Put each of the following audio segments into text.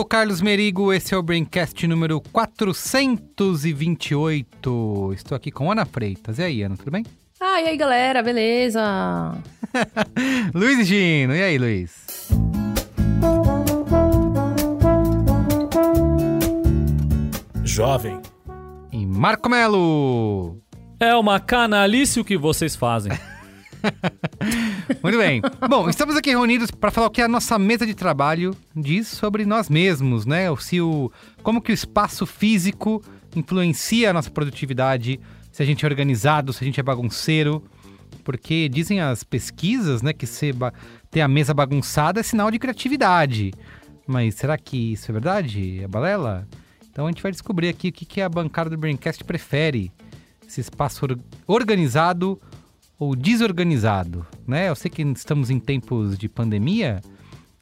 sou Carlos Merigo, esse é o Braincast número 428. Estou aqui com Ana Freitas. E aí, Ana, tudo bem? Ah, e aí, galera, beleza? Luiz Gino, e aí, Luiz? Jovem. E Marco Melo. É uma canalice o que vocês fazem. Muito bem. Bom, estamos aqui reunidos para falar o que a nossa mesa de trabalho diz sobre nós mesmos, né? Se o como que o espaço físico influencia a nossa produtividade, se a gente é organizado, se a gente é bagunceiro, porque dizem as pesquisas, né, que ba- ter a mesa bagunçada é sinal de criatividade. Mas será que isso é verdade? É balela? Então a gente vai descobrir aqui o que que a bancada do Braincast prefere. Esse espaço or- organizado ou desorganizado, né? Eu sei que estamos em tempos de pandemia,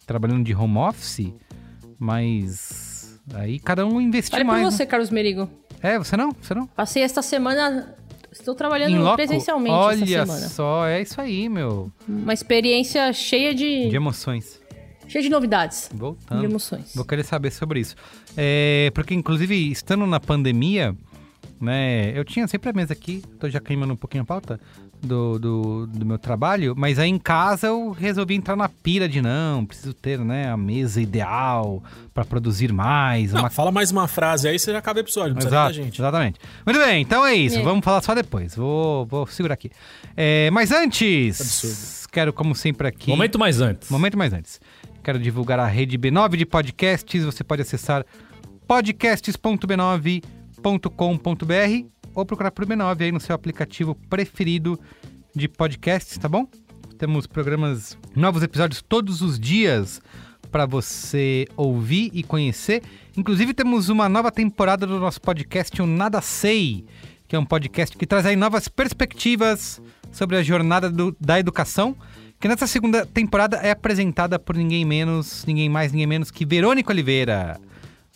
trabalhando de home office, mas aí cada um investiu Olha mais. né? você, Carlos Merigo. É, você não? Você não? Passei esta semana. Estou trabalhando presencialmente Olha só, é isso aí, meu. Uma experiência cheia de, De emoções. cheia de novidades. Voltando. De emoções. Vou querer saber sobre isso. É, porque, inclusive, estando na pandemia, né? Eu tinha sempre a mesa aqui, tô já queimando um pouquinho a pauta do, do, do meu trabalho, mas aí em casa eu resolvi entrar na pira de não, preciso ter, né, a mesa ideal para produzir mais. Não, uma fala mais uma frase aí, você já acaba o episódio, não precisa Exato, gente. exatamente. Muito bem, então é isso. É. Vamos falar só depois. Vou, vou segurar aqui. É, mas antes, Absurdo. quero, como sempre, aqui. Momento mais antes. Momento mais antes. Quero divulgar a rede B9 de podcasts. Você pode acessar podcasts.b9.com.br ou procurar por B9 aí no seu aplicativo preferido de podcasts, tá bom? Temos programas, novos episódios todos os dias para você ouvir e conhecer. Inclusive temos uma nova temporada do nosso podcast, o Nada Sei, que é um podcast que traz aí novas perspectivas sobre a jornada do- da educação, que nessa segunda temporada é apresentada por ninguém menos, ninguém mais, ninguém menos que Verônica Oliveira,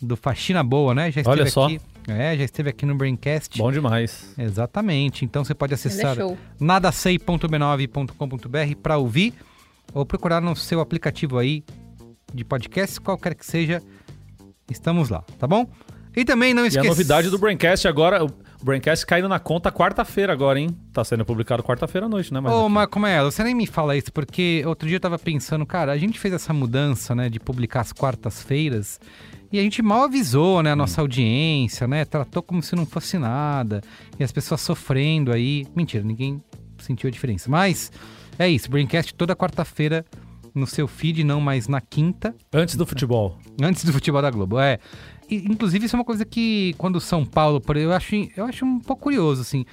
do Faxina Boa, né? Já esteve Olha só. aqui. É, já esteve aqui no Braincast. Bom demais. Exatamente. Então você pode acessar show. nadasei.b9.com.br para ouvir ou procurar no seu aplicativo aí de podcast, qualquer que seja. Estamos lá, tá bom? E também não E esqueça. a novidade do Braincast agora, Braincast caindo na conta quarta-feira agora, hein? Tá sendo publicado quarta-feira à noite, né? Mas Ô, Marco Melo, você nem me fala isso, porque outro dia eu tava pensando, cara, a gente fez essa mudança, né, de publicar às quartas-feiras, e a gente mal avisou, né, a nossa audiência, né, tratou como se não fosse nada, e as pessoas sofrendo aí. Mentira, ninguém sentiu a diferença. Mas é isso, Braincast toda quarta-feira no seu feed, não mais na quinta, antes do futebol. Antes do futebol da Globo, é. Inclusive, isso é uma coisa que, quando o São Paulo, por eu acho, eu acho um pouco curioso, assim.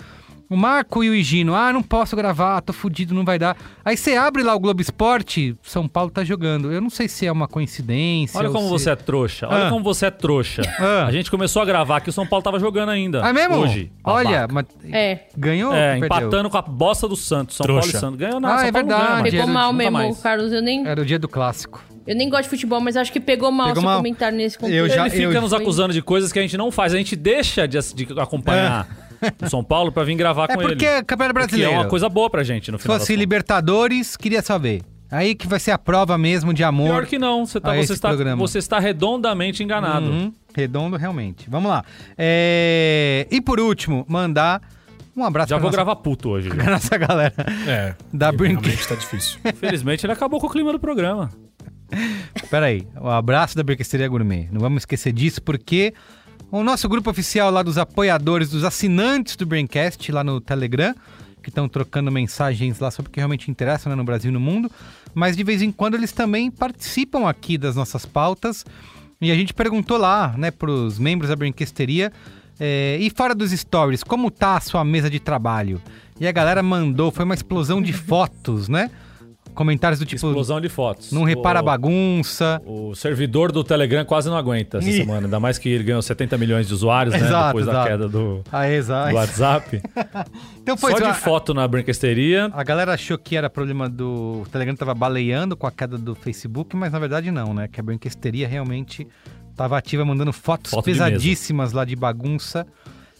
O Marco e o Higino, ah, não posso gravar, tô fudido, não vai dar. Aí você abre lá o Globo Esporte, São Paulo tá jogando. Eu não sei se é uma coincidência. Olha ou como se- você é trouxa. Olha Ah. como você é trouxa. Ah. A gente começou a gravar que o São Paulo tava jogando ainda. Ah, mesmo? Hoje. Olha, mas É. ganhou É, empatando com a bosta do Santos. São Paulo Trouxa. e Santos. Ganhou nada. Ah, São é Paulo não verdade. ganha, Pegou mal mesmo, mais. Carlos. Eu nem, Era o dia do clássico. Eu nem gosto de futebol, mas acho que pegou mal Pegou seu mal. comentário nesse contexto. Eu já- Ele fica eu- nos acusando de coisas que a gente não faz. A gente deixa de, de acompanhar o São Paulo pra vir gravar É com porque ele. é Campeonato Que Brasileiro. é uma coisa boa pra gente, no Se final das fosse. Libertadores, queria saber. Aí que vai ser a prova mesmo de amor. Pior que não. Você, tá, a você, esse está, programa. você está redondamente enganado. Uhum, redondo, realmente. Vamos lá. É, E por último, mandar um abraço Já pra vou nossa, gravar puto hoje. pra nossa galera. É. Da Brink. Realmente tá difícil. Felizmente ele acabou com o clima do programa. Pera aí, o abraço da Brinquesteria Gourmet. Não vamos esquecer disso, porque o nosso grupo oficial lá dos apoiadores, dos assinantes do Braincast, lá no Telegram, que estão trocando mensagens lá sobre o que realmente interessa né, no Brasil e no mundo, mas de vez em quando eles também participam aqui das nossas pautas. E a gente perguntou lá, né, para os membros da Brinquesteria, é, e fora dos stories, como tá a sua mesa de trabalho? E a galera mandou, foi uma explosão de fotos, né? Comentários do tipo. Explosão de fotos. Não repara a O- bagunça. O servidor do Telegram quase não aguenta essa semana. Ainda mais que ele ganhou 70 milhões de usuários, né? Exato, depois da exato. queda do, Ah, exato. do WhatsApp. Então foi Só de a- foto na brinquesteria. A galera achou que era problema do. O Telegram tava baleando com a queda do Facebook, mas na verdade não, né? Que a brinquesteria realmente tava ativa, mandando fotos Foto de pesadíssimas lá de bagunça.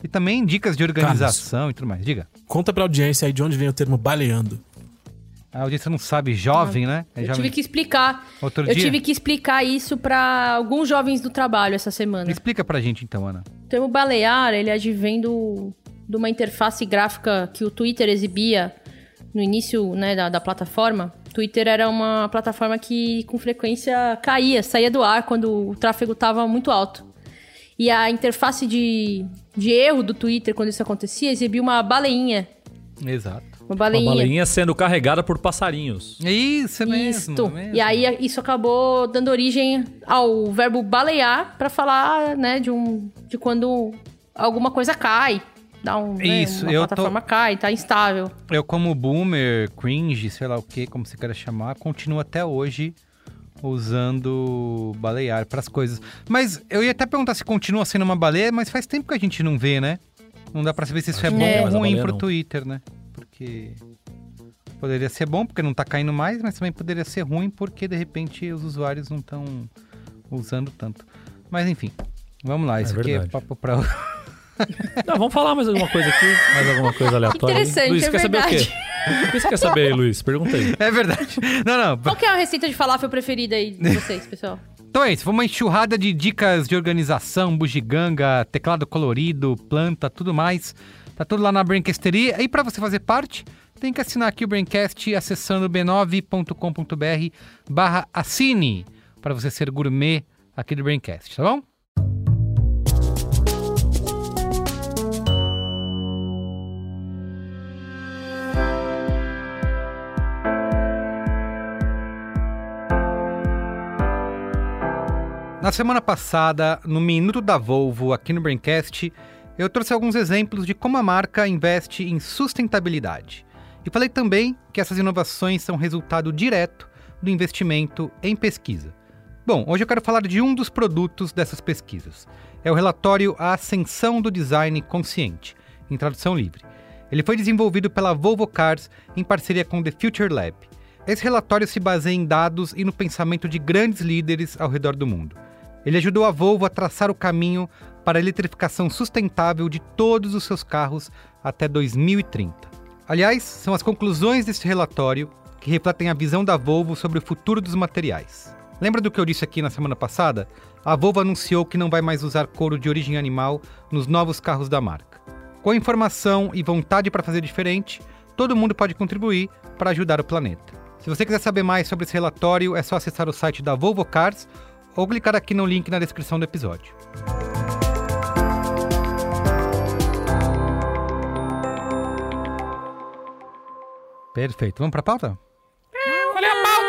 E também dicas de organização e tudo mais. Diga. Conta pra audiência aí de onde vem o termo baleando. A audiência não sabe, jovem, né? É Eu jovem. tive que explicar. Outro eu dia? tive que explicar isso pra alguns jovens do trabalho essa semana. Explica pra gente então, Ana. O termo balear, ele advém do, de uma interface gráfica que o Twitter exibia no início né, da, da plataforma. Twitter era uma plataforma que com frequência caía, saía do ar quando o tráfego estava muito alto. E a interface de, de erro do Twitter, quando isso acontecia, exibia uma baleinha. Exato. Uma Uma baleinha. baleinha sendo carregada por passarinhos. Isso mesmo. Isto. mesmo. E aí isso acabou dando origem ao verbo balear para falar, né, de um de quando alguma coisa cai, dá um, né, Isso, uma eu tô- plataforma cai, tá instável. Eu, como boomer, cringe, sei lá o que, como você queira chamar, continuo até hoje usando balear pras coisas. Mas eu ia até perguntar se continua sendo uma baleia, mas faz tempo que a gente não vê, né? Não dá pra saber se isso é Acho bom ou ruim pro não. Twitter, né? Porque poderia ser bom porque não tá caindo mais, mas também poderia ser ruim porque de repente os usuários não estão usando tanto. Mas enfim, vamos lá, É isso aqui é verdade. papo pra Não, vamos falar mais alguma coisa aqui. Mais alguma coisa aleatória. interessante, Luiz, é quer saber o quê? verdade. O que você quer saber aí, Luiz? Pergunta aí. É verdade. Não, não. Qual que é a receita de falafel preferida aí de vocês, pessoal? Então é isso, foi uma enxurrada de dicas de organização, bugiganga, teclado colorido, planta, tudo mais. Tá tudo lá na Braincasteria. E para você fazer parte, tem que assinar aqui o Braincast acessando b9.com.br barra assine para você ser gourmet aqui do Braincast, tá bom? Na semana passada, no Minuto da Volvo, aqui no Braincast, eu trouxe alguns exemplos de como a marca investe em sustentabilidade. E falei também que essas inovações são resultado direto do investimento em pesquisa. Bom, hoje eu quero falar de um dos produtos dessas pesquisas. É o relatório A Ascensão do Design Consciente, em tradução livre. Ele foi desenvolvido pela Volvo Cars em parceria com The Future Lab. Esse relatório se baseia em dados e no pensamento de grandes líderes ao redor do mundo. Ele ajudou a Volvo a traçar o caminho para a eletrificação sustentável de todos os seus carros até 2030. Aliás, são as conclusões desse relatório que refletem a visão da Volvo sobre o futuro dos materiais. Lembra do que eu disse aqui na semana passada? A Volvo anunciou que não vai mais usar couro de origem animal nos novos carros da marca. Com informação e vontade para fazer diferente, todo mundo pode contribuir para ajudar o planeta. Se você quiser saber mais sobre esse relatório, é só acessar o site da Volvo Cars ou clicar aqui no link na descrição do episódio. Perfeito. Vamos para a pauta? Olha a pauta!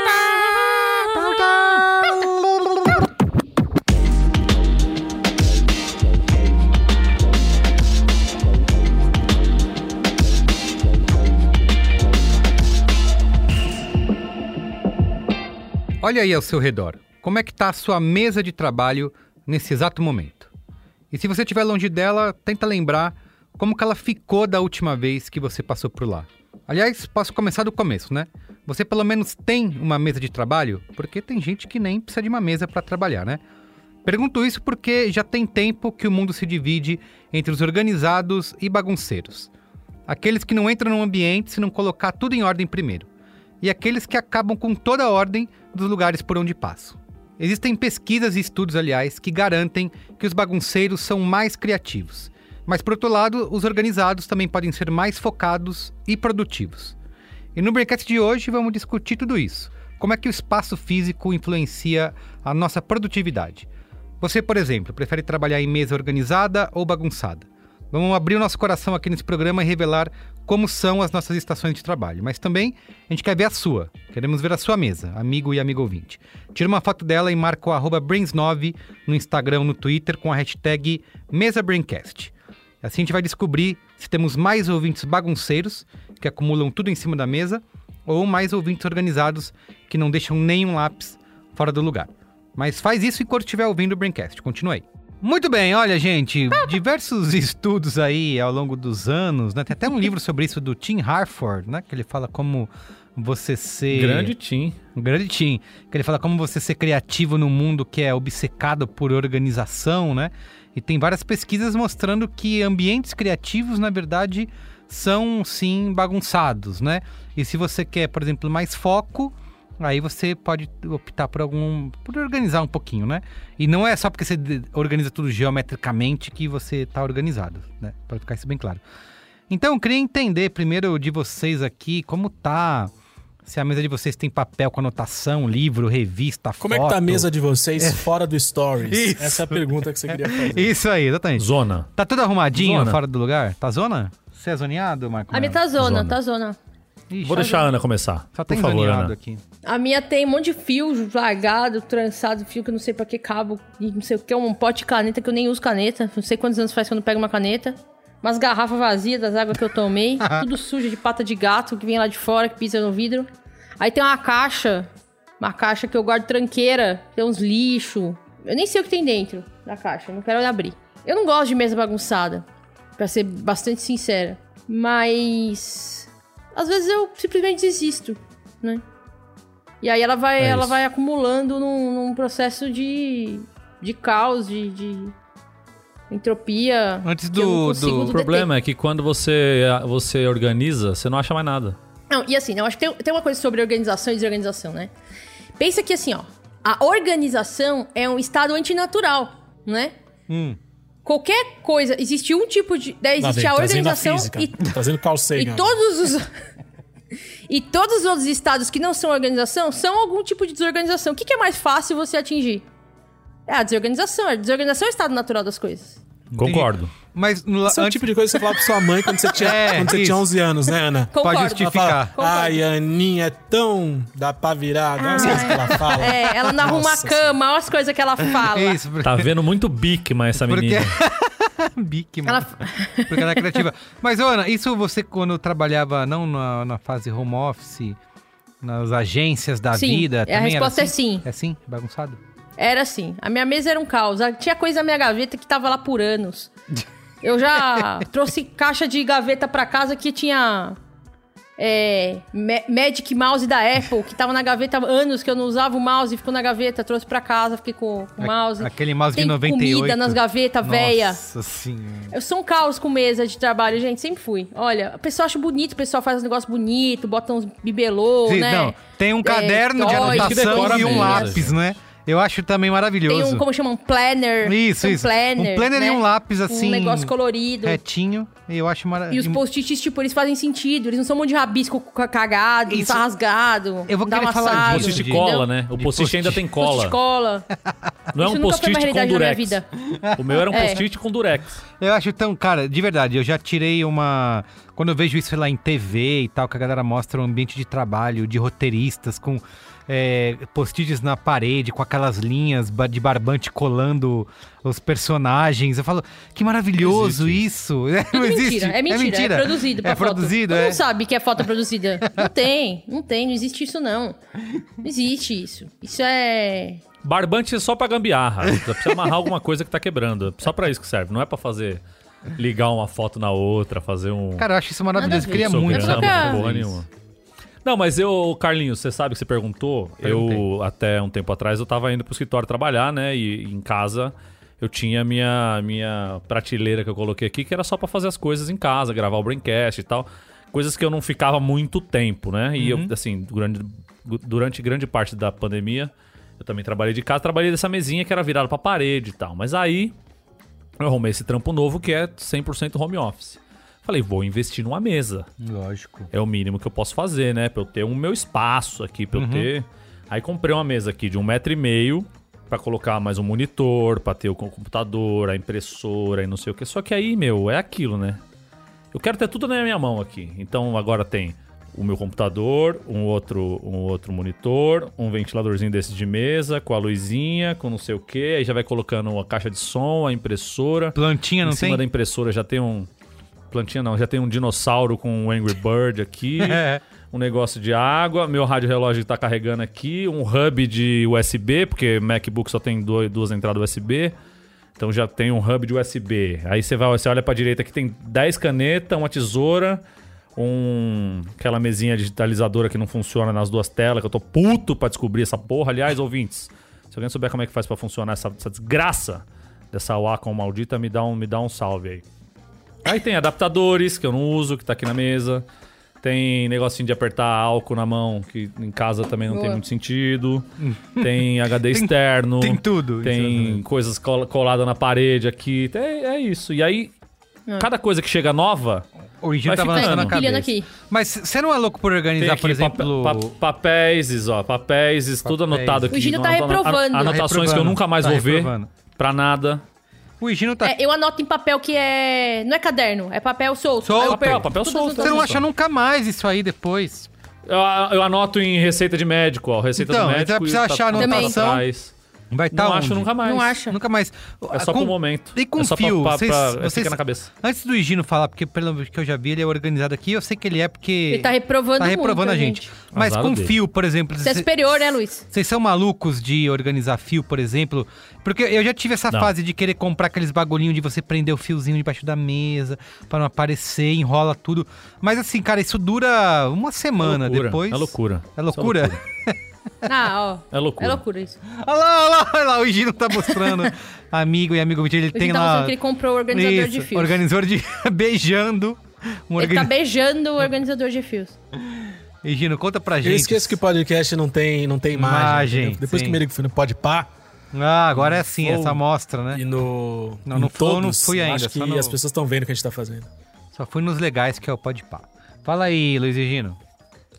Olha aí ao seu redor. Como é que está a sua mesa de trabalho nesse exato momento? E se você estiver longe dela, tenta lembrar como que ela ficou da última vez que você passou por lá. Aliás, posso começar do começo, né? Você pelo menos tem uma mesa de trabalho? Porque tem gente que nem precisa de uma mesa para trabalhar, né? Pergunto isso porque já tem tempo que o mundo se divide entre os organizados e bagunceiros. Aqueles que não entram no ambiente se não colocar tudo em ordem primeiro. E aqueles que acabam com toda a ordem dos lugares por onde passam. Existem pesquisas e estudos, aliás, que garantem que os bagunceiros são mais criativos. Mas, por outro lado, os organizados também podem ser mais focados e produtivos. E no Breakcast de hoje vamos discutir tudo isso. Como é que o espaço físico influencia a nossa produtividade? Você, por exemplo, prefere trabalhar em mesa organizada ou bagunçada? Vamos abrir o nosso coração aqui nesse programa e revelar como são as nossas estações de trabalho. Mas também a gente quer ver a sua. Queremos ver a sua mesa, amigo e amigo ouvinte. Tira uma foto dela e marca o arroba Brains9 no Instagram, no Twitter, com a hashtag MesaBraincast. Assim a gente vai descobrir se temos mais ouvintes bagunceiros, que acumulam tudo em cima da mesa, ou mais ouvintes organizados, que não deixam nenhum lápis fora do lugar. Mas faz isso enquanto estiver ouvindo o Braincast. Continue aí. Muito bem, olha, gente, diversos estudos aí ao longo dos anos, né? Tem até um livro sobre isso do Tim Harford, né? Que ele fala como você ser. Grande Tim. Um grande Tim. Que ele fala como você ser criativo num mundo que é obcecado por organização, né? E tem várias pesquisas mostrando que ambientes criativos, na verdade, são sim bagunçados, né? E se você quer, por exemplo, mais foco, aí você pode optar por algum. por organizar um pouquinho, né? E não é só porque você organiza tudo geometricamente que você tá organizado, né? Para ficar isso bem claro. Então, eu queria entender primeiro de vocês aqui como tá. Se a mesa de vocês tem papel com anotação, livro, revista, Como foto. é que tá a mesa de vocês fora do Stories? Isso. Essa é a pergunta que você queria fazer. Isso aí, exatamente. Zona. Tá tudo arrumadinho Zona. fora do lugar? Tá zona? Você é zoneado, Marco? A minha tá zona, Zona. tá zona. Ixi, Vou deixar a Ana começar. Só Por tem favor, zoneado Ana. aqui. A minha tem um monte de fio largado, trançado, fio que eu não sei pra que cabo, e não sei o que, um pote de caneta que eu nem uso caneta. Não sei quantos anos faz que eu não pego uma caneta. Umas garrafas vazias das águas que eu tomei, tudo sujo de pata de gato que vem lá de fora, que pisa no vidro. Aí tem uma caixa, uma caixa que eu guardo tranqueira, tem uns lixo. Eu nem sei o que tem dentro da caixa, não quero abrir. Eu não gosto de mesa bagunçada, pra ser bastante sincera. Mas às vezes eu simplesmente desisto, né? E aí ela vai, É ela vai acumulando num, num processo de, de caos, de, de entropia. Antes que eu não do- do- O problema é que quando você, você organiza, você não acha mais nada. Não, e assim, eu acho que tem, tem uma coisa sobre organização e desorganização, né? Pensa que assim, ó, a organização é um estado antinatural, né? Hum. Qualquer coisa, existe um tipo de. né, Lá existe vem, a a organização física, e trazendo. E todos os. e todos os outros estados que não são organização são algum tipo de desorganização. O que, que é mais fácil você atingir? É a desorganização. A desorganização é o estado natural das coisas. Concordo. Mas no, Esse é o antes, tipo de coisa que você falava pra sua mãe quando você tinha, É, quando você tinha 11 anos, né, Ana? Concordo. Pode Ela justificar. fala, ai, a Aninha é tão... dá pra virar. Olha as coisas que ela fala. É, ela não arruma a cama, olha as coisas que ela fala. Isso, porque... Tá vendo muito Bikman essa Porque- menina. Bique, mano. Ela- Porque ela é criativa. Mas, Ana, isso você quando trabalhava, não na, na fase home office, nas agências da Sim, vida, é, a também era resposta é assim? sim. É sim? Bagunçado? Era assim. A minha mesa era um caos. Tinha coisa na minha gaveta que tava lá por anos. Eu já trouxe caixa de gaveta pra casa que tinha. É, Ma- Magic Mouse da Apple, que tava na gaveta há anos que eu não usava o mouse, ficou na gaveta, trouxe pra casa, fiquei com, o mouse. Aquele mouse Tem de 98. comida nas gavetas, véia. Nossa senhora. Eu sou um caos com mesa de trabalho, gente, sempre fui. Olha, o pessoal acha bonito, o pessoal faz um negócio bonito, bota uns bibelô, Sim, né? Não, tem um caderno de Que decora anotação e um lápis, né? Eu acho também maravilhoso. Tem um, como chama, um planner. Isso, um isso. Planner, um planner né? e um lápis assim. Um negócio colorido. Retinho. E eu acho E os maravilhoso. post-its, tipo, eles fazem sentido. Eles não são um monte de rabisco ca- cagado, Isso. rasgado. Eu vou querer falar amassado, disso. Post-it de- cola, né? O post-it ainda tem Post-it cola. cola. Não é um post-it com durex. vida. O meu era um É. post-it com durex. Eu acho tão, cara, de verdade, eu já tirei uma. Quando eu vejo isso lá em TV e tal, que a galera mostra o ambiente de trabalho de roteiristas com é, post-its na parede, com aquelas linhas de barbante colando os personagens. Eu falo, que maravilhoso isso! É, Tudo mentira, é mentira, é, produzido pra É foto. produzido, Todo é. mundo sabe que é foto produzida. Não tem, não tem, não existe isso não. Não existe isso. Isso é... Barbante é só pra gambiarra. Precisa amarrar alguma coisa que tá quebrando. Só pra isso que serve. Não é pra fazer... Ligar uma foto na outra, fazer um... Cara, eu acho isso maravilhoso. Nada a ver. Queria Sou muito É só Não, mas eu, Carlinhos, você sabe que você perguntou. Eu, até um tempo atrás, eu tava indo pro escritório trabalhar, né? E em casa eu tinha minha, minha prateleira que eu coloquei aqui, que era só pra fazer as coisas em casa, gravar o Braincast e tal. Coisas que eu não ficava muito tempo, né? E eu, assim, durante, durante grande parte da pandemia, eu também trabalhei de casa, trabalhei dessa mesinha que era virada pra parede e tal. Mas aí eu arrumei esse trampo novo que é 100% home office. Falei, vou investir numa mesa. Lógico. É o mínimo que eu posso fazer, né? Pra eu ter o meu espaço aqui, pra eu ter. Aí comprei uma mesa aqui de um metro e meio, Pra colocar mais um monitor, pra ter o computador, a impressora e não sei o que. Só que aí, meu, é aquilo, né? Eu quero ter tudo na minha mão aqui. Então agora tem o meu computador, um outro, um outro monitor, um ventiladorzinho desse de mesa, com a luzinha, com não sei o que. Aí já vai colocando a caixa de som, a impressora. Plantinha, não em cima tem? da impressora já tem um. Plantinha não, já tem um dinossauro com um Angry Bird aqui. É. um negócio de água, meu rádio relógio tá carregando aqui, um hub de USB, porque MacBook só tem dois, duas entradas USB. Então já tem um hub de USB. Aí você vai, você olha pra direita aqui tem 10 canetas, uma tesoura, um aquela mesinha digitalizadora que não funciona nas duas telas, que eu tô puto pra descobrir essa porra. Aliás, ouvintes, se alguém souber como é que faz pra funcionar essa, essa desgraça dessa Wacom maldita, me dá um, me dá um salve aí. Aí tem adaptadores, que eu não uso, que tá aqui na mesa. Tem negocinho de apertar álcool na mão, que em casa também não tem Boa. muito sentido. Tem HD Tem- externo. tem tudo, Tem exatamente. coisas col- coladas na parede aqui. É, é isso. E aí, Ah. cada coisa que chega nova, O tava ficando. na cabeça. aqui. Mas você não é louco por tem organizar, aqui por exemplo... pape- pa- papéis, ó, papéis, tudo Papéis. anotado aqui. O Gino tá reprovando. Anotações que eu reprovando, nunca mais tá vou ver. reprovando. Pra nada. O Gino tá... É, eu anoto em papel que é. Não é caderno, é papel solto. Solto. Eu Papel, papel solto. Você não acha nunca mais isso aí depois. Eu, eu anoto em receita de médico, ó. Receita Então, do você médico. vai precisar e tá- achar a tá anotação. trás. Vai estar Não acho nunca mais. Não acha. Nunca mais. É só Com- pro momento. E com é só pra- fio, pra, vocês, pra- vocês- fica na cabeça. Antes do Higino falar, porque pelo que eu já vi, ele é organizado aqui, eu sei que ele é porque... Ele tá reprovando Tá reprovando muito, a gente. Mas Azar com dele. fio, por exemplo... Você é superior, né, Luiz? Vocês são malucos de organizar fio, por exemplo? Porque eu já tive essa Não. fase de querer comprar aqueles bagulhinhos de você prender o fiozinho debaixo da mesa pra não aparecer, enrola tudo. Mas assim, cara, isso dura uma semana é loucura, depois. É loucura. É loucura? Ah, ó. É loucura. É loucura isso. olha lá, olha lá, olha lá, o Gino tá mostrando. amigo e amigo dele, ele O tem tá lá... que ele comprou o organizador de Isso, fios. organizador de... beijando. Um Ele tá beijando o organizador de fios. E Gino, conta pra Eu gente. esqueço que podcast não tem, não tem imagem. Imagem? Depois sim. que eu fui no Podpah Ah, agora é assim, Flow. essa amostra, né? e no. Não, no Flow eu não todos, fui ainda, Acho que no- as pessoas estão vendo o que a gente tá fazendo. Só fui nos legais, que é o Pode Pá. Fala aí, Luiz e Gino.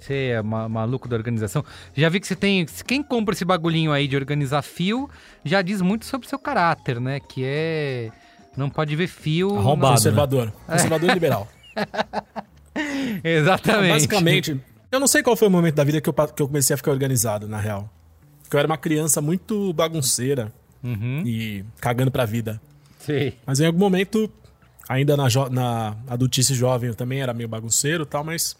Você é ma- maluco da organização. Já vi que você tem. Quem compra esse bagulhinho aí de organizar fio já diz muito sobre o seu caráter, né? Que é. Não pode ver fio. Arrombado. Conservador. Conservador e liberal. Exatamente. Basicamente, eu não sei qual foi o momento da vida que eu, que eu comecei a ficar organizado, na real. Porque eu era uma criança muito bagunceira Uhum. e cagando pra vida. Sei. Mas em algum momento, ainda na, jo- na adultice jovem, eu também era meio bagunceiro e tal, mas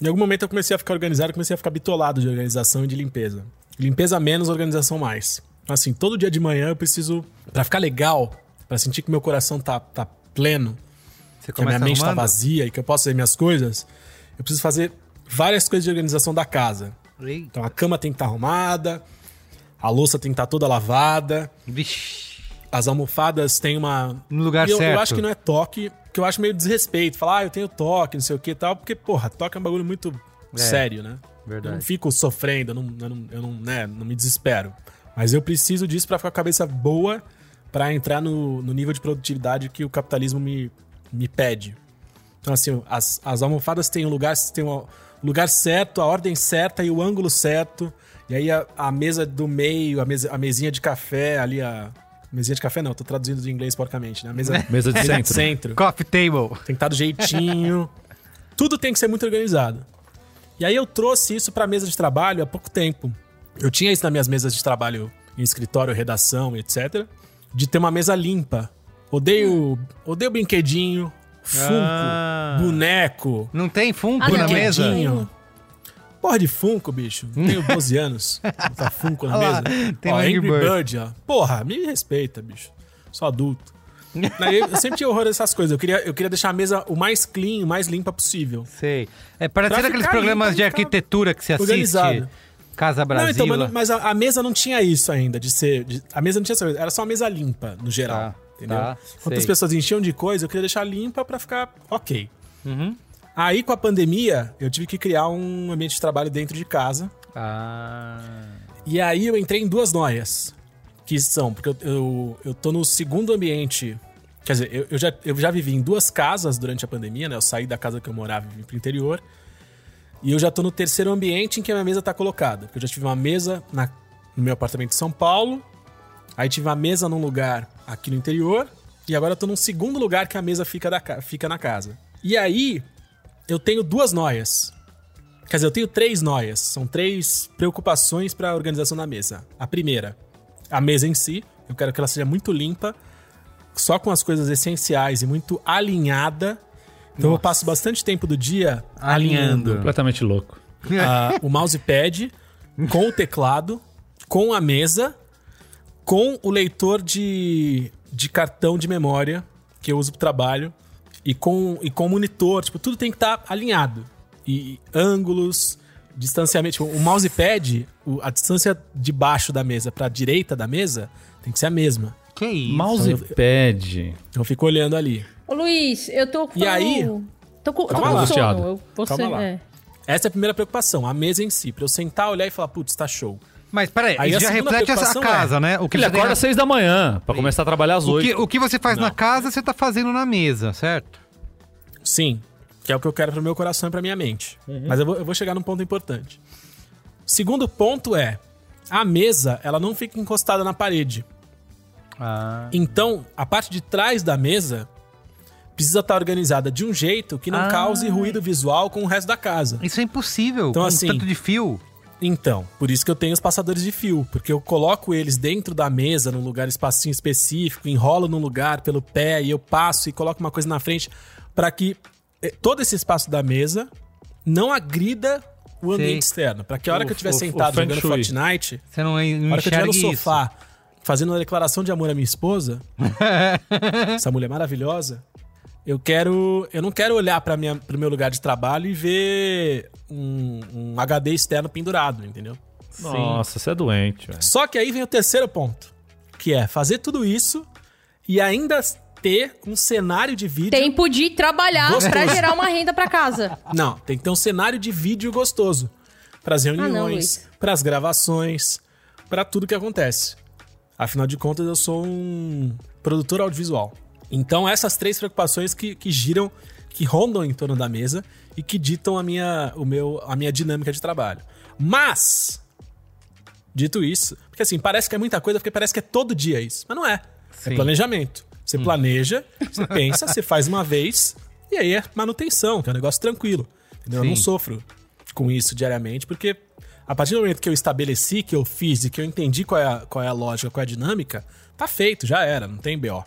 em algum momento eu comecei a ficar organizado, comecei a ficar bitolado de organização e de limpeza. Limpeza menos, organização mais. Assim, todo dia de manhã eu preciso, Pra ficar legal, pra sentir que meu coração tá, tá pleno, que a minha mente tá arrumando? vazia e que eu posso fazer minhas coisas, eu preciso fazer várias coisas de organização da casa. Eita. Então a cama tem que estar arrumada, a louça tem que estar toda lavada, Vixe. as almofadas têm uma. No lugar E eu, certo. eu acho que não é toque, que eu acho meio desrespeito. Falar, ah, eu tenho toque, não sei o que e tal, porque, porra, toque é um bagulho muito É. sério, né? Verdade. Eu não fico sofrendo, eu não, eu não, eu não, né, não me desespero. Mas eu preciso disso pra ficar com a cabeça boa pra entrar no, no nível de produtividade que o capitalismo me, me pede. Então, assim, as, as almofadas têm o lugar, têm o lugar certo, a ordem certa e o ângulo certo. E aí a, a mesa do meio, a, mesa, a mesinha de café ali, a. Mesinha de café não, tô traduzindo de inglês porcamente, né? Mesa, Mesa de centro. centro. Coffee table. Tem que estar do jeitinho. Tudo tem que ser muito organizado. E aí eu trouxe isso pra mesa de trabalho há pouco tempo. Eu tinha isso nas minhas mesas de trabalho em escritório, redação, etc. De ter uma mesa limpa. Odeio, odeio brinquedinho, funko, Ah. boneco, Não tem Funko Ah, na não. mesa? Porra de Funko, bicho. Tenho 12 anos. Botar Funko na mesa. tem ó, Angry Bird. Bird, ó. Porra, me respeita, bicho. Sou adulto. Daí eu sempre tinha horror dessas coisas. Eu queria, eu queria deixar a mesa o mais clean, o mais limpa possível. Sei. É parecendo aqueles programas limpo, de arquitetura que você assiste. organizado. Casa Não, Brasil. então, mas, a, a mesa não tinha isso ainda, de ser. de- a mesa não tinha essa era só uma mesa limpa, no geral. Tá, entendeu? tá, Quando as pessoas enchiam de coisa, eu queria deixar limpa pra ficar ok. Uhum. Aí, com a pandemia, eu tive que criar um ambiente de trabalho dentro de casa. Ah. E aí eu entrei em duas noias. Que são, porque eu, eu, eu tô no segundo ambiente. Quer dizer, eu, eu já, eu já vivi em duas casas durante a pandemia, né? Eu saí da casa que eu morava e vim pro interior. E eu já tô no terceiro ambiente em que a minha mesa tá colocada. Porque eu já tive uma mesa na- no meu apartamento de São Paulo, Aí tive a mesa num lugar aqui no interior. E agora eu tô num segundo lugar que a mesa fica, da, ca- fica na casa. E aí, eu tenho duas noias. Quer dizer, eu tenho três noias. São três preocupações para a organização da mesa. A primeira, a mesa em si. Eu quero que ela seja muito limpa, só com as coisas essenciais e muito alinhada. Então eu passo bastante tempo do dia alinhando Completamente louco. ah, o mousepad com o teclado, com a mesa, com o leitor de, de cartão de memória que eu uso pro trabalho e com, e com o monitor. Tipo, tudo tem que estar alinhado. E ângulos, distanciamento. Tipo, o mousepad, o- a distância de baixo da mesa pra direita da mesa tem que ser a mesma. Que isso? Mousepad. Então eu fico olhando ali. Ô, Luiz, eu tô com... E aí? Tô com, tô Calma com lá. Sono. Eu, você, Calma lá. é. Essa é a primeira preocupação, a mesa em si. Pra eu sentar, olhar e falar, putz, tá show. Mas peraí, Aí isso a já reflete essa preocupação casa, né? O que, Ele acorda na- às seis da manhã pra começar a trabalhar às o que, oito. o que você faz na Não. casa, você tá fazendo na mesa, certo? Sim, que é o que eu quero pro meu coração e pra minha mente. Mas eu vou, eu vou chegar num ponto importante. O segundo ponto é, a mesa, ela não fica encostada na parede. Ah. Então, a parte de trás da mesa precisa estar organizada de um jeito que não Ah. cause ruído visual com o resto da casa. Isso é impossível, Então, com assim, tanto de fio. Então, por isso que eu tenho os passadores de fio, porque eu coloco eles dentro da mesa, num lugar espacinho específico, enrolo num lugar pelo pé e eu passo e coloco uma coisa na frente para que eh, todo esse espaço da mesa não agrida o ambiente Sei. externo, para que a hora O- que eu estiver o- o sentado feng jogando. Fortnite, Você não, não a hora que eu estiver no isso. sofá fazendo uma declaração de amor à minha esposa, essa mulher maravilhosa, eu quero, eu não quero olhar para pro meu lugar de trabalho e ver um, um HD externo pendurado, entendeu? Nossa, você é doente, velho. Só que aí vem o terceiro ponto, que é fazer tudo isso e ainda ter um cenário de vídeo. Tempo de trabalhar pra gerar uma renda pra casa. Não, tem que ter um cenário de vídeo gostoso para as Ah, não, reuniões, Luiz. para as gravações, para tudo que acontece. Afinal de contas, eu sou um produtor audiovisual. Então, essas três preocupações que, que giram, que rondam em torno da mesa e que ditam a minha, o meu, a minha dinâmica de trabalho. Mas, dito isso, porque assim, parece que é muita coisa, porque parece que é todo dia isso. Mas não é. Sim. É planejamento. Você planeja, você pensa, você faz uma vez, e aí é manutenção, que é um negócio tranquilo. Eu não sofro com isso diariamente, porque a partir do momento que eu estabeleci, que eu fiz e que eu entendi qual é a, qual é a lógica, qual é a dinâmica, tá feito, já era, não tem BO.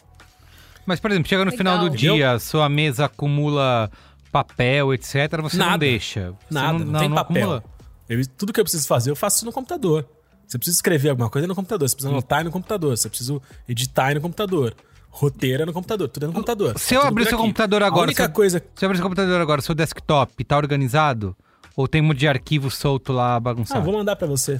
Mas, por exemplo, chega no Legal. final do dia, sua mesa acumula papel, etc. Você não Nada. deixa. Você Nada, não, tem papel. acumula? Eu- tudo que eu preciso fazer, eu faço no computador. Você precisa escrever alguma coisa no computador, você precisa anotar no computador, você precisa editar no computador. Roteiro é no computador, tudo é no computador. Se eu Tá abrir seu aqui. computador agora, A única seu- coisa Se eu abrir seu computador agora, seu desktop tá organizado? Ou tem um monte de arquivo solto lá Ah, bagunçado? vou mandar pra você.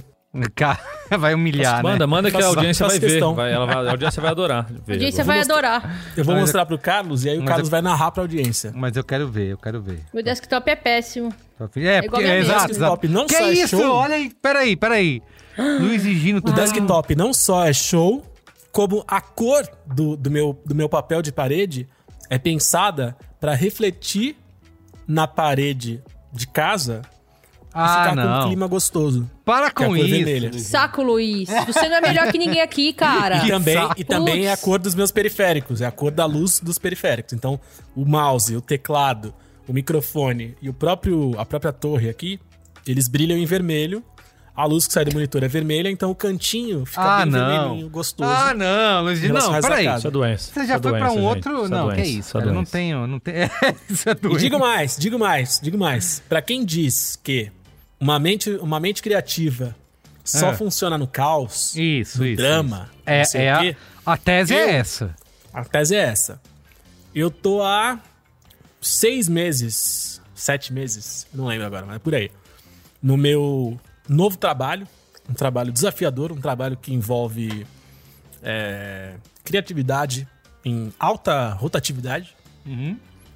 Cara, vai humilhar, Manda, né? manda que a audiência faço vai ver. Vai- ela vai- a audiência vai adorar. ver A audiência vai adorar. Eu vou mostrar pro Carlos e aí o Mas Carlos eu- vai narrar pra audiência. Mas eu quero ver, eu quero ver. Meu desktop é péssimo. É, igual porque, é exato, Desktop exato. não que só é isso? show- Olha aí, peraí, peraí. Luiz e Gino, O desktop não só é show, como a cor do, do, meu, do meu papel de parede é pensada pra refletir na parede de casa e Ah, ficar com um não. clima gostoso. Para é a com cor isso. vermelha. Saco, Luiz. Você não é melhor que ninguém aqui, cara. E também, e também é a cor dos meus periféricos, é a cor da luz dos periféricos. Então, o mouse, o teclado, o microfone e o próprio a própria torre aqui, eles brilham em vermelho. A luz que sai do monitor é vermelha, então o cantinho fica Ah, bem não. vermelhinho, gostoso. Ah, não, Luiz Não, peraí. Isso é doença. Você já é foi pra doença, um gente. outro? Isso é não, que é doença, isso. é cara, não doença. tenho, não tenho. isso é E doente. digo mais, digo mais, digo mais. Pra quem diz que uma mente, uma mente criativa só É. funciona no caos, Isso, no isso. drama, É, sei é o a, a tese Eu- é essa. A tese é essa. Eu tô há seis meses, sete meses, não lembro agora, mas é por aí. No meu novo trabalho, um trabalho desafiador, um trabalho que envolve é, criatividade em alta rotatividade.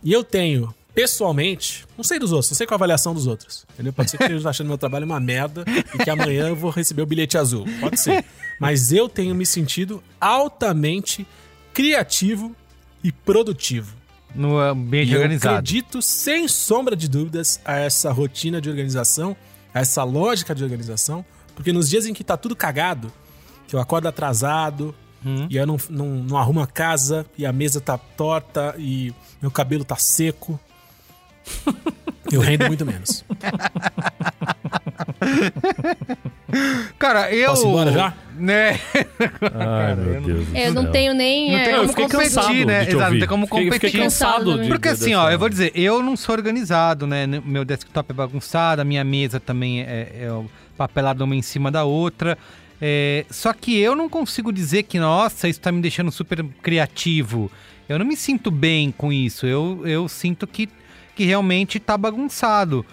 E eu tenho, pessoalmente, não sei dos outros, não sei qual a avaliação dos outros. Entendeu? Pode ser que eu esteja achando meu trabalho uma merda e que amanhã eu vou receber o bilhete azul. Pode ser. Mas eu tenho me sentido altamente criativo e produtivo. No ambiente E eu organizado. acredito, sem sombra de dúvidas, a essa rotina de organização, a essa lógica de organização, porque nos dias em que tá tudo cagado, que eu acordo atrasado, e eu não, não, não arrumo a casa, e a mesa tá torta, e meu cabelo tá seco. Eu rendo muito menos. Cara, eu. Posso ir embora já? Né? Ai, meu Deus. Eu não céu. tenho nem. Não é, tem Eu como competir, cansado né? de te Exato, não tem como Fiquei- competir. Fiquei cansado de Porque de- assim, ó, eu vou dizer, eu não sou organizado, né? Meu desktop é bagunçado, a minha mesa também é, é o- papelada uma em cima da outra. É, só que eu não consigo dizer que, nossa, isso tá me deixando super criativo. Eu não me sinto bem com isso. Eu, eu sinto que, que realmente tá bagunçado.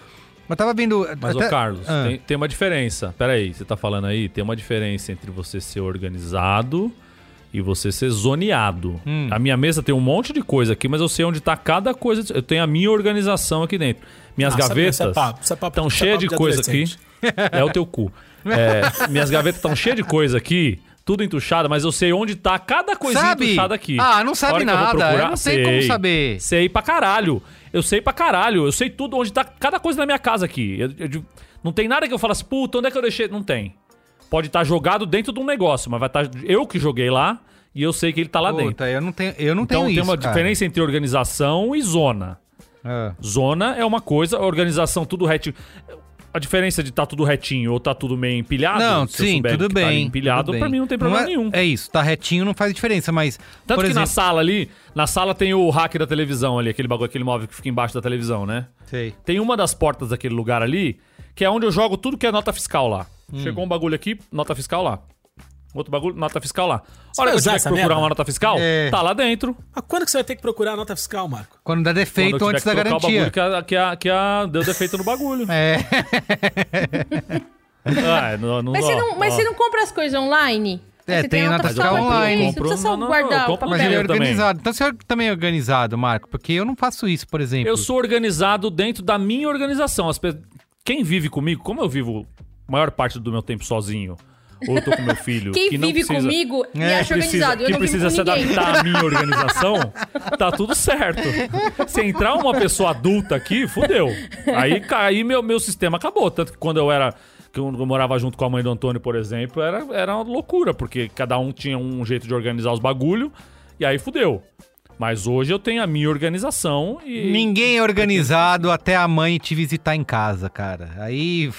Eu tava vendo. Mas, até- ô Carlos, Ah. tem, tem uma diferença. Pera aí, você tá falando aí? Tem uma diferença entre você ser organizado e você ser zoneado. Hum. A minha mesa tem um monte de coisa aqui, mas eu sei onde tá cada coisa. Eu tenho a minha organização aqui dentro. Minhas Ah, é- gavetas isso é é estão é cheias de de coisa aqui. É o teu cu. É, minhas gavetas estão cheias de coisa aqui. Tudo entuchado, mas eu sei onde tá cada coisinha Sabe? entuchada aqui. Ah, não sabe A hora que eu nada, procurar, eu não sei como saber. Sei pra caralho. Eu sei pra caralho. Eu sei tudo onde tá cada coisa na minha casa aqui. Eu- eu- não tem nada que eu fale assim, puta, onde é que eu deixei? Não tem. Pode estar jogado dentro de um negócio, mas vai estar. eu que joguei lá e eu sei que ele tá lá dentro. Puta, eu não tenho, eu não Então tenho tem isso. uma cara. diferença entre organização e zona. Ah. Zona é uma coisa, organização tudo retinho. A diferença de tá tudo retinho ou tá tudo meio empilhado, Não, se sim, tudo tá bem. empilhado, tudo pra bem. mim não tem problema é, nenhum. É isso, tá retinho não faz diferença, mas. Tanto por que na exemplo, sala ali, na sala tem o rack da televisão ali, aquele bagulho, aquele móvel que fica embaixo da televisão, né? Sei. Tem uma das portas daquele lugar ali, que é onde eu jogo tudo que é nota fiscal lá. Hum. Chegou um bagulho aqui, nota fiscal lá. Outro bagulho, nota fiscal lá. Você vai que eu tiver que procurar merda? uma nota fiscal, É. tá lá dentro. Mas quando que você vai ter que procurar a nota fiscal, Marco? Quando dá defeito Quando antes tiver da que trocar o garantia. bagulho que a, que, a, que a deu defeito no bagulho. É. Ah, não, não, Mas, você não, mas ó. você não compra as coisas online? É, Você tem a nota fiscal online. Você precisa só não, não, guardar eu o Mas ele é também. organizado. Então você também é organizado, Marco, porque eu não faço isso, por exemplo. Eu sou organizado dentro da minha organização. As pe- Quem vive comigo, como eu vivo a maior parte do meu tempo sozinho, ou eu tô com meu filho, Quem que não vive precisa... comigo me É, acha precisa, organizado. Eu que não vivo precisa se ninguém. adaptar à minha organização, tá tudo certo. Se entrar uma pessoa adulta aqui, fudeu. Aí, aí meu, meu sistema acabou. Tanto que quando eu era. Que eu morava junto com a mãe do Antônio, por exemplo, era, era uma loucura, porque cada um tinha um jeito de organizar os bagulho, e aí fudeu. Mas hoje eu tenho a minha organização e. Ninguém é organizado até a mãe te visitar em casa, cara. Aí.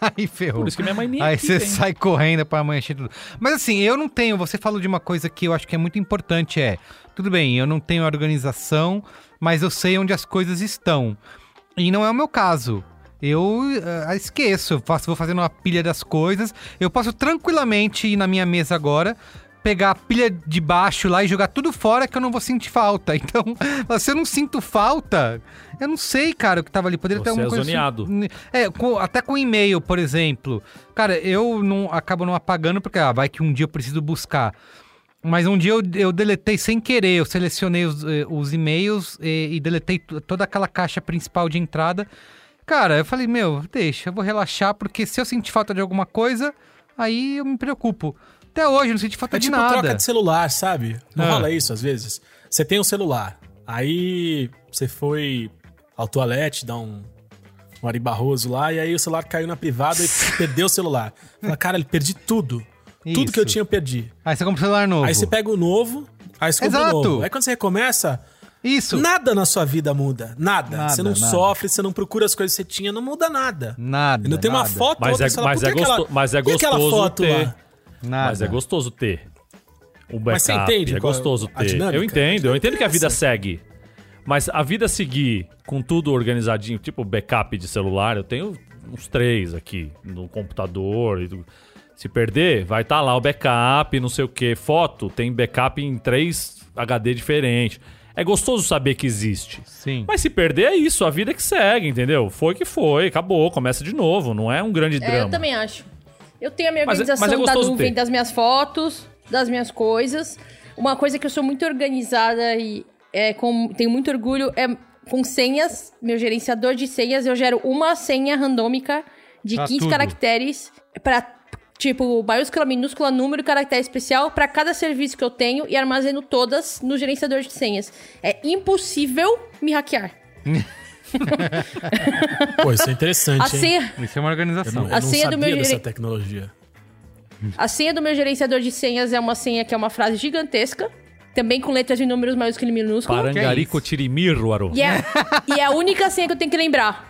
Aí ferrou. Por isso que minha mãe nem Aí você sai correndo pra mãe encher tudo. Mas assim, eu não tenho. Você falou de uma coisa que eu acho que é muito importante: é. Tudo bem, eu não tenho organização, mas eu sei onde as coisas estão. E não é o meu caso. Eu ah, esqueço, eu faço, vou fazendo uma pilha das coisas. Eu posso tranquilamente ir na minha mesa agora, pegar a pilha de baixo lá e jogar tudo fora que eu não vou sentir falta. Então, se eu não sinto falta, eu não sei, cara, o que tava ali. Poderia ter Você alguma é coisa. zoneado. assim- É, com- até com e-mail, por exemplo. Cara, eu não acabo não apagando porque ah, vai que um dia eu preciso buscar. Mas um dia eu, eu deletei sem querer, eu selecionei os, eh, os e-mails e, e deletei toda aquela caixa principal de entrada. Cara, eu falei, meu, deixa, eu vou relaxar, porque se eu sentir falta de alguma coisa, aí eu me preocupo. Até hoje não senti falta É de tipo nada. troca de celular, sabe? Não Ah. rola isso às vezes? Você tem um celular, aí você foi ao toalete, dar um, um Ari Barroso lá, e aí o celular caiu na privada e perdeu o celular. Fala, cara, ele perdi tudo. Tudo que eu Isso. tinha eu perdi. Aí você compra um celular novo. Aí você pega o novo, aí você compra o novo. Aí quando você recomeça, Isso. nada na sua vida muda. Nada. Nada, você não nada. sofre, você não procura as coisas que você tinha, não muda nada. Nada. E não tem uma nada, foto, Mas outra, é- fala, mas que é aquela- gosto- mas é por que aquela gostoso foto ter. lá? Nada. Mas é gostoso ter. O backup. Mas você entende É qual- gostoso a ter. Eu entendo, eu entendo que a vida segue. Mas a vida seguir com tudo organizadinho, tipo backup de celular, eu tenho uns três aqui no computador. e do- Se perder, vai estar lá o backup, não sei o que. Foto, tem backup em três HD diferentes. É gostoso saber que existe. Sim. Mas se perder é isso, a vida que segue, entendeu? Foi que foi, acabou, começa de novo. Não é um grande É, drama. eu também acho. Eu tenho a minha Mas é- organização mas é da gostoso nuvem ter. das minhas fotos, das minhas coisas. Uma coisa que eu sou muito organizada e é, com, tenho muito orgulho é com senhas. Meu gerenciador de senhas, eu gero uma senha randômica de Pra 15 tudo. caracteres para tipo maiúscula, minúscula, número, caractere especial para cada serviço que eu tenho e armazeno todas no gerenciador de senhas. É impossível me hackear. Pô, isso é interessante, A hein? senha Isso é uma Eu organização. não, eu A não senha do sabia meu dessa tecnologia. A senha do meu gerenciador de senhas é uma senha que é uma frase gigantesca, também com letras e números maiúsculos e minúsculos. Parangarico Tirimiruaro. E é, e é a única senha que eu tenho que lembrar.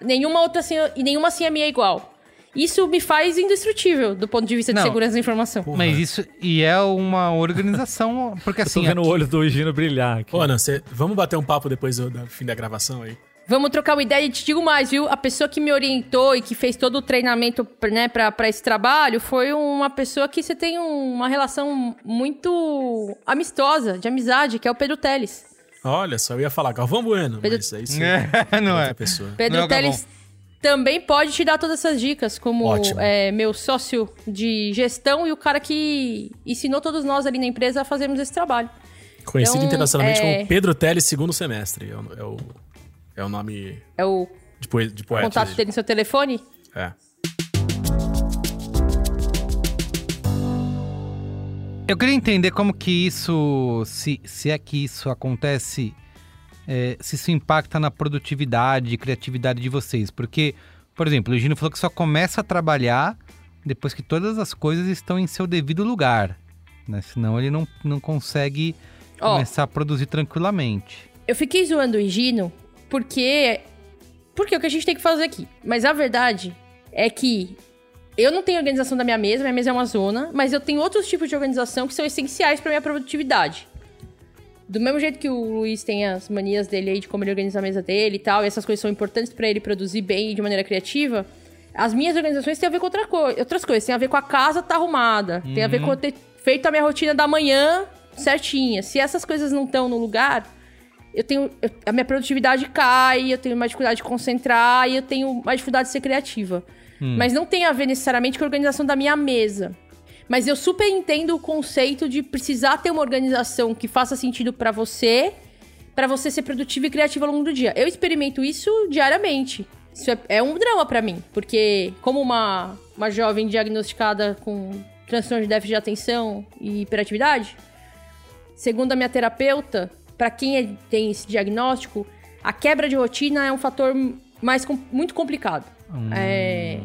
Nenhuma outra senha, e nenhuma senha minha é igual. Isso me faz indestrutível do ponto de vista de Não. segurança da informação. Mas isso e é uma organização, porque Eu tô assim, vendo o aqui- olho do Gino brilhar aqui. Ô, Ana, você- vamos bater um papo depois do, do fim da gravação aí? Vamos trocar uma ideia e te digo mais, viu? A pessoa que me orientou e que fez todo o treinamento né, pra, pra esse trabalho foi uma pessoa que você tem um- uma relação muito amistosa, de amizade, que é o Pedro Teles. Olha só, eu ia falar Galvão Bueno, Pedro- mas aí sim. É, não é. pessoa. Pedro Não. Teles também pode te dar todas essas dicas, como é, meu sócio de gestão e o cara que ensinou todos nós ali na empresa a fazermos esse trabalho. Conhecido Então, internacionalmente é- como Pedro Teles segundo semestre. É o, é o, nome É o de, poe, de poeta. contato dele no seu telefone. É. Eu queria entender como que isso, se, se é que isso acontece, é, se isso impacta na produtividade e criatividade de vocês. Porque, por exemplo, o Gino falou que só começa a trabalhar depois que todas as coisas estão em seu devido lugar. Né? Senão ele não, não consegue Ó. começar a produzir tranquilamente. Eu fiquei zoando o Higino porque. Porque é o que a gente tem que fazer aqui. Mas a verdade é que eu não tenho organização da minha mesa, minha mesa é uma zona, mas eu tenho outros tipos de organização que são essenciais para minha produtividade. Do mesmo jeito que o Luiz tem as manias dele aí de como ele organiza a mesa dele e tal, e essas coisas são importantes para ele produzir bem e de maneira criativa, as minhas organizações têm a ver com outra co outras coisas. Tem a ver com a casa tá arrumada, tem a ver com eu ter feito a minha rotina da manhã certinha. Se essas coisas não estão no lugar, eu tenho. eu- a minha produtividade cai, eu tenho mais dificuldade de concentrar e eu tenho mais dificuldade de ser criativa. Mas não tem a ver necessariamente com a organização da minha mesa. Mas eu super entendo o conceito de precisar ter uma organização que faça sentido pra você, pra você ser produtivo e criativo ao longo do dia. Eu experimento isso diariamente. Isso é, é um drama pra mim, porque como uma, uma jovem diagnosticada com transtorno de déficit de atenção e hiperatividade, segundo a minha terapeuta, pra quem é- tem esse diagnóstico, a quebra de rotina é um fator mais com- muito complicado. É,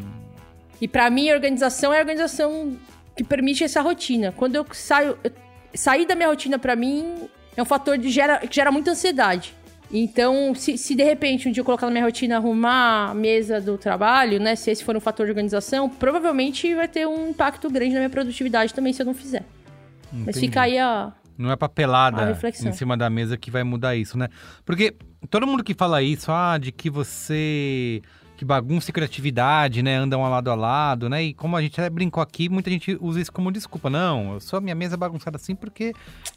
e pra mim, a organização é a organização que permite essa rotina. Quando eu saio. eu- sair da minha rotina, pra mim, é um fator de gera, que gera muita ansiedade. Então, se, se de repente um dia eu colocar na minha rotina arrumar a mesa do trabalho, né? Se esse for um fator de organização, provavelmente vai ter um impacto grande na minha produtividade também se eu não fizer. Mas Entendi. fica aí a. Não é papelada em cima da mesa que vai mudar isso, né? Porque todo mundo que fala isso, ah, de que você. Que bagunça e criatividade, né? Andam ao lado a lado, né? E como a gente até brincou aqui, muita gente usa isso como desculpa. Não, eu sou a minha mesa bagunçada assim porque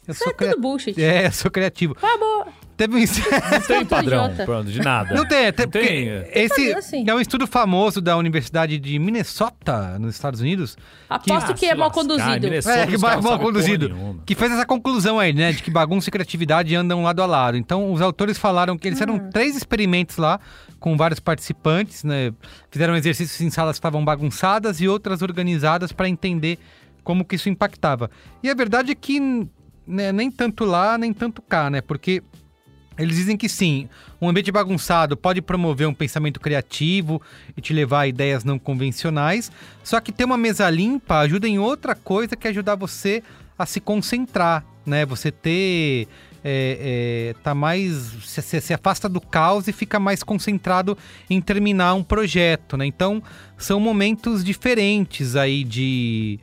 eu Isso sou é tudo criativo. bullshit. É, eu sou criativo. Acabou. Teve um. Não tem padrão, idiota. pronto, de nada. Não tem, até Não porque tem, é. esse assim. é um estudo famoso da Universidade de Minnesota, nos Estados Unidos, Aposto Ah, que é se mal conduzido. É, que os mal, conduzido. Que fez essa conclusão aí, né? De que bagunça e criatividade andam lado a lado. Então, os autores falaram que eles fizeram Hum. três experimentos lá com vários participantes, né? Fizeram exercícios em salas que estavam bagunçadas e outras organizadas para entender como que isso impactava. E a verdade é que né, nem tanto lá, nem tanto cá, né? Porque eles dizem que sim, um ambiente bagunçado pode promover um pensamento criativo e te levar a ideias não convencionais, só que ter uma mesa limpa ajuda em outra coisa que é ajudar você a se concentrar, né? Você ter. É, é, tá mais. Se, se- afasta do caos e fica mais concentrado em terminar um projeto, né? Então, são momentos diferentes aí de,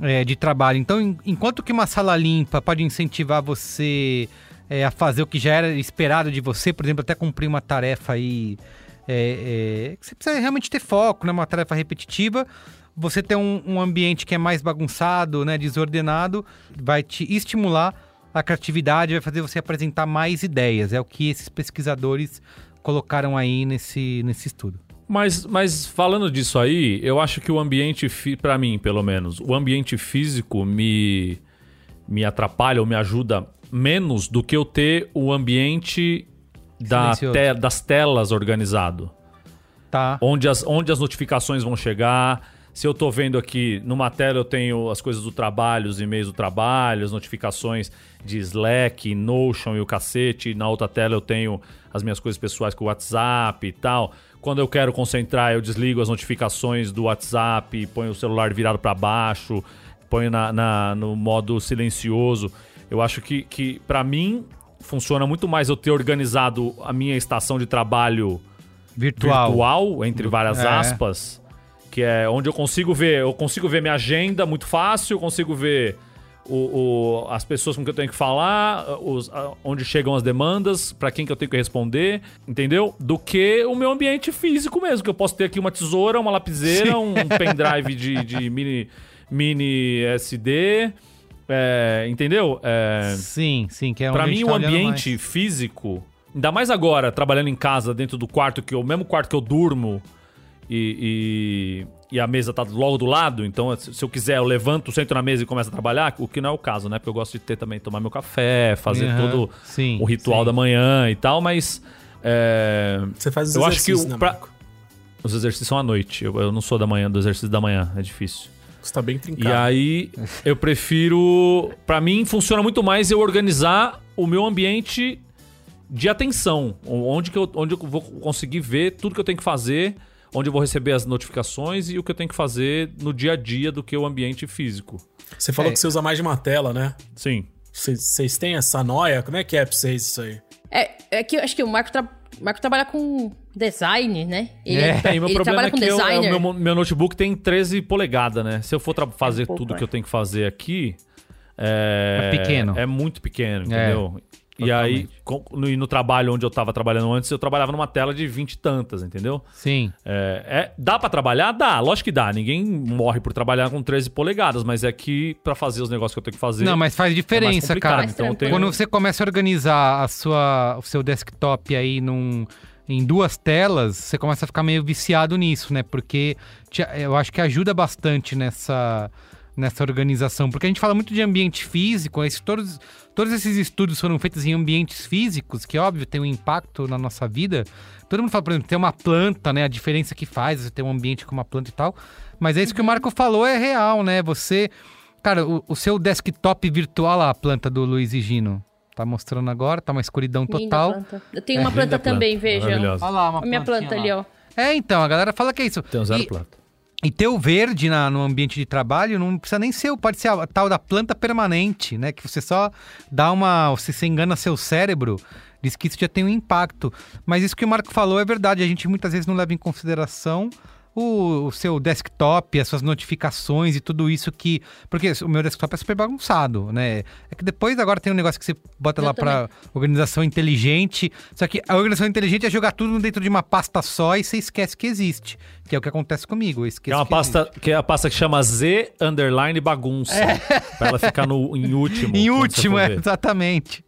é, de trabalho. Então, en- enquanto que uma sala limpa pode incentivar você é, a fazer o que já era esperado de você, por exemplo, até cumprir uma tarefa aí é, é, que você precisa realmente ter foco, né? Uma tarefa repetitiva. Você ter um, um ambiente que é mais bagunçado, né? Desordenado, vai te estimular a criatividade, vai fazer você apresentar mais ideias. É o que esses pesquisadores colocaram aí nesse, nesse estudo. Mas, mas falando disso aí, eu acho que o ambiente, pra mim, pelo menos, o ambiente físico me, me atrapalha ou me ajuda menos do que eu ter o ambiente da te- das telas organizado. Tá? Onde as, onde as notificações vão chegar. Se eu tô vendo aqui, numa tela eu tenho as coisas do trabalho, os e-mails do trabalho, as notificações de Slack, Notion e o cacete. Na outra tela eu tenho as minhas coisas pessoais com o WhatsApp e tal. Quando eu quero concentrar, eu desligo as notificações do WhatsApp, ponho o celular virado para baixo, ponho na, na- no modo silencioso. Eu acho que, que para mim, funciona muito mais eu ter organizado a minha estação de trabalho Virtual. virtual, entre várias É. aspas, que é onde eu consigo ver, eu consigo ver minha agenda muito fácil, eu consigo ver o, o- as pessoas com quem eu tenho que falar, os- a- onde chegam as demandas, pra quem que eu tenho que responder, entendeu? Do que o meu ambiente físico mesmo, que eu posso ter aqui uma tesoura, uma lapiseira, um pendrive de, de mini, mini SD, é, entendeu? É, Sim, sim, que é onde Pra a gente mim, tá o ambiente mais. físico, ainda mais agora, trabalhando em casa, dentro do quarto, que o mesmo quarto que eu durmo, e, e, e a mesa tá logo do lado, então se eu quiser, eu levanto, sento na mesa e começo a trabalhar, o que não é o caso, né? Porque eu gosto de ter também, tomar meu café, fazer Aham, todo sim, o ritual sim. da manhã e tal, mas. é, Você faz os Eu acho que exercícios, o- né, pra- os exercícios são à noite. Eu, eu não sou da manhã, do exercício da manhã, é difícil. Você tá bem E trincado. aí, eu prefiro. Pra mim, funciona muito mais eu organizar o meu ambiente de atenção. Onde, que eu, onde eu vou conseguir ver tudo que eu tenho que fazer, onde eu vou receber as notificações e o que eu tenho que fazer no dia a dia do que o ambiente físico. Você falou É. que você usa mais de uma tela, né? Sim. Vocês têm essa noia? Como é que é pra vocês isso aí? É, é que eu acho que o Marco, tra- o Marco trabalha com design, né? Ele, É. É, e meu ele problema trabalha é com que eu- é meu, meu notebook tem 13 polegadas, né? Se eu for tra- fazer pouco, tudo é. que eu tenho que fazer aqui. É, É pequeno. É muito pequeno, entendeu? E aí, totalmente. com- no, no trabalho onde eu tava trabalhando antes, eu trabalhava numa tela de 20 e tantas, entendeu? Sim. É, é- dá pra trabalhar? Dá, lógico que dá. Ninguém morre por trabalhar com 13 polegadas, mas é que pra fazer os negócios que eu tenho que fazer. Não, mas faz é diferença, complicado. cara. Então eu tenho... Quando você começa a organizar a sua, o seu desktop aí num, em duas telas, você começa a ficar meio viciado nisso, né? Porque te- eu acho que ajuda bastante nessa, nessa organização. Porque a gente fala muito de ambiente físico, esse, todos, todos esses estudos foram feitos em ambientes físicos, que óbvio tem um impacto na nossa vida. Todo mundo fala, por exemplo, ter uma planta, né? A diferença que faz você ter um ambiente com uma planta e tal. Mas é isso que o Marco falou, é real, né? Você. Cara, o, o seu desktop virtual lá, a planta do Luiz e Gino. Tá mostrando agora, tá uma escuridão Linda total. planta. Eu tenho uma Linda planta também, veja. Maravilhosa. Olha lá, uma A minha planta ali, lá. ó. É, então, a galera fala que é isso. Tenho zero e, planta. E ter o verde na- no ambiente de trabalho não precisa nem ser, pode ser a tal da planta permanente, né? Que você só dá uma. Você se engana seu cérebro, diz que isso já tem um impacto. Mas isso que o Marco falou é verdade, a gente muitas vezes não leva em consideração. O, o seu desktop, as suas notificações e tudo isso que. Porque o meu desktop é super bagunçado, né? É que depois agora tem um negócio que você bota Eu lá pra organização inteligente. Só que a organização inteligente é jogar tudo dentro de uma pasta só e você esquece que existe. Que é o que acontece comigo. Eu Que esqueço é uma que pasta que é a pasta que chama Z underline bagunça. Pra ela ficar no, em último. Em último, é, exatamente.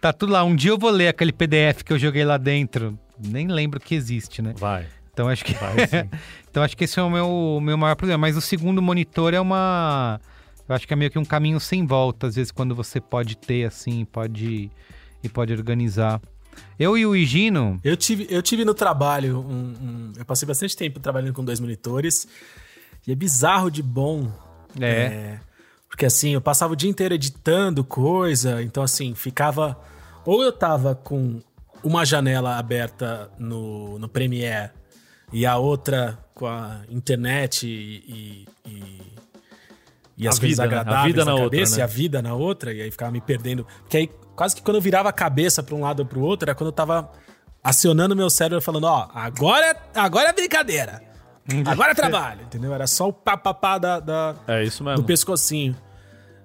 Tá tudo lá. Um dia eu vou ler aquele PDF que eu joguei lá dentro. Nem lembro que existe, né? Vai. Então acho que. Vai então acho que esse é o meu, meu maior problema. Mas o segundo monitor é uma. Eu acho que é meio que um caminho sem volta, às vezes, quando você pode ter, assim, pode. E pode organizar. Eu e o Higino. Eu tive, eu tive no trabalho, um, um- eu passei bastante tempo trabalhando com dois monitores, e é bizarro de bom. É. porque assim, eu passava o dia inteiro editando coisa, então assim, ficava. Ou eu tava com uma janela aberta no, no Premiere e a outra com a internet e. e, e- e A as coisas vida, né? A agradáveis vida na, na outra, cabeça né? e a vida na outra, e aí ficava me perdendo. Porque aí, quase que quando eu virava a cabeça pra um lado ou pro outro, era quando eu tava acionando meu cérebro falando, ó, agora, agora é brincadeira. Agora é trabalho, entendeu? Era só o papapá da, da, É isso mesmo. do pescocinho.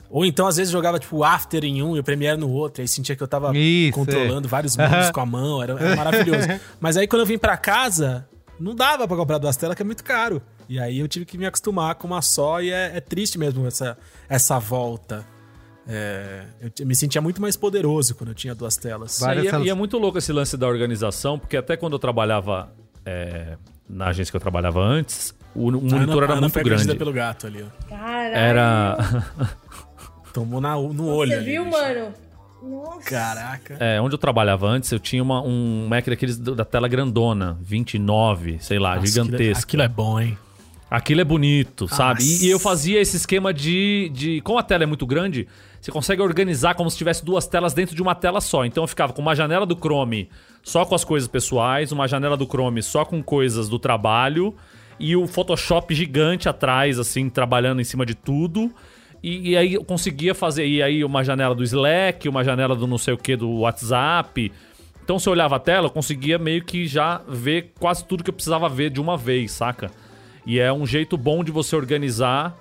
Ou então, às vezes, jogava, tipo, o After em um e o Premiere no outro. E aí sentia que eu tava Isso, controlando é. vários mundos com a mão. Era, era maravilhoso. Mas aí, quando eu vim pra casa, não dava pra comprar duas telas, que é muito caro. E aí eu tive que me acostumar com uma só. E é, é triste mesmo essa, essa volta. É, eu me sentia muito mais poderoso quando eu tinha duas telas. Várias aí é- telas. e é muito louco esse lance da organização, porque até quando eu trabalhava é, na agência que eu trabalhava antes, o, Ana- monitor a era Ana muito foi grande. pelo gato ali, ó. Caralho. Era. Tomou na, no olho Você ali, viu, bicho. mano? Nossa. Caraca. É, onde eu trabalhava antes, eu tinha uma- um Mac daqueles da tela grandona, 29, sei lá, Nossa, gigantesca. Aquilo, aquilo é bom, hein? Aquilo é bonito, sabe? Nossa. E, e eu fazia esse esquema de, de. Como a tela é muito grande, você consegue organizar como se tivesse duas telas dentro de uma tela só. Então eu ficava com uma janela do Chrome só com as coisas pessoais, uma janela do Chrome só com coisas do trabalho e o Photoshop gigante atrás, assim, trabalhando em cima de tudo. E, e aí eu conseguia fazer. E aí uma janela do Slack, uma janela do não sei o que do WhatsApp. Então se eu olhava a tela, eu conseguia meio que já ver quase tudo que eu precisava ver de uma vez, saca? E é um jeito bom de você organizar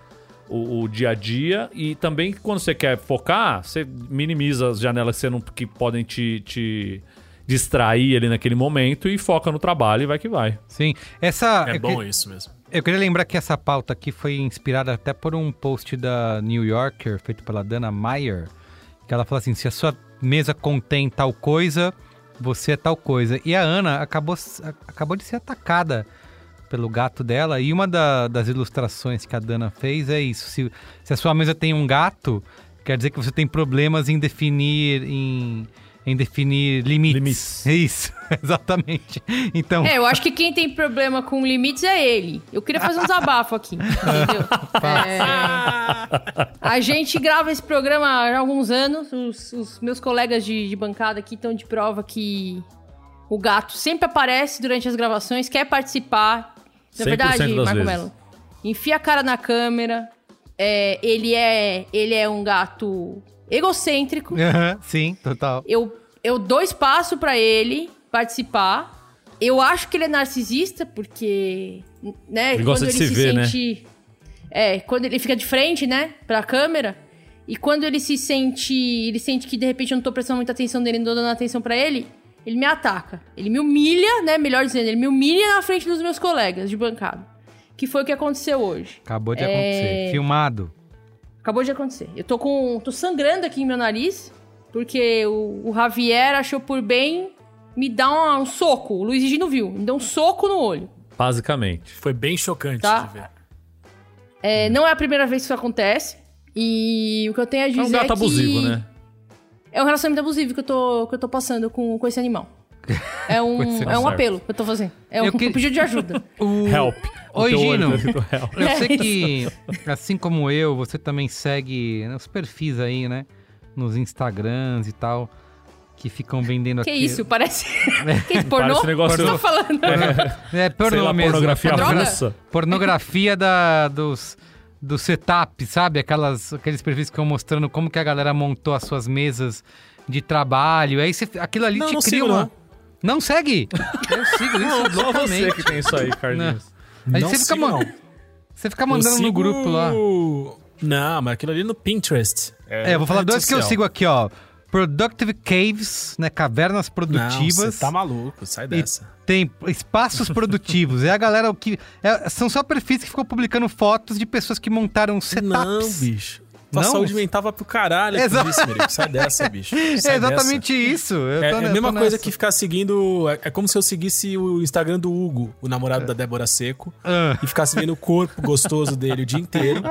o, o dia a dia. E também quando você quer focar, você minimiza as janelas que, você não, que podem te, te distrair ali naquele momento e foca no trabalho e vai que vai. Sim. Essa. É eu bom que- isso mesmo. Eu queria lembrar que essa pauta aqui foi inspirada até por um post da New Yorker, feito pela Dana Meyer, que ela fala assim: se a sua mesa contém tal coisa, você é tal coisa. E a Ana acabou, acabou de ser atacada pelo gato dela, e uma da- das ilustrações que a Dana fez é isso: se, se a sua mesa tem um gato, quer dizer que você tem problemas em definir. Em, em definir limites. Limites. Isso, exatamente. Então, É, eu acho que quem tem problema com limites é ele. Eu queria fazer um desabafo aqui, entendeu? É, a gente grava esse programa há alguns anos. Os, os meus colegas de, de bancada aqui estão de prova que o gato sempre aparece durante as gravações, quer participar. Na 100% verdade, Marco. Melo, enfia a cara na câmera. É, ele, é, ele é um gato egocêntrico. Sim, total. Eu, eu dou espaço pra ele participar. Eu acho que ele é narcisista, porque. Né, Ele gosta quando de se ver, né? sente. É, quando ele fica de frente, né, pra câmera. E quando ele se sente. Ele sente que de repente eu não tô prestando muita atenção nele, não tô dando atenção pra ele. Ele me ataca. Ele me humilha, né? Melhor dizendo, ele me humilha na frente dos meus colegas de bancada. Que foi o que aconteceu hoje. Acabou de É. acontecer. Filmado. Acabou de acontecer. Eu tô com. tô sangrando aqui em meu nariz, porque o, o Javier achou por bem me dar um, um soco. O Luiz Gino viu, me deu um soco no olho. Basicamente. Foi bem chocante Tá. de ver. É, não é a primeira vez que isso acontece. E o que eu tenho a É dizer um gato que abusivo, né? É um relacionamento abusivo que eu tô, que eu tô passando com, com esse animal. É um, é um certo. apelo que eu tô fazendo. É um Eu que- pedido de ajuda. O... Help. Oi, Gino. Eu É sei que, assim como eu, você também segue né, os perfis aí, né? Nos Instagrams e tal, que ficam vendendo que aqui. isso? Parece. que pornô? Parece negócio- Você tá falando? É Sei pornô lá, mesmo. pornografia Droga? russa. Pornografia da, dos, do setup, sabe? Aquelas, aqueles perfis que ficam mostrando como que a galera montou as suas mesas de trabalho. Aí você, aquilo ali Não, te não cria sigo, uma... não. Não segue? Eu sigo isso Não, só você que tem isso aí, Carlinhos. Aí Não você fica, sigo, não. você fica mandando Eu no sigo- grupo lá. Não, mas aquilo ali no Pinterest. É, eu vou falar dois que eu social. sigo aqui, ó. Productive Caves, né? Cavernas Não, produtivas. você tá maluco, sai E dessa. tem espaços produtivos. É a galera que. é- são só perfis que ficam publicando fotos de pessoas que montaram setups. Não, bicho. Tua Não? saúde mental vai pro caralho com isso, Merico. Sai dessa, bicho. É Sai exatamente isso. Eu dessa. É, é a mesma coisa nessa. que ficar seguindo. É, é como se eu seguisse o Instagram do Hugo, o namorado da Débora Seco, Ah. e ficasse vendo o corpo gostoso dele o dia inteiro.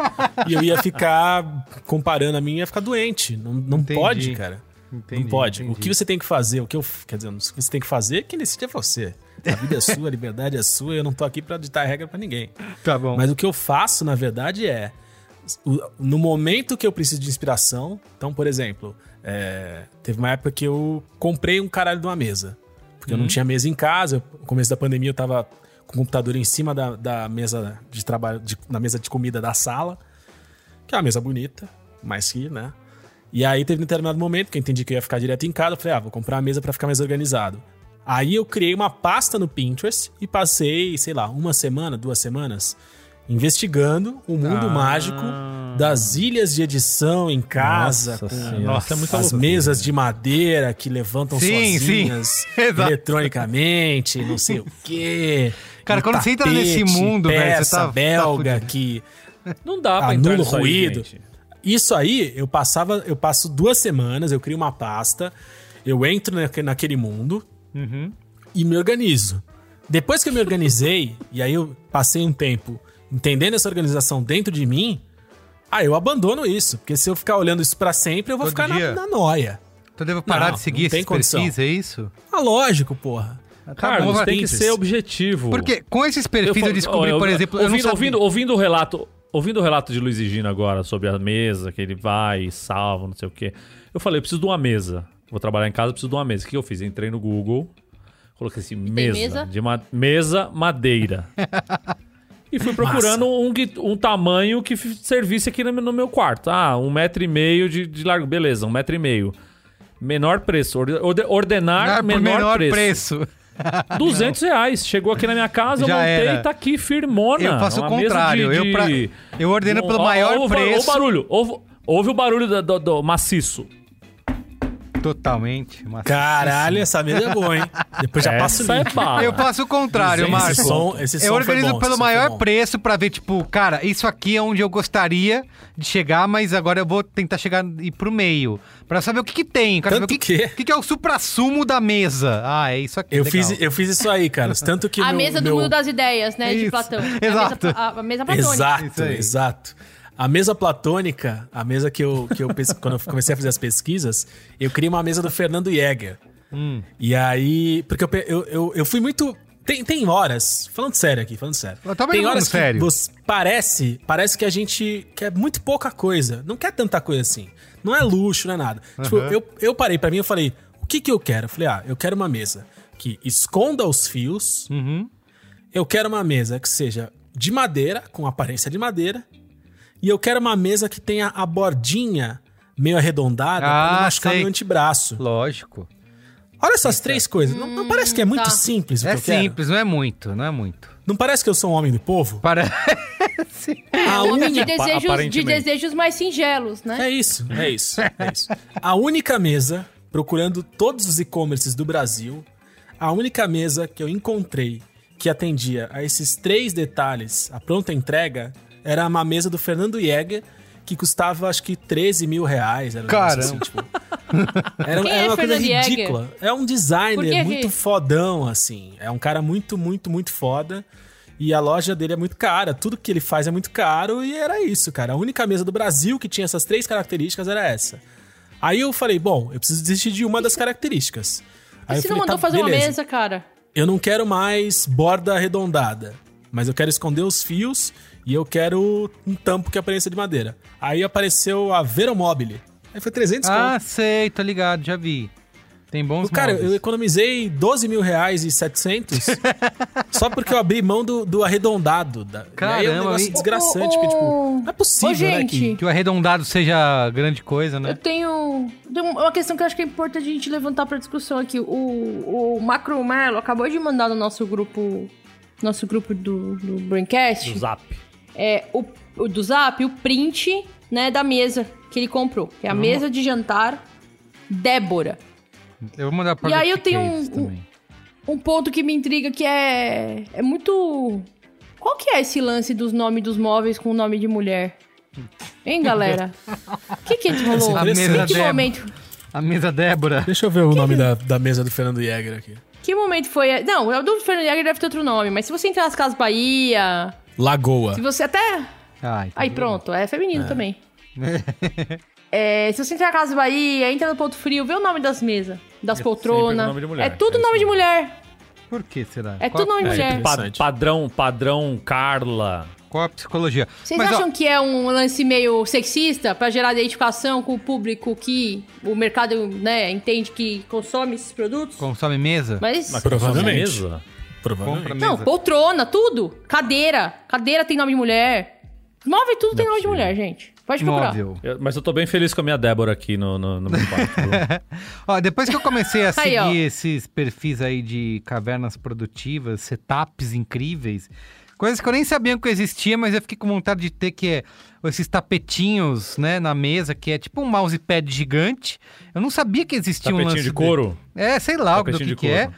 e eu ia ficar comparando a mim e ia ficar doente. Não, não Entendi. pode, cara. Entendi, não pode. O entendi. que você tem que fazer, o que eu. Quer dizer, o que você tem que fazer, quem decide é você. A vida é sua, a liberdade é sua, eu não tô aqui pra ditar regra pra ninguém. Tá bom. Mas o que eu faço, na verdade, é. No momento que eu preciso de inspiração. Então, por exemplo, é, teve uma época que eu comprei um caralho de uma mesa. Porque eu não tinha mesa em casa. No começo da pandemia eu tava com o computador em cima da, da mesa de trabalho, de- na mesa de comida da sala. Que é uma mesa bonita, mas que, né? E aí teve um determinado momento que eu entendi que eu ia ficar direto em casa. Eu falei, ah, vou comprar uma mesa pra ficar mais organizado. Aí eu criei uma pasta no Pinterest e passei, sei lá, uma semana, duas semanas, investigando o mundo Ah. mágico das ilhas de edição em casa, Nossa com Nossa, é as mesas de madeira que levantam Sim, sozinhas sim. Eletronicamente, não sei o quê. Cara, quando você entra nesse tapete, mundo, velho, você peça tá- tá belga fudido. que Não dá pra entrar anula o nisso aí, ruído. gente. Isso aí, eu passava, eu passo duas semanas, eu crio uma pasta, eu entro naque- naquele mundo Uhum. e me organizo. Depois que eu me organizei, e aí eu passei um tempo entendendo essa organização dentro de mim, aí eu abandono isso. Porque se eu ficar olhando isso pra sempre, eu vou Todo ficar dia? na, na noia. Então eu devo parar Não, de seguir condição. perfis, é isso? Ah, lógico, porra. Carlos, bom, tem que ser objetivo. Porque com esses perfis eu, fa- descobri, eu- por exemplo, eu não ouvindo, sabia. ouvindo, ouvindo o relato, ouvindo o relato de Luiz e Gino agora sobre a mesa que ele vai e salva, não sei o quê. Eu falei, eu preciso de uma mesa. Vou trabalhar em casa, eu preciso de uma mesa. O que eu fiz? Entrei no Google, coloquei assim, mesa, mesa? de ma mesa madeira. e fui procurando um, um tamanho que servisse aqui no, meu- quarto. Ah, um metro e meio de, de largo. Beleza, um metro e meio. Menor preço. Orde- orde- ordenar por menor, menor preço. preço. 200 reais. Chegou aqui na minha casa, eu Já montei era. e tá aqui, firmona. Eu faço o Uma mesa contrário, eu pra- eu ordeno pelo maior ó, preço. O barulho, ouve, ouve o barulho do, do- do maciço. Totalmente. Caralho, essa mesa é boa, hein? Depois já passa o é link. bala. Eu faço o contrário, Esse Marco. som- esse som eu foi organizo bom, pelo esse maior preço pra ver, tipo, cara, isso aqui é onde eu gostaria de chegar, mas agora eu vou tentar chegar e ir pro meio. Pra saber o que que tem. Quero Tanto o que, que- o que que é o supra-sumo da mesa. Ah, é isso aqui. Eu legal. fiz, eu fiz isso aí, Carlos. Tanto que A meu- mesa do meu- mundo das ideias, né? Isso, De Platão. exato. A mesa, a, a mesa platônica. Exato, exato. A mesa platônica, a mesa que eu, que eu quando eu comecei a fazer as pesquisas, eu criei uma mesa do Fernando Jäger. Hum. E aí, porque eu, eu, eu, eu fui muito. Tem, tem horas, falando sério aqui, falando sério. Tem horas sério. que você- parece, parece que a gente quer muito pouca coisa. Não quer tanta coisa assim. Não é luxo, não é nada. Tipo, Aham. eu, eu parei pra mim, eu falei, o que que eu quero? Eu falei, ah, eu quero uma mesa que esconda os fios, Uhum. eu quero uma mesa que seja de madeira, com aparência de madeira. E eu quero uma mesa que tenha a bordinha meio arredondada pra Ah, não machucar sei. meu antebraço. Lógico. Olha essas três coisas. Não, não parece que é muito tá. simples o É que eu quero? simples, não é muito, não é muito. Não parece que eu sou um homem do povo? Para... A Um homem de única... desejos, de desejos mais singelos, né? É isso, é isso, é isso. A única mesa, procurando todos os e-commerces do Brasil, a única mesa que eu encontrei que atendia a esses três detalhes, a pronta entrega, era uma mesa do Fernando Jäger, que custava acho que 13 mil reais. Era um negócio Caramba. tipo. Era, Quem era é uma coisa Fernando Jäger? ridícula. É um designer muito fodão, assim. É um cara muito, muito, muito foda. E a loja dele é muito cara. Tudo que ele faz é muito caro. E era isso, cara. A única mesa do Brasil que tinha essas três características era essa. Aí eu falei, bom, eu preciso desistir de uma das características. Aí E eu você não falei, mandou tá, fazer uma beleza. mesa, cara? Eu não quero mais borda arredondada. Mas eu quero esconder os fios e eu quero um tampo que apareça de madeira. Aí apareceu a Veromobile. Aí foi 300 conto. ah, sei, tô ligado, já vi. Tem bons Cara, móveis. eu economizei 12 mil reais e 700 só porque eu abri mão do, do arrendondado. Da, e aí é um Caramba, negócio e- desgraçante, porque, tipo, não é possível, né? gente. Que... Que o arredondado seja grande coisa, Eu né? tenho, tenho uma questão que eu acho que é importante a gente levantar pra discussão aqui. O, o Macro Melo acabou de mandar no nosso grupo, nosso grupo do, do Braincast, Do Zap. É, o, o do Zap, o print né, da mesa que ele comprou. Que é a mesa de jantar Débora. Eu vou mandar pra E aí eu que que tenho é um- também. Um ponto que me intriga que é, é muito... Qual que é esse lance dos nomes dos móveis com o nome de mulher? Hein, galera? O que que rolou? A mesa que Débora. momento... A mesa Débora. Deixa eu ver o nome da, da mesa do Fernando Jäger aqui. Que momento foi? Não, o do Fernando Jäger deve ter outro nome, mas se você entrar nas Casas Bahia, Lagoa. se você até. Ai, tá Aí bom. pronto, é feminino também. É, se você entrar na Casa Bahia, entra no Ponto Frio, vê o nome das mesas, das poltronas. É tudo é nome de mulher. Por que será? É qual, tudo nome de É, mulher. pa- padrão, padrão Carla. qual a psicologia? Vocês Mas, ó, acham que é um lance meio sexista pra gerar identificação com o público que o mercado né, entende que consome esses produtos? consome mesa? Mas. Mas Provavelmente. Mesa? Provavelmente. Não, poltrona, tudo. Cadeira. Cadeira tem nome de mulher. Móvel, tudo tem nome de mulher, gente. Pode procurar. Móvel. Eu- mas eu tô bem feliz com a minha Débora aqui no, no, no meu quarto. Ó, depois que eu comecei a Aí, seguir ó. esses perfis aí de cavernas produtivas, setups incríveis, coisas que eu nem sabia que existia, mas eu fiquei com vontade de ter, que é esses tapetinhos, né, na mesa, que é tipo um mousepad gigante. Eu não sabia que existia um Tapetinho lance de couro? É, sei lá o que, do Tapetinho que, de que é.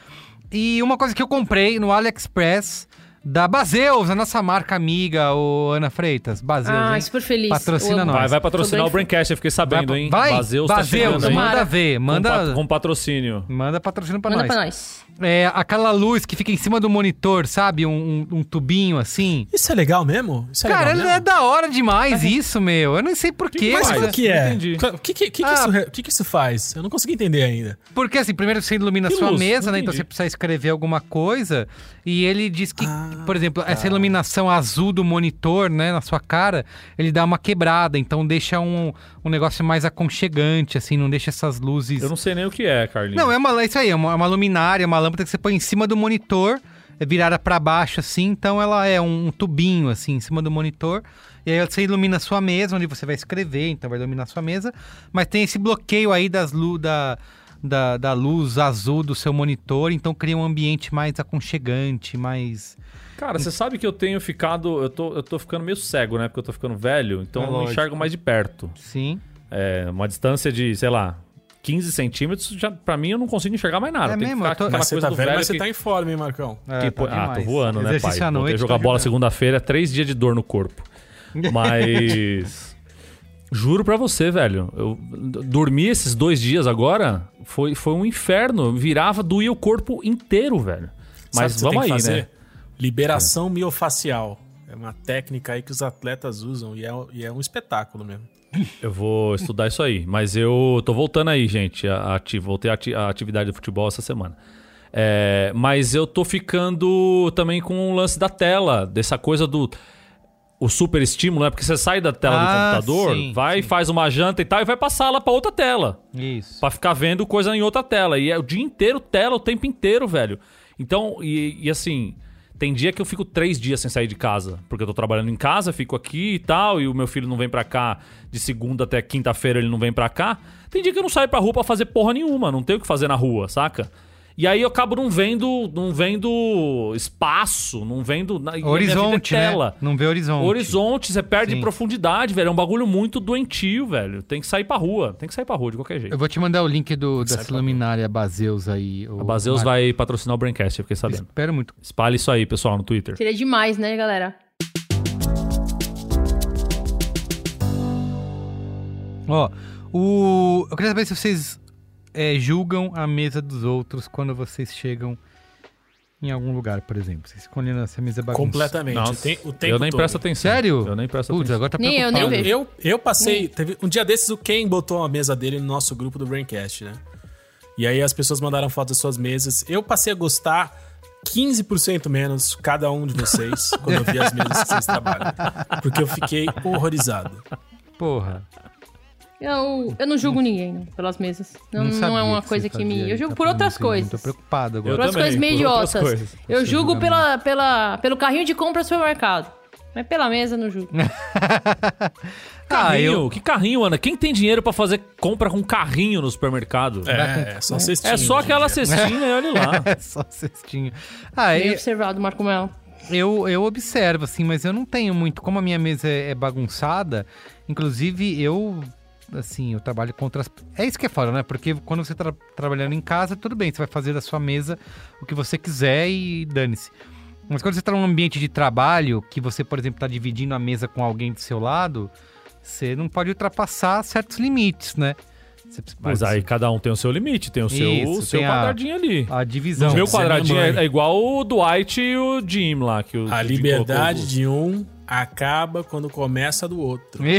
E uma coisa que eu comprei no AliExpress, da Baseus, a nossa marca amiga, o Ana Freitas. Baseus, Ah, hein? super feliz. Patrocina nós. Vai, vai patrocinar o Braincast, eu fiquei sabendo, Vai, hein? vai, Baseus tá Baseus, chegando aí. manda ver, Com, manda, pat- com patrocínio. manda patrocínio pra Manda nós. pra nós. É, aquela luz que fica em cima do monitor, sabe? Um, um- um tubinho assim. Isso é legal mesmo? Isso é Cara, legal é mesmo? da hora demais isso, meu. Eu não sei porquê. Mas o que é? O que, que, que, que Ah. isso, que que isso faz? Eu não consegui entender ainda. Porque assim, primeiro você ilumina a sua luz? mesa, Não né? Então entendi. você precisa escrever alguma coisa. E ele diz que, Ah, por exemplo, tá. essa iluminação azul do monitor, né, na sua cara, ele dá uma quebrada. Então deixa um, um negócio mais aconchegante, assim, não deixa essas luzes. Eu não sei nem o que é, Carlinhos. Não, é uma, é isso aí, é uma, é uma luminária, uma lâmpada que você põe em cima do monitor, é virada pra baixo, assim, então ela é um, um tubinho, assim, em cima do monitor. E aí você ilumina a sua mesa, onde você vai escrever, então vai iluminar a sua mesa. Mas tem esse bloqueio aí das lu da, da, da luz azul do seu monitor, então cria um ambiente mais aconchegante, mais. Cara, você sabe que eu tenho ficado. Eu tô, eu tô ficando meio cego, né? Porque eu tô ficando velho, então É eu não lógico. enxergo mais de perto. Sim. É, uma distância de, sei lá, 15 centímetros, já, pra mim eu não consigo enxergar mais nada. É Tem que mesmo? ficar Eu tô- aquela Mas você coisa tá do velho, velho mas você que- tá em forma, hein, Marcão? É, que, tá ah, tô voando, né, Exercício pai? noite, a jogar tá bola segunda-feira, três dias de dor no corpo. Mas. Juro pra você, velho. Eu dormi esses dois dias agora, foi, foi um inferno. Virava, doía o corpo inteiro, velho. Sabe Mas que você vamos tem que aí, fazer? né? Liberação miofacial. É uma técnica aí que os atletas usam e é, e é um espetáculo mesmo. Eu vou estudar isso aí. Mas eu tô voltando aí, gente. A, ati- voltei à atividade de futebol essa semana. É, mas eu tô ficando também com o lance da tela, dessa coisa do. O super estímulo, né? Porque você sai da tela Ah, do computador, sim, vai, faz uma janta e tal, e vai passar lá pra outra tela. Isso. Pra ficar vendo coisa em outra tela. E é o dia inteiro tela, o tempo inteiro, velho. Então, e, e assim, tem dia que eu fico três dias sem sair de casa. Porque eu tô trabalhando em casa, fico aqui e tal, e o meu filho não vem pra cá de segunda até quinta-feira, ele não vem pra cá. Tem dia que eu não saio pra rua pra fazer porra nenhuma, não tenho o que fazer na rua, saca? E aí eu acabo não vendo, não vendo espaço, não vendo e vida é Horizonte, né? tela. Não vê horizonte. Horizonte, você perde Sim. profundidade, velho. É um bagulho muito doentio, velho. Tem que sair pra rua. Tem que sair pra rua de qualquer jeito. Eu vou te mandar o link do, dessa luminária Baseus aí. o A Baseus Mar- vai patrocinar o Braincast, eu fiquei sabendo. Espero muito. Espalhe isso aí, pessoal, no Twitter. Seria demais, né, galera? Ó, o... eu queria saber se vocês é, julgam a mesa dos outros quando vocês chegam em algum lugar, por exemplo. Vocês ficam olhando essa mesa bagunçada. Completamente. Nossa, o, te- o tempo eu nem todo. presto atenção. Sério? Eu nem presto Putz, atenção. agora tá Nem eu, nem preocupado. vejo. Eu, eu passei. Teve, um dia desses o Ken botou a mesa dele no nosso grupo do Braincast, né? E aí as pessoas mandaram fotos das suas mesas. Eu passei a gostar 15% menos cada um de vocês quando eu vi as mesas que vocês trabalham. Porque eu fiquei horrorizado. Porra. Eu, eu não julgo ninguém não, pelas mesas. Não, não, sabia é uma que coisa que me. Eu julgo isso, por tá outras coisas. Tô preocupado Eu agora. Por outras também, coisas meio idiotas. Eu julgo pela, pela, pelo carrinho de compra do supermercado. Mas pela mesa, não julgo. Ah, Carrinho? eu... Que carrinho, Ana? Quem tem dinheiro pra fazer compra com carrinho no supermercado? É, é só cestinho. É só hoje em aquela dia. cestinha e olha lá. É só cestinho. Ah, Bem eu, observado, Marco Melo. eu, eu observo, assim, mas eu não tenho muito. Como a minha mesa é, é bagunçada, inclusive eu. Assim, eu trabalho contra as. É isso que é foda, né? Porque quando você tá trabalhando em casa, tudo bem, você vai fazer da sua mesa o que você quiser e dane-se. Mas quando você tá num ambiente de trabalho, que você, por exemplo, tá dividindo a mesa com alguém do seu lado, você não pode ultrapassar certos limites, né? Você, Mas aí cada um tem o seu limite, tem o seu, Isso, seu tem a- quadradinho ali. A divisão. O meu é quadradinho é, é igual o Dwight e o Jim lá. Que o A liberdade colocou- de um acaba quando começa do outro.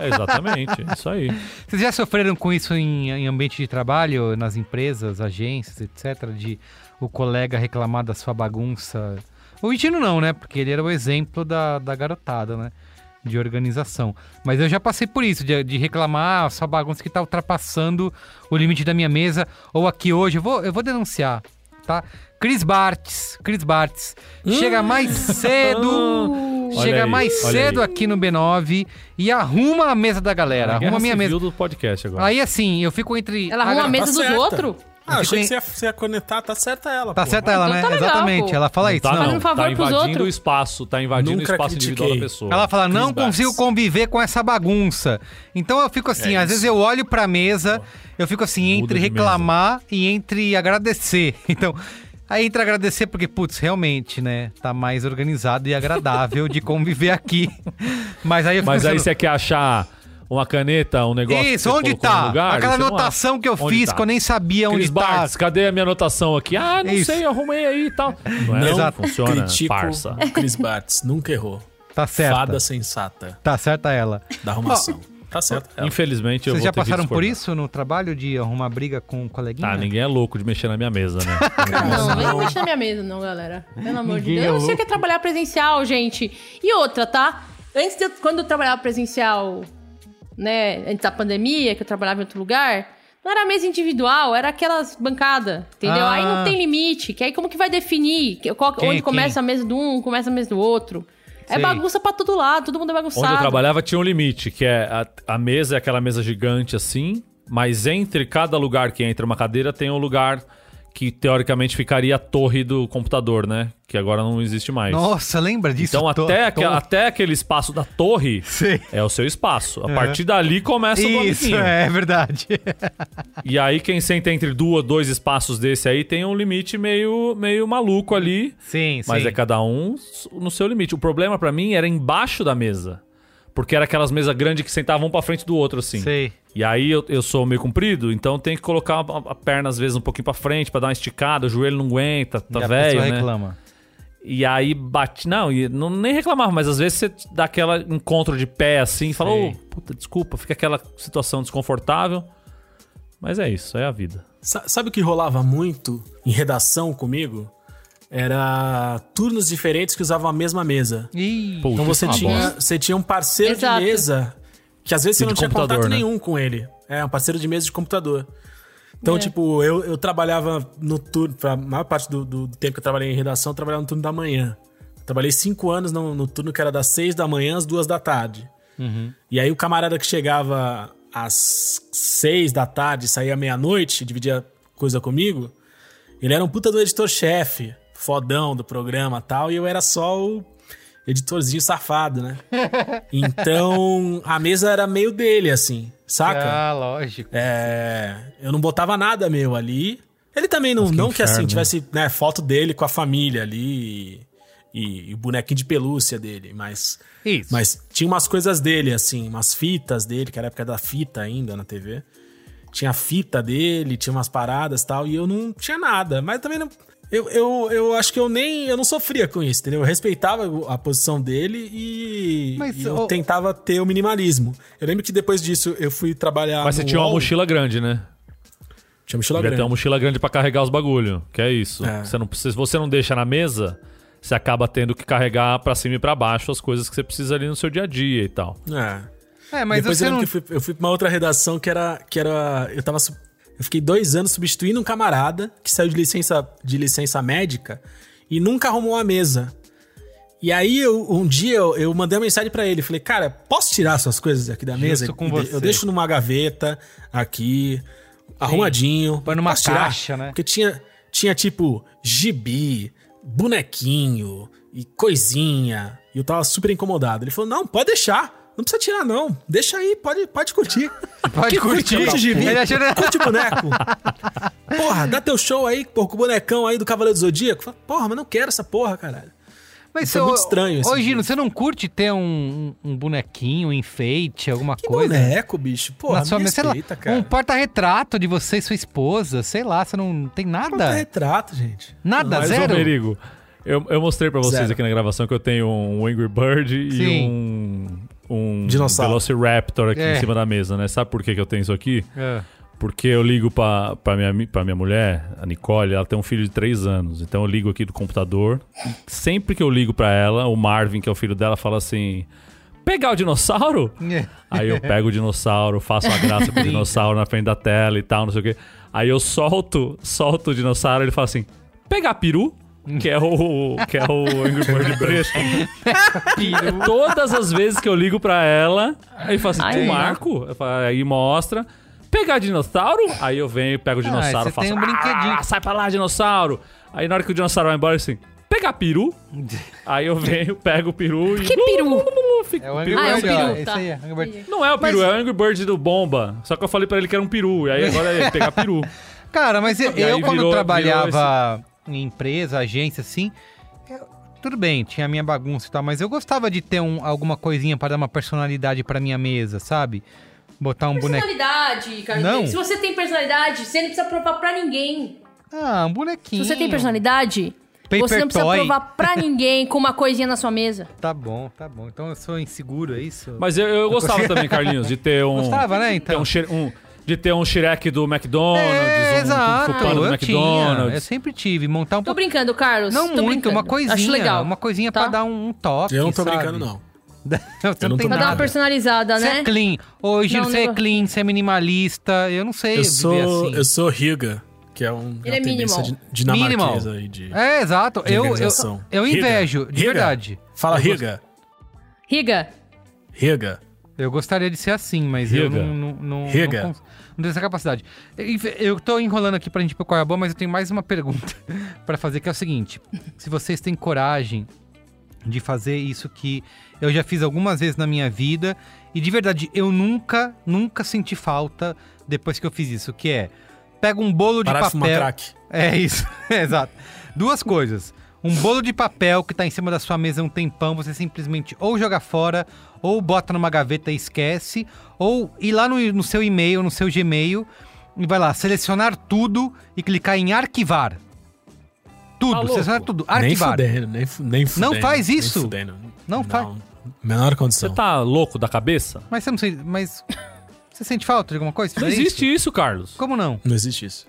É, exatamente, é isso aí. Vocês já sofreram com isso em, em ambiente de trabalho, nas empresas, agências, etc? De o colega reclamar da sua bagunça? O Vitino não, né? Porque ele era o exemplo da, da garotada, né? De organização. Mas eu já passei por isso, de, de reclamar ah, sua bagunça que tá ultrapassando o limite da minha mesa. Ou aqui hoje, eu vou, eu vou denunciar, tá? Cris Bartz, Cris Bartz, chega mais cedo, chega aí, mais cedo aí. aqui no B9 e arruma a mesa da galera, Guerra arruma a minha mesa. do podcast agora. Aí assim, eu fico entre. Ela arruma a Ah, mesa tá dos outros? Ah, eu achei que você ia, você ia conectar, tá certa ela. Tá pô. certa ela, Então né? tá legal, Exatamente. pô. Ela fala Não isso. tá, não. Fazendo um favor tá pros invadindo outros. o espaço, tá invadindo Nunca o espaço individual da critiquei. pessoa. Ela fala, não Chris consigo conviver com essa bagunça. Então eu fico assim, É às isso. vezes eu olho pra mesa, eu fico assim, Muda entre reclamar e entre agradecer. Então, Aí entra agradecer porque, putz, realmente, né? Tá mais organizado e agradável de conviver aqui. Mas aí eu Mas aí você quer achar uma caneta, um negócio Isso, onde tá? lugar, Aquela não anotação que eu Onde fiz tá? que eu nem sabia onde Cris tá. Bartz, cadê a minha anotação aqui? Ah, não Isso. sei, eu arrumei aí e tal. Não, é Não que funciona, critico farsa. o Chris Bartz, nunca errou. Tá certa. Fada sensata Tá certa ela. da arrumação. Tá certo. ela. Infelizmente, eu Vocês vou já passaram por isso no trabalho de arrumar briga com um coleguinha? Ah, ninguém é louco de mexer na minha mesa, né? Não, vem mexer na minha mesa, não, galera. Pelo amor de Ninguém Deus. Eu é não sei o que é trabalhar presencial, gente. E outra, tá? Antes de eu, quando eu trabalhava presencial, né, antes da pandemia, que eu trabalhava em outro lugar, não era mesa individual, era aquelas bancadas, entendeu? Ah. Aí não tem limite, que aí como que vai definir qual- Quem é onde começa quem? a mesa do um, começa a mesa do outro? É Sei. bagunça pra todo lado, todo mundo é bagunçado. Onde eu trabalhava tinha um limite, que é a, a mesa é aquela mesa gigante assim, mas entre cada lugar que entra uma cadeira tem um lugar que teoricamente ficaria a torre do computador, né? Que agora não existe mais. Nossa, lembra disso? então Tô- até, tô- aque- até aquele espaço da torre Sei. é o seu espaço. A partir dali começa o do Isso, amiguinho. é verdade. E aí quem senta entre duas, dois espaços desse aí tem um limite meio, meio maluco ali. Sim, Mas sim. é cada um no seu limite. O problema pra mim era embaixo da mesa. Porque era aquelas mesas grandes que sentavam um pra frente do outro, assim. Sei. E aí eu, eu sou meio comprido, então tem que colocar a, a perna às vezes um pouquinho pra frente pra dar uma esticada, o joelho não aguenta, E tá a velho, pessoa né? reclama. E aí bate. Não, e não, nem reclamava, mas às vezes você dá aquela encontro de pé assim e fala, ô, puta, desculpa, fica aquela situação desconfortável. Mas é isso, é a vida. Sa- Sabe o que rolava muito em redação comigo? Era turnos diferentes que usavam a mesma mesa. Ih, Então você é tinha, bosta. você tinha um parceiro Exato. de mesa que às vezes você não tinha contato né? nenhum com ele. É, um parceiro de mesa de computador. Então, É. tipo, eu, eu trabalhava no turno, pra maior parte do, do tempo que eu trabalhei em redação, eu trabalhava no turno da manhã. Trabalhei cinco anos no, no turno que era das seis da manhã às duas da tarde. E aí o camarada que chegava às seis da tarde, saía meia-noite, dividia coisa comigo, ele era um puta do editor-chefe, fodão do programa e tal, e eu era só o editorzinho safado, né? Então, a mesa era meio dele, assim, saca? Ah, lógico. É, eu não botava nada meu ali. Ele também não, não que assim tivesse né, foto dele com a família ali e, e o bonequinho de pelúcia dele, mas Isso. mas tinha umas coisas dele assim, umas fitas dele, que era a época da fita ainda na TV. Tinha a fita dele, tinha umas paradas e tal, e eu não tinha nada, mas também não eu, eu, eu acho que eu nem. Eu não sofria com isso, entendeu? Eu respeitava a posição dele e, Mas, e eu ô- tentava ter o minimalismo. Eu lembro que depois disso eu fui trabalhar. Mas você tinha uma mochila grande, né? Tinha mochila Devia grande. ter uma mochila grande pra carregar os bagulho, que é isso. É. Você não, se você não deixa na mesa, você acaba tendo que carregar pra cima e pra baixo as coisas que você precisa ali no seu dia a dia e tal. É. É, mas Depois você eu, lembro não... que eu, fui, eu fui pra uma outra redação que era. Que era eu tava. Eu fiquei dois anos substituindo um camarada que saiu de licença, de licença médica e nunca arrumou uma mesa. E aí, eu- um dia, eu, eu mandei uma mensagem pra ele. Falei, cara, posso tirar suas coisas aqui da mesa? com você. Eu deixo numa gaveta aqui, arrumadinho. Põe numa Posso tirar? caixa, né? Porque tinha, tinha tipo gibi, bonequinho e coisinha. E eu tava super incomodado. Ele falou: não, pode deixar. Não precisa tirar, não. Deixa aí, pode, pode curtir. Pode Que curtir. Curte gibi, Ele achou- curte boneco. Porra, dá teu show aí, pô, com o bonecão aí do Cavaleiro do Zodíaco. Porra, mas não quero essa porra, caralho. Mas Foi ô- muito estranho esse Ô, dia. Gino, você não curte ter um, um bonequinho, um enfeite, alguma Que coisa? boneco, bicho. Porra, Na sua sei lá, respeita, cara. um porta-retrato de você e sua esposa, sei lá, você não tem nada? retrato, gente. Nada, Mas, zero? ô Merigo, eu, eu mostrei pra vocês Zero. aqui na gravação que eu tenho um Angry Bird e Sim. um, um Dinossauro. Velociraptor aqui É. em cima da mesa, né? Sabe por que, que eu tenho isso aqui? É. Porque eu ligo pra, pra, minha, mi- pra minha mulher, a Nicole, ela tem um filho de 3 anos. Então eu ligo aqui do computador. E sempre que eu ligo pra ela, o Marvin, que é o filho dela, fala assim: Pegar o dinossauro? Aí eu pego o dinossauro, faço uma graça com o dinossauro na frente da tela e tal, não sei o quê. Aí eu solto, solto o dinossauro ele fala assim: Pegar peru? Que é o. Que é o Angry Bird preto. Todas as vezes que eu ligo pra ela, aí fala assim: Tu não. Marco? Aí mostra. Pegar dinossauro? Aí eu venho, pego o dinossauro, você faço. tem um brinquedinho. "Ah, sai pra lá, dinossauro! Aí na hora que o dinossauro vai embora, assim. Pegar peru? Aí eu venho, pego o peru e. Que peru? É o Angry Ah, é o ó, esse tá. aí, Angry Bird. Não é o peru, é o Angry Bird do Bomba. Só que eu falei pra ele que era um peru. E aí agora é pegar peru. Cara, mas eu, quando virou- trabalhava em empresa, agência, assim, eu- tudo bem, tinha a minha bagunça e tal, mas eu gostava de ter um- alguma coisinha para dar uma personalidade pra minha mesa, sabe? Botar um boneco. Personalidade, cara. Não. Se você tem personalidade, você não precisa provar pra ninguém. Ah, um bonequinho. Se você tem personalidade, Paper você não precisa toy. provar pra ninguém com uma coisinha na sua mesa. Tá bom, tá bom. Então eu sou inseguro, é isso? Mas eu, eu gostava também, Carlinhos, de ter um. Gostava, né, ter então? um, Shre- um- de ter um Shrek do McDonald's, É, um exato. Kung do Eu tinha. McDonald's. Eu sempre tive. Montar um Tô brincando, Carlos. Não tô muito, brincando. uma coisinha. Acho legal. Uma coisinha tá? pra dar um, um toque. Eu não tô sabe? brincando, não. você Eu não não tem tô Pra dar uma nada. personalizada, Você né? é clean. Hoje Não, você é clean, você é minimalista. Eu não sei Eu viver sou, assim. eu sou Riga, que é um, Ele é uma tendência minimal. di- dinamarquesa aí de... É, exato. de Eu, eu, eu invejo, de Riga. verdade. Fala Riga. Riga. Riga. Eu gostaria de ser assim, mas eu Riga. não, não, não, Riga. não, cons- não tenho essa capacidade. Eu, eu tô enrolando aqui pra gente ir pro qual é a boa, mas eu tenho mais uma pergunta pra fazer, que é o seguinte. Se vocês têm coragem de fazer isso que eu já fiz algumas vezes na minha vida, e de verdade, eu nunca, nunca senti falta depois que eu fiz isso, que é... Pega um bolo de Parar de fumar papel... crack. É isso, exato. Duas coisas. Um bolo de papel que tá em cima da sua mesa um tempão, você simplesmente ou joga fora, ou bota numa gaveta e esquece, ou ir lá no, no seu e-mail, no seu Gmail, e vai lá, selecionar tudo e clicar em arquivar. Tudo, Tá selecionar tudo, Nem arquivar. fudendo, nem, nem fudendo. faz nem isso? fudendo. Não faz. Menor Você condição. tá louco da cabeça? Mas você não sei, mas você sente falta de alguma coisa? Não existe isso? isso, Carlos. Como não? Não existe isso.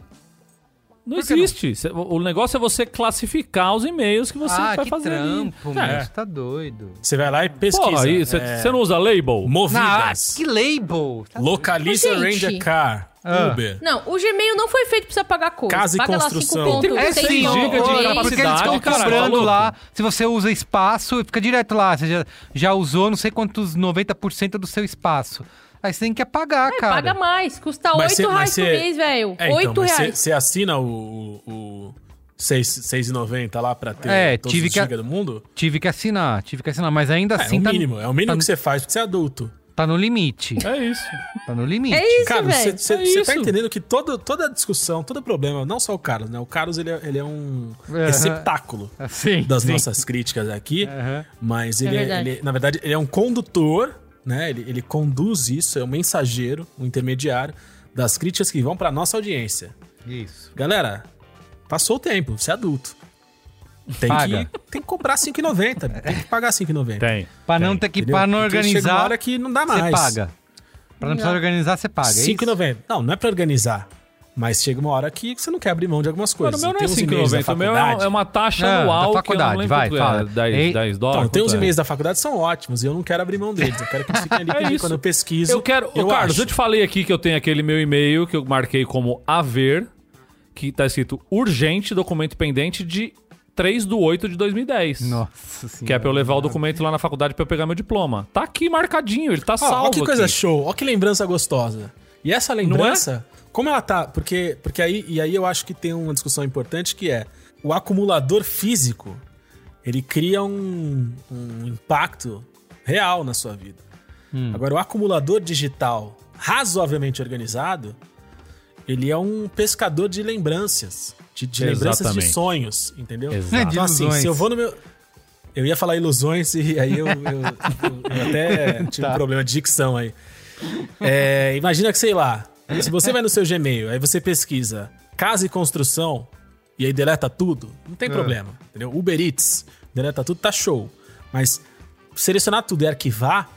Não não? existe. Cê- O negócio é você classificar os e-mails que você ah, vai que fazer. ali. trampo, É. meu, você tá doido. Você vai lá e pesquisa. Porra, aí você é, você não usa label? Ah, Movidas. que label! Tá Localiza Mas, Ranger Car. Ah. Uber. Não, o Gmail não foi feito pra você pagar coisa. Casa e Paga construção. lá 5 pontos. Tem É Tem sim, giga ó, de ó, porque eles capacidade, tá cobrando louco? lá. Se você usa espaço, fica direto lá. Você já, já usou não sei quantos 90% do seu espaço. Aí você tem que apagar, cara. Paga mais. Custa Mas 8 cê- mas reais cê- por mês, velho. É, então, 8 mas você- reais. Você assina o, o 6 6,90 lá pra ter É, todos tive os que a- do mundo? Tive que assinar, tive que assinar. Mas ainda É, assim é o tá, mínimo. É o mínimo tá- que você faz porque você é adulto. tá no limite. É isso. Tá no limite. É isso, Cara, você é tá entendendo que todo, toda discussão, todo problema, não só o Carlos, né? O Carlos, ele é, ele é um Aham. receptáculo Sim, das sim. nossas críticas aqui. Mas ele, é, verdade. ele- na verdade, ele é um condutor, né? Ele, ele conduz isso, é um mensageiro, um intermediário das críticas que vão pra nossa audiência. Isso. Galera, passou o tempo, você é adulto. Tem, Paga. que, tem que comprar 5,90. Tem que pagar 5,90. Tem. Pra não ter que, Entendeu? pra não Porque chega uma organizar, hora que não dá você mais. paga. Pra não precisar organizar, você paga. é isso? 5,90. Não, não é pra organizar. Mas chega uma hora que você não quer abrir mão de algumas Mano, coisas. o meu não é Tem uns e-mails da 5,90. O meu é faculdade. é uma taxa Ah, anual da que eu faculdade, vai, quanto fala. é. 10, Ei, 10 dólares. Então, tem uns é? e-mails da faculdade que são ótimos e eu não quero abrir mão deles. Eu quero que eles fiquem ali É quando eu pesquiso. Eu quero. Ô, Carlos, acho. eu te falei aqui que eu tenho aquele meu e-mail que eu marquei como haver, que tá escrito urgente, documento pendente de 3 de 8 de 2010. Nossa senhora. Que é pra eu levar o documento lá na faculdade pra eu pegar meu diploma. Tá aqui marcadinho, ele tá Ó, salvo. ó que coisa aqui. show, ó que lembrança gostosa. E essa lembrança, como ela tá. Porque, porque aí, e aí eu acho que tem uma discussão importante que é o acumulador físico ele cria um, um impacto real na sua vida. Hum. Agora, o acumulador digital razoavelmente organizado, ele é um pescador de lembranças. De, de lembranças de sonhos, entendeu? Exato. Então, assim, ilusões. se eu vou no meu. Eu ia falar ilusões e aí eu, eu- eu- eu até tive Tá. um problema de dicção aí. É, imagina que, sei lá, se você vai no seu Gmail, aí você pesquisa casa e construção e aí deleta tudo, não tem É. problema, entendeu? Uber Eats, deleta tudo, tá show. Mas selecionar tudo e arquivar,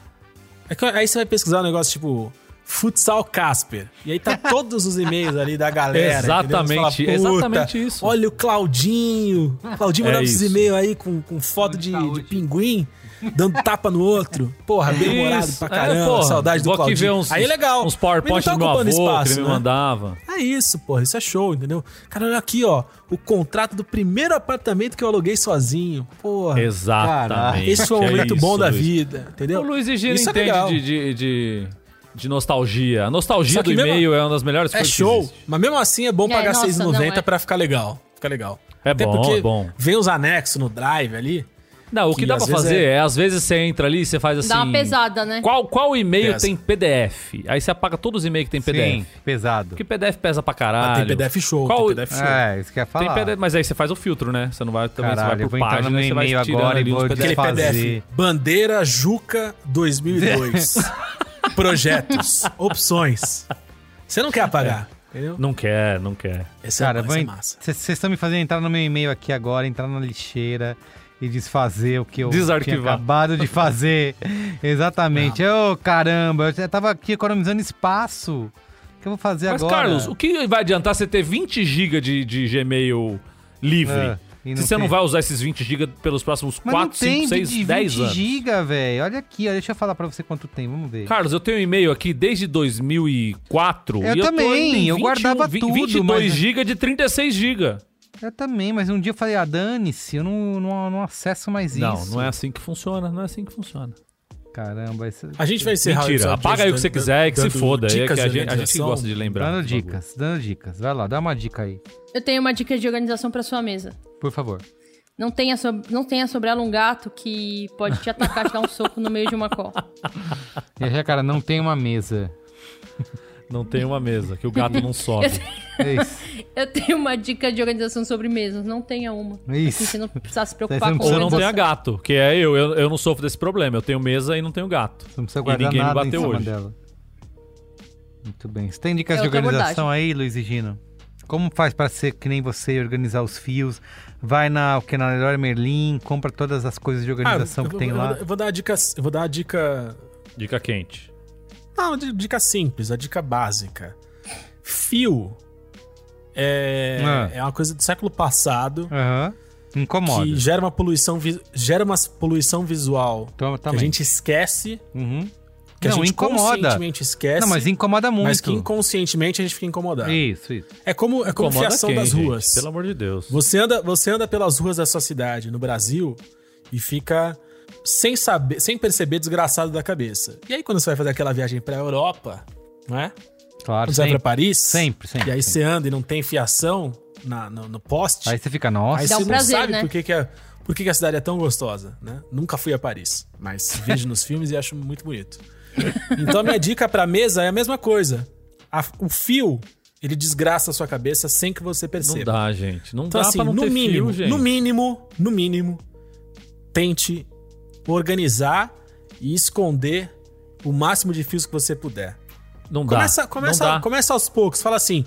é que aí você vai pesquisar um negócio tipo Futsal Casper. E aí tá todos os e-mails ali da galera. Exatamente, fala, "Puta, exatamente isso." Olha o Claudinho. Claudinho É mandava esses e-mails aí com, com foto de, de pinguim, dando tapa no outro. Porra, bem humorado pra É, caramba. porra, saudade do Claudinho. ver uns, aí é legal. uns PowerPoint Mas do meu tá avô espaço, que ele me né? mandava. É isso, porra. Isso é show, entendeu? Cara, olha aqui, ó. O contrato do primeiro apartamento que eu aluguei sozinho. Porra. Exatamente. Esse foi um é momento isso, bom da Luiz. vida, entendeu? O Luiz e Gino Isso é entende legal. de, de, de, de nostalgia. A nostalgia do e-mail é uma das melhores É coisas que show, mas mesmo assim é bom É, pagar nossa, 6,90 não, é. pra ficar legal. Fica legal. É Até bom, porque é bom. vem os anexos no Drive ali. Não, o que, Que dá pra fazer é- é... às vezes você entra ali e você faz assim. Dá uma pesada, né? Qual, qual e-mail Pesa. tem PDF? Aí você apaga todos os e-mails que tem PDF. Sim, pesado. Porque PDF pesa pra Ah, caralho. tem PDF show, Qual- tem PDF show. É, isso que eu ia falar. Tem PDF, mas aí você faz o filtro, né? Você não vai também Caralho, você vai por no página, meu você vai agora e vou Aquele PDF. Bandeira Juca 2002. Projetos. Opções. Você não quer apagar. Entendeu? Não quer, não quer. Esse Cara, é, esse é vão- massa. vocês estão me fazendo entrar no meu e-mail aqui agora, entrar na lixeira e desfazer o que eu Desarquivar. tinha acabado de fazer. Exatamente. Ô, caramba, eu tava aqui economizando espaço. O que eu vou fazer Mas, agora? Carlos, o que vai adiantar você ter 20 GB de, de Gmail livre? E se não você não tem- vai usar esses 20 GB pelos próximos Mas 4, não tem 5, 6, de 10 20 anos. giga, velho. Olha aqui, ó, deixa eu falar pra você quanto tem, vamos ver. Carlos, eu tenho um e-mail aqui desde 2004. Eu e eu também, eu 21, guardava 20, tudo, 22 mas- GB de 36 GB. Eu também, mas um dia eu falei, ah, dane-se, eu não, não, não acesso mais Não, isso. não é assim que funciona, não é assim que funciona. Caramba, isso... A gente vai encerrar Mentira, apaga aí o que você quiser e que se foda. É que a, de gente, a gente gosta de lembrar. Dando dicas, dando dicas. Vai lá, dá uma dica aí, Eu tenho uma dica de organização pra sua mesa. por favor. Não tenha, sob... não tenha sobre ela um gato que pode te atacar, te dar um soco no meio de uma call. E aí, cara, não tem uma mesa. Não tem uma mesa, que o gato não sobe. É isso. Eu tenho uma dica de organização sobre mesas. Não tenha uma. Isso. Assim, você não precisa se Você preocupar não com Ou precisa não tenha gato, que é eu, eu. Eu não sofro desse problema. Eu tenho mesa e não tenho gato. Você não precisa E guardar ninguém me nada em bateu cima hoje. dela. Muito bem. Você tem dicas É de organização aí, Luiz e Gino? Como faz pra ser que nem você e organizar os fios? Vai na, o que, na Leroy Merlin, compra todas as coisas de organização Ah, eu que vou- tem eu lá. vou- Eu vou dar a dica. Eu vou dar a dica. Dica quente. Não, di- dica simples, a dica básica. Fio é, Ah. é uma coisa do século passado Aham. Incomoda. que gera uma poluição, gera uma poluição visual Então, que a gente esquece, Uhum. que Não, a gente incomoda. conscientemente esquece, Não, mas incomoda muito. mas que inconscientemente a gente fica incomodado. Isso, isso. É como, é como Incomoda fiação quem, das gente? ruas. Pelo amor de Deus. Você anda, você anda pelas ruas da sua cidade no Brasil e fica sem saber, sem perceber desgraçado da cabeça. E aí quando você vai fazer aquela viagem pra Europa, não é? Claro, Quando você vai pra sempre. Paris, Sempre, sempre, E aí sempre. você anda e não tem fiação na, no, no poste. Aí você fica, nossa. aí Dá você um prazer, não sabe né? por que, que, é, por que, que a cidade é tão gostosa, né? Nunca fui a Paris, mas vejo nos filmes e acho muito bonito. Então a minha dica pra mesa é a mesma coisa. A- o fio, ele desgraça a sua cabeça sem que você Não perceba. dá, gente. Não Então, dá assim, pra não no ter mínimo, fio, gente. no mínimo, no mínimo, tente organizar e esconder o máximo de fios que você puder. Não dá. Começa, não dá. começa aos poucos. Fala assim: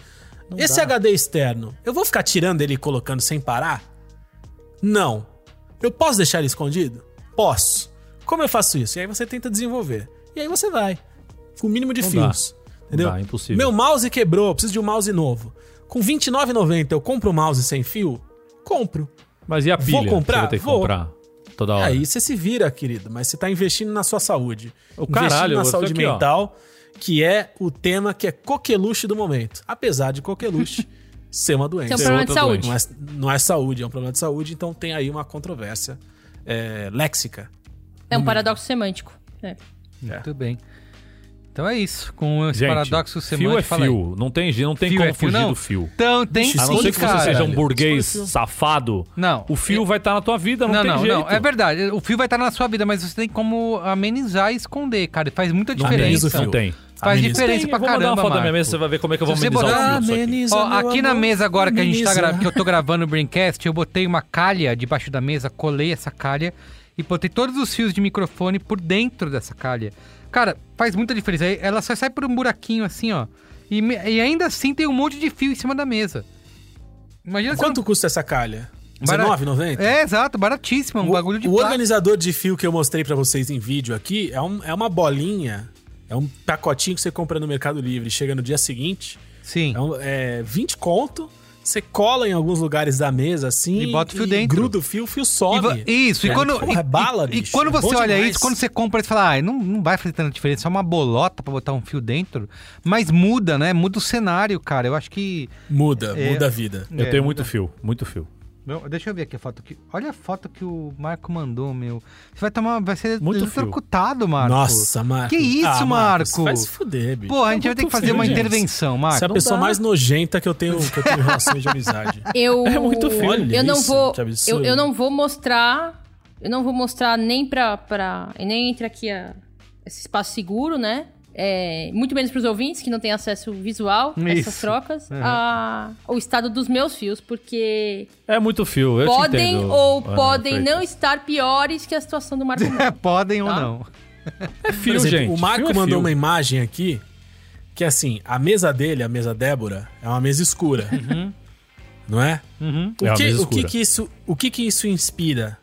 Não esse dá. HD externo, eu vou ficar tirando ele e colocando sem parar? Não. Eu posso deixar ele escondido? Posso. Como eu faço isso? E aí você tenta desenvolver. E aí você vai. Com o mínimo de Não fios. Entendeu? dá, impossível. Meu mouse quebrou, eu preciso de um mouse novo. Com R$29,90 eu compro um mouse sem fio? Compro. Mas e a pilha? Vou comprar? Você vai ter que Vou. comprar toda hora. Aí você se vira, querido, mas você tá investindo na sua saúde. O investindo caralho, na saúde aqui, ó. mental, que é o tema que é coqueluche do momento. Apesar de coqueluche ser uma doença. É um problema de saúde. Não é, não é saúde, é um problema de saúde, então tem aí uma controvérsia é, léxica. É um paradoxo semântico. É. Muito bem. Então é isso. Com esse Gente, paradoxo fio semântico, é fala aí. fio. Não tem, não tem Fio como é fio, fugir não? do fio. Então tem Vixe, A não ser que você seja um burguês Fio. safado, Não. o fio vai estar na tua vida, não, Não, tem não, jeito. não. É verdade. O fio vai estar na sua vida, mas você tem como amenizar e esconder, cara. Faz muita ameniza diferença. o Não tem. Faz Ameniza. diferença Tem, pra eu vou mandar caramba, uma foto da minha mesa, você vai ver como é que eu vou amenizar botar- o fio. isso aqui. Ameniza, Ó, aqui na mesa agora que a gente tá ameniza. gra... que eu tô gravando o Braincast, eu botei uma calha debaixo da mesa, colei essa calha e botei todos os fios de microfone por dentro dessa calha. Cara, faz muita diferença. Ela só sai por um buraquinho assim, ó. E, e ainda assim tem um monte de fio em cima da mesa. Imagina Quanto custa essa calha? Bara- R$19,90? É, exato, baratíssimo, um O- bagulho de o plástico. organizador de fio que eu mostrei pra vocês em vídeo aqui é, um- é uma bolinha, é um pacotinho que você compra no Mercado Livre, chega no dia seguinte, Sim. é, um, é 20 conto, você cola em alguns lugares da mesa assim E bota o fio dentro. gruda o fio, o fio E va- isso, e É, quando. porra, é e- bala, e, e quando é você olha demais. isso, quando você compra, você fala, ah, não, não vai fazer tanta diferença, é uma bolota pra botar um fio dentro. Mas muda, né? Muda o cenário, cara. Eu acho que. Muda, É. muda a vida. Eu É, tenho muda. muito fio, muito fio. Meu, deixa eu ver aqui a foto que. Olha a foto que o Marco mandou, meu. Você vai tomar. Vai ser Muito eletrocutado, Marco. Nossa, Marco. Que isso, Ah, Marco? Vai se fuder, bicho. Porra, a gente vai ter que fazer uma gente. intervenção, Marco. Você é a Não pessoa dá. mais nojenta que eu tenho, que eu tenho relações de amizade. Eu, É muito feio. Olha Eu não isso, vou. que Eu, eu não vou mostrar Eu não vou mostrar nem pra. pra nem entre aqui a, esse espaço seguro, né? É, muito menos pros ouvintes que não têm acesso visual a essas Isso. trocas. Uhum. a- o estado dos meus fios, porque É muito fio, eu te podem entendo, ou Ana podem Freitas. não estar piores que a situação do Marco. É, podem ou Tá. não. É fio, exemplo, gente. o Marco fio é mandou fio. uma imagem aqui que assim, a mesa dele, a mesa Débora, é uma mesa escura. Não é? Uhum. O, É uma que, mesa o, que, escura. que isso, o que, que isso inspira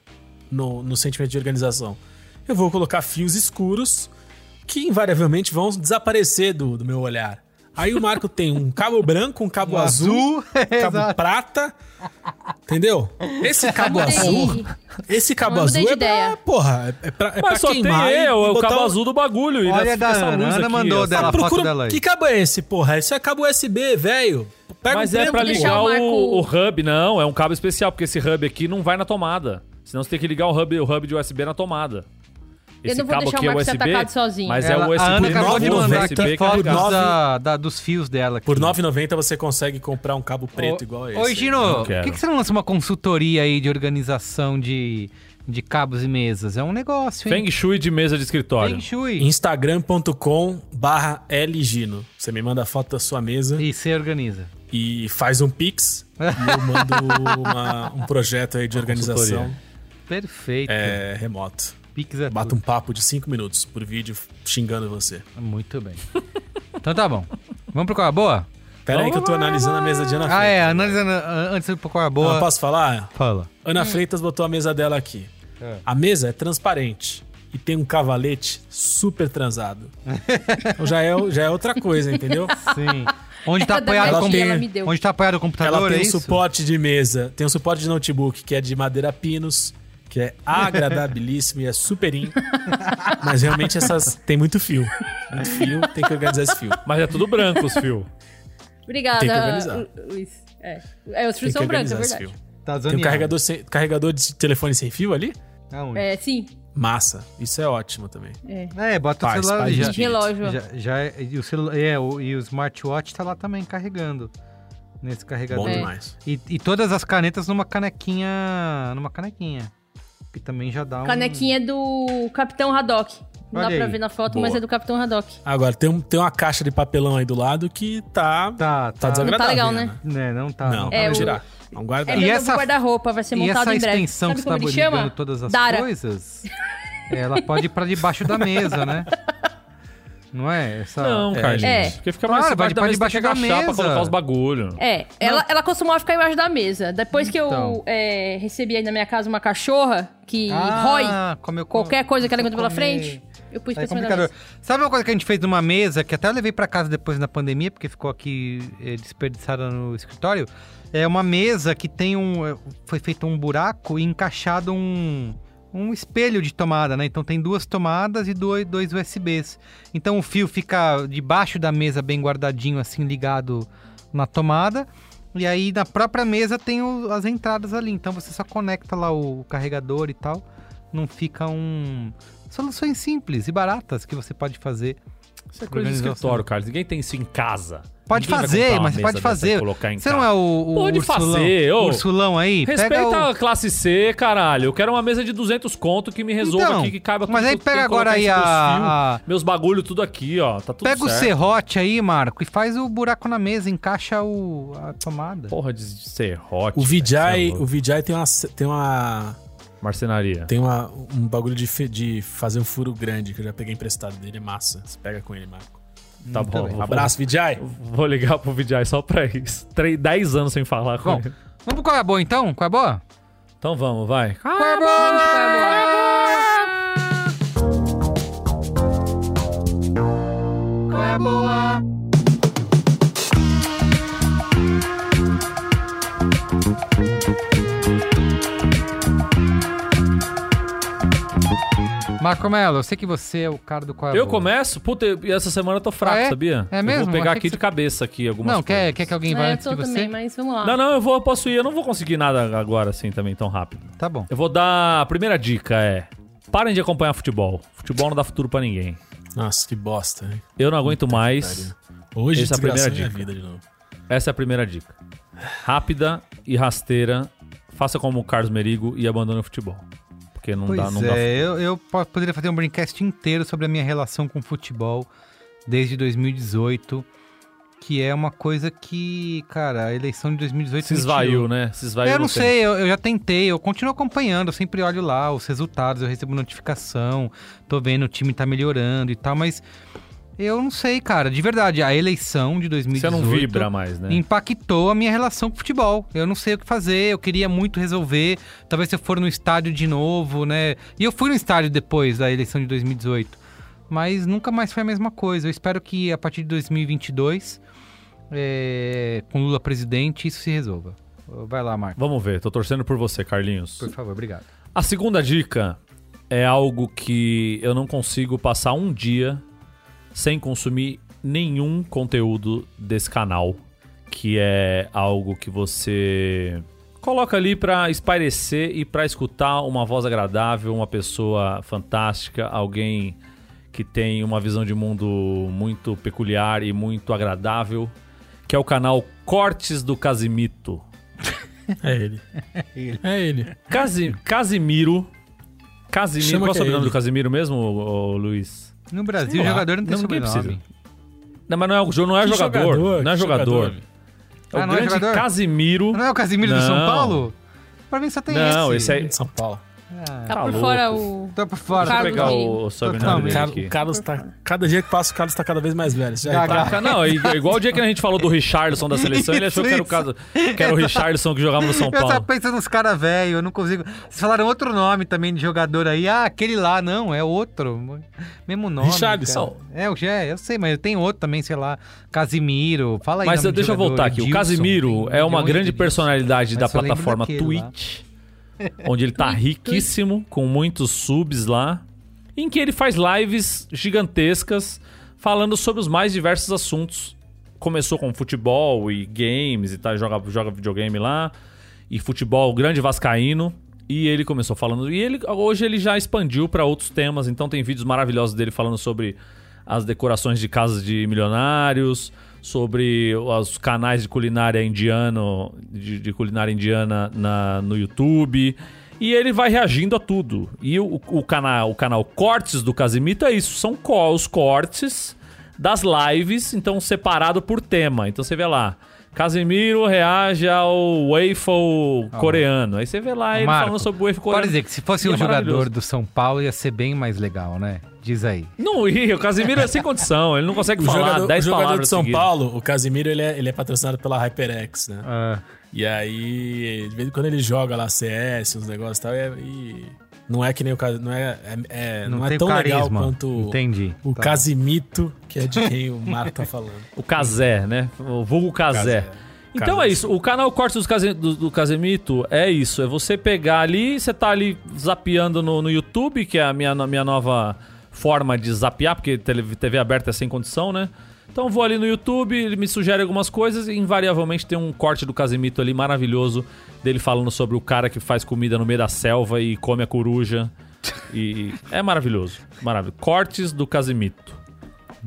no, no sentimento de organização? Eu vou colocar fios escuros que invariavelmente vão desaparecer do, do meu olhar. Aí o Marco tem um cabo branco, um cabo O azul, azul, um cabo prata. Entendeu? Esse cabo Mudei- azul. Esse cabo mudei azul é pra, ideia. porra, é pra, é pra Mas só tem queimar. e eu, é o cabo um- azul do bagulho. e Olha da essa Ana, luz Ana aqui, mandou dela. Ah, procura. dela aí. Que cabo é esse, porra? Isso é cabo USB, velho. Pega Mas um é pra ligar o o, Marco- o hub, não. É um cabo especial, porque esse hub aqui não vai na tomada. Senão você tem que ligar o hub, o hub de USB na tomada. Eu não vou deixar o é Marco ser USB, atacado sozinho. mas Ela- é o USB. a Ana por acabou de nove mandar noventa, aqui é fotos da, da- dos fios dela. Aqui. Por 9,90 você consegue comprar um cabo preto Ô- igual esse. Oi, Gino, por que, que você não lança uma consultoria aí de organização de, de cabos e mesas? É um negócio, hein? Feng Shui de mesa de escritório. Feng Shui. Instagram.com barra Lgino. Você me manda a foto da sua mesa E você organiza. e faz um pix e eu mando uma- um projeto aí de organização consultoria. Perfeito. é, remoto. Pix é Bata um papo de 5 minutos por vídeo xingando você. Muito bem. então tá bom. Vamos pro qual é boa? Pera aí que eu tô analisando a mesa de Ana Ah, Freitas. é. Analisando ah, antes de ir pro qual é a boa. Ah, posso falar? Fala. Ana Freitas botou a mesa dela aqui. É. A mesa é transparente e tem um cavalete super transado. então já é, já é outra coisa, entendeu? Sim. Onde tá apoiado. Onde tá apoiado o computador, Ela tem é um isso? suporte de mesa, tem um suporte de notebook que é de madeira pinos, que é agradabilíssimo e é superinho. Mas realmente essas tem muito fio. Muito fio, tem que organizar esse fio. Mas é tudo branco os fios. Obrigada, Tem que organizar. Lu- Luiz. É, é os fios são brancos, é verdade. fio. Tá Tem um carregador, sem- carregador de telefone sem fio ali? Aonde? É, sim. Massa. Isso é ótimo também. É, bota Paz, o celular paz já. relógio. Já, já é, e o celu- é, o, e o smartwatch tá lá também carregando. Nesse carregador. Bom É. demais. E, e todas as canetas numa canequinha. Numa canequinha. Que também já dá um. Canequinha do Capitão Haddock. Não Olha dá pra aí. ver na foto, Boa. mas é do Capitão Haddock. Agora, tem, um, tem uma caixa de papelão aí do lado que tá, Tá, tá tá. desagradável. legal, Ana. Né, não tá. Não, É, vamos o- tirar. Vamos guardar. É E essa- guarda-roupa, vai ser E montado essa em breve. extensão Sabe que tá chama? ligando todas as Dara. coisas, ela pode ir pra debaixo da mesa, né? Não é? Essa... Não, é, Carlinhos. é. Porque fica Claro, mais vai debaixo da mesa, tem que da agachar pra mesa. colocar os bagulho. É, ela, ela costumava ficar embaixo da mesa. Depois que eu Então. é, recebi aí na minha casa uma cachorra que rói Ah, comeu qualquer coisa que ela encontra pela frente, eu pus É pra cima da complicador. mesa. Sabe uma coisa que a gente fez numa mesa, que até eu levei pra casa depois na pandemia, porque ficou aqui eh, desperdiçada no escritório? É uma mesa que tem um. eh, Foi feito um buraco e encaixado um. Um espelho de tomada, né? Então tem duas tomadas e dois, dois USBs. Então o fio fica debaixo da mesa, bem guardadinho, assim, ligado na tomada. E aí na própria mesa tem o- as entradas ali. Então você só conecta lá o carregador e tal. Não fica um. Soluções simples e baratas que você pode fazer. Isso é coisa de escritório, Carlos. Ninguém tem isso em casa. Pode Ninguém fazer, mas você pode fazer. Colocar em Você casa. não é o, o Pode Ursulão, fazer, ô. Ursulão aí? Respeita pega o... a classe C, caralho. Eu quero uma mesa de 200 conto que me resolva Então, aqui, que caiba mas aí que eu tenho pega agora aí a- Meus bagulho tudo aqui, ó. Tá tudo Pega o certo. serrote aí, Marco, e faz o buraco na mesa, encaixa o, a tomada. Porra de serrote. O Vijay, é o. Vijay tem uma, tem uma, Marcenaria. tem uma, um bagulho de, fe- de fazer um furo grande que eu já peguei emprestado dele, é massa. Você pega com ele, Marco. Tá bom. bem. vou- Abraço, Vijay. Vou ligar pro Vijay só pra isso. Três, 10 anos sem falar com Bom, ele. vamos pro qual é a boa então? Qual é a boa? Então vamos, vai. Qual é a boa? Qual é a boa? Marco Melo, eu sei que você é o cara do qual é Eu boa. começo? Puta, e essa semana eu tô fraco, Ah, é? sabia? É Eu mesmo? vou pegar Achei aqui de você- cabeça aqui algumas Não, quer, coisas. quer que alguém vá É, eu antes tô de você? também, mas vamos lá. Não, não, eu vou, eu posso ir. Eu não vou conseguir nada agora assim também tão rápido. Tá bom. Eu vou dar... A primeira dica é... Parem de acompanhar futebol. Futebol não dá futuro pra ninguém. Nossa, que bosta, hein? Eu não aguento mais. Hoje Essa é a desgraçou primeira minha dica. vida de novo. Essa é a primeira dica. Rápida e rasteira. Faça como o Carlos Merigo e abandone o futebol. Porque não Pois dá, não é, dá. eu, eu po- poderia fazer um brincast inteiro sobre a minha relação com o futebol desde 2018, que é uma coisa que, cara, a eleição de 2018 Se esvaiu, né? Se esvaiu eu não tempo. sei, eu, eu já tentei, eu continuo acompanhando, eu sempre olho lá os resultados, eu recebo notificação, tô vendo o time tá melhorando e tal, mas eu não sei, cara, de verdade, a eleição de 2018 Você não vibra mais, né? impactou a minha relação com o futebol. Eu não sei o que fazer, eu queria muito resolver, talvez se eu for no estádio de novo, né? E eu fui no estádio depois da eleição de 2018, mas nunca mais foi a mesma coisa. Eu espero que a partir de 2022, é, com Lula presidente, isso se resolva. Vai lá, Marco. Vamos ver, tô torcendo por você, Carlinhos. Por favor, obrigado. A segunda dica é algo que eu não consigo passar um dia sem consumir nenhum conteúdo desse canal, que é algo que você coloca ali pra espairecer e pra escutar uma voz agradável, uma pessoa fantástica, alguém que tem uma visão de mundo muito peculiar e muito agradável, que é o canal Cortes do Casimito. É ele. É ele. Casi, Casimiro. Casimiro. Chama Qual é o é sobrenome ele. do Casimiro mesmo, ô, ô, Luiz? No Brasil, o jogador não tem Não, ninguém sobrenome. precisa. Não, mas não é, o não é Que jogador, Não é que jogador. É o Ah, não é grande jogador? Casimiro. Não é o Casimiro do São Não. Paulo? Pra mim só tem Não, esse. esse aí. São Paulo. Ah, Tá, Tá por fora o. tô por fora. Deixa eu Carlos pegar o, o sobrenome dele aqui. o Carlos tá. Cada dia que passa, o Carlos tá cada vez mais velho. Já Gaga. repara? Tá, Não, igual o dia que a gente falou do Richardson da seleção, ele achou que era o, caso, que era o Richardson que jogava no São Eu tava Paulo. pensando nos caras velhos, eu não consigo. Vocês falaram outro nome também de jogador aí. Ah, aquele lá, não, é outro. Mesmo nome. Richarlison. cara. É, o Gé, eu sei, mas tem outro também, sei lá. Casimiro. Fala aí. Mas nome de deixa eu voltar aqui. O Edilson, Casimiro tem é uma grande personalidade da plataforma daquele lá. Onde ele tá riquíssimo, com muitos subs lá, em que ele faz lives gigantescas falando sobre os mais diversos assuntos. Começou com futebol e games e tal, joga, joga videogame lá, e futebol, grande vascaíno. E ele começou falando. E ele hoje ele já expandiu para outros temas, então tem vídeos maravilhosos dele falando sobre as decorações de casas de milionários, sobre os canais de culinária indiano, de, de culinária indiana na, no YouTube. E ele vai reagindo a tudo. E o, o canal, o canal Cortes do Casimito é isso, são co- os cortes das lives, então separado por tema. Então você vê lá, Casimiro reage ao waffle coreano. Aí você vê lá ele Marco, falando sobre o waffle coreano. Pode dizer que se fosse E um é jogador do São Paulo ia ser bem mais legal, né? Diz aí. Não ia, o Casimiro é sem condição, ele não consegue O falar jogador, 10 o jogador palavras de São seguidas. Paulo, o Casimiro, ele é, ele é patrocinado pela HyperX, né? Ah, E aí, de vez em quando ele joga lá CS, uns negócios e tal, e, e não é que nem o Cas- não é, é, é- não, não, é tão legal carisma. quanto Entendi. o Tá. Casimito, que é de quem o Marco tá falando. O Casé, né? O vulgo Casé. Então Casé. é isso. O canal Cortes dos Case- do, do Casemito é isso. É você pegar ali, você tá ali zapeando no, no YouTube, que é a minha, minha nova forma de zapear, porque TV aberta é sem condição, né? Então eu vou ali no YouTube, ele me sugere algumas coisas e invariavelmente tem um corte do Casemito ali maravilhoso dele falando sobre o cara que faz comida no meio da selva e come a coruja. E é maravilhoso. Maravilhoso. Cortes do Casemito.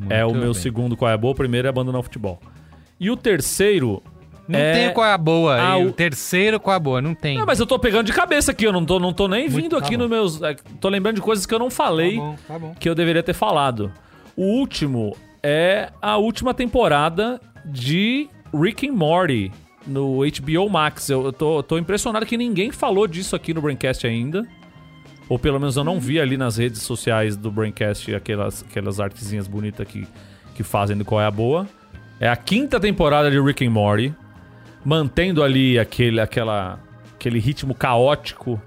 é o Muito meu bem. segundo qual é a boa, o primeiro é abandonar o futebol. E o terceiro Não é- tem qual é a boa. Ah, o- terceiro qual é a boa. Não tem. Não, mas eu tô pegando de cabeça aqui, eu não tô, não tô nem Muito- vindo tá aqui bom. nos meus. é, Tô lembrando de coisas que eu não falei Tá bom, tá bom. que eu deveria ter falado. O último é a última temporada de Rick and Morty no HBO Max. Eu, eu tô, eu tô impressionado que ninguém falou disso aqui no Braincast ainda. Ou pelo menos eu não vi ali nas redes sociais do Braincast aquelas, aquelas artezinhas bonitas que, que fazem do Qual é a Boa. É a quinta temporada de Rick and Morty. Mantendo ali aquele, aquela, aquele ritmo caótico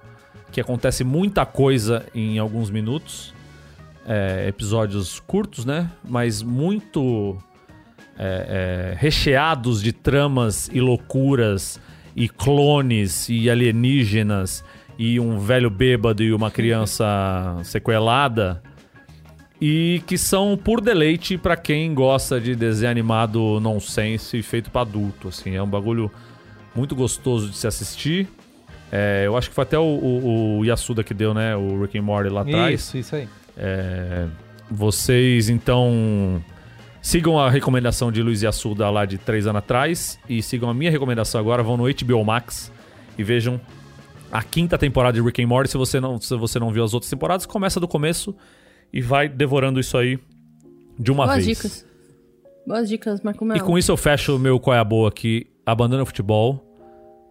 que acontece muita coisa em alguns minutos. É, episódios curtos, né? Mas muito é, é, recheados de tramas e loucuras e clones e alienígenas e um velho bêbado e uma criança sequelada e que são por deleite pra quem gosta de desenho animado nonsense feito pra adulto, assim, é um bagulho muito gostoso de se assistir. É, eu acho que foi até o, o, o Yasuda que deu, né, o Rick and Morty lá atrás. Isso, isso aí. É, vocês então sigam a recomendação de Luiz Yassuda lá de três anos atrás e sigam a minha recomendação agora. Vão no HBO Max e vejam a quinta temporada de Rick and Morty. Se você não, se você não viu as outras temporadas, começa do começo e vai devorando isso aí de uma Boas vez. dicas. Boas dicas, Marco E Melo. com isso eu fecho o meu Qual é a Boa aqui. Abandona o futebol,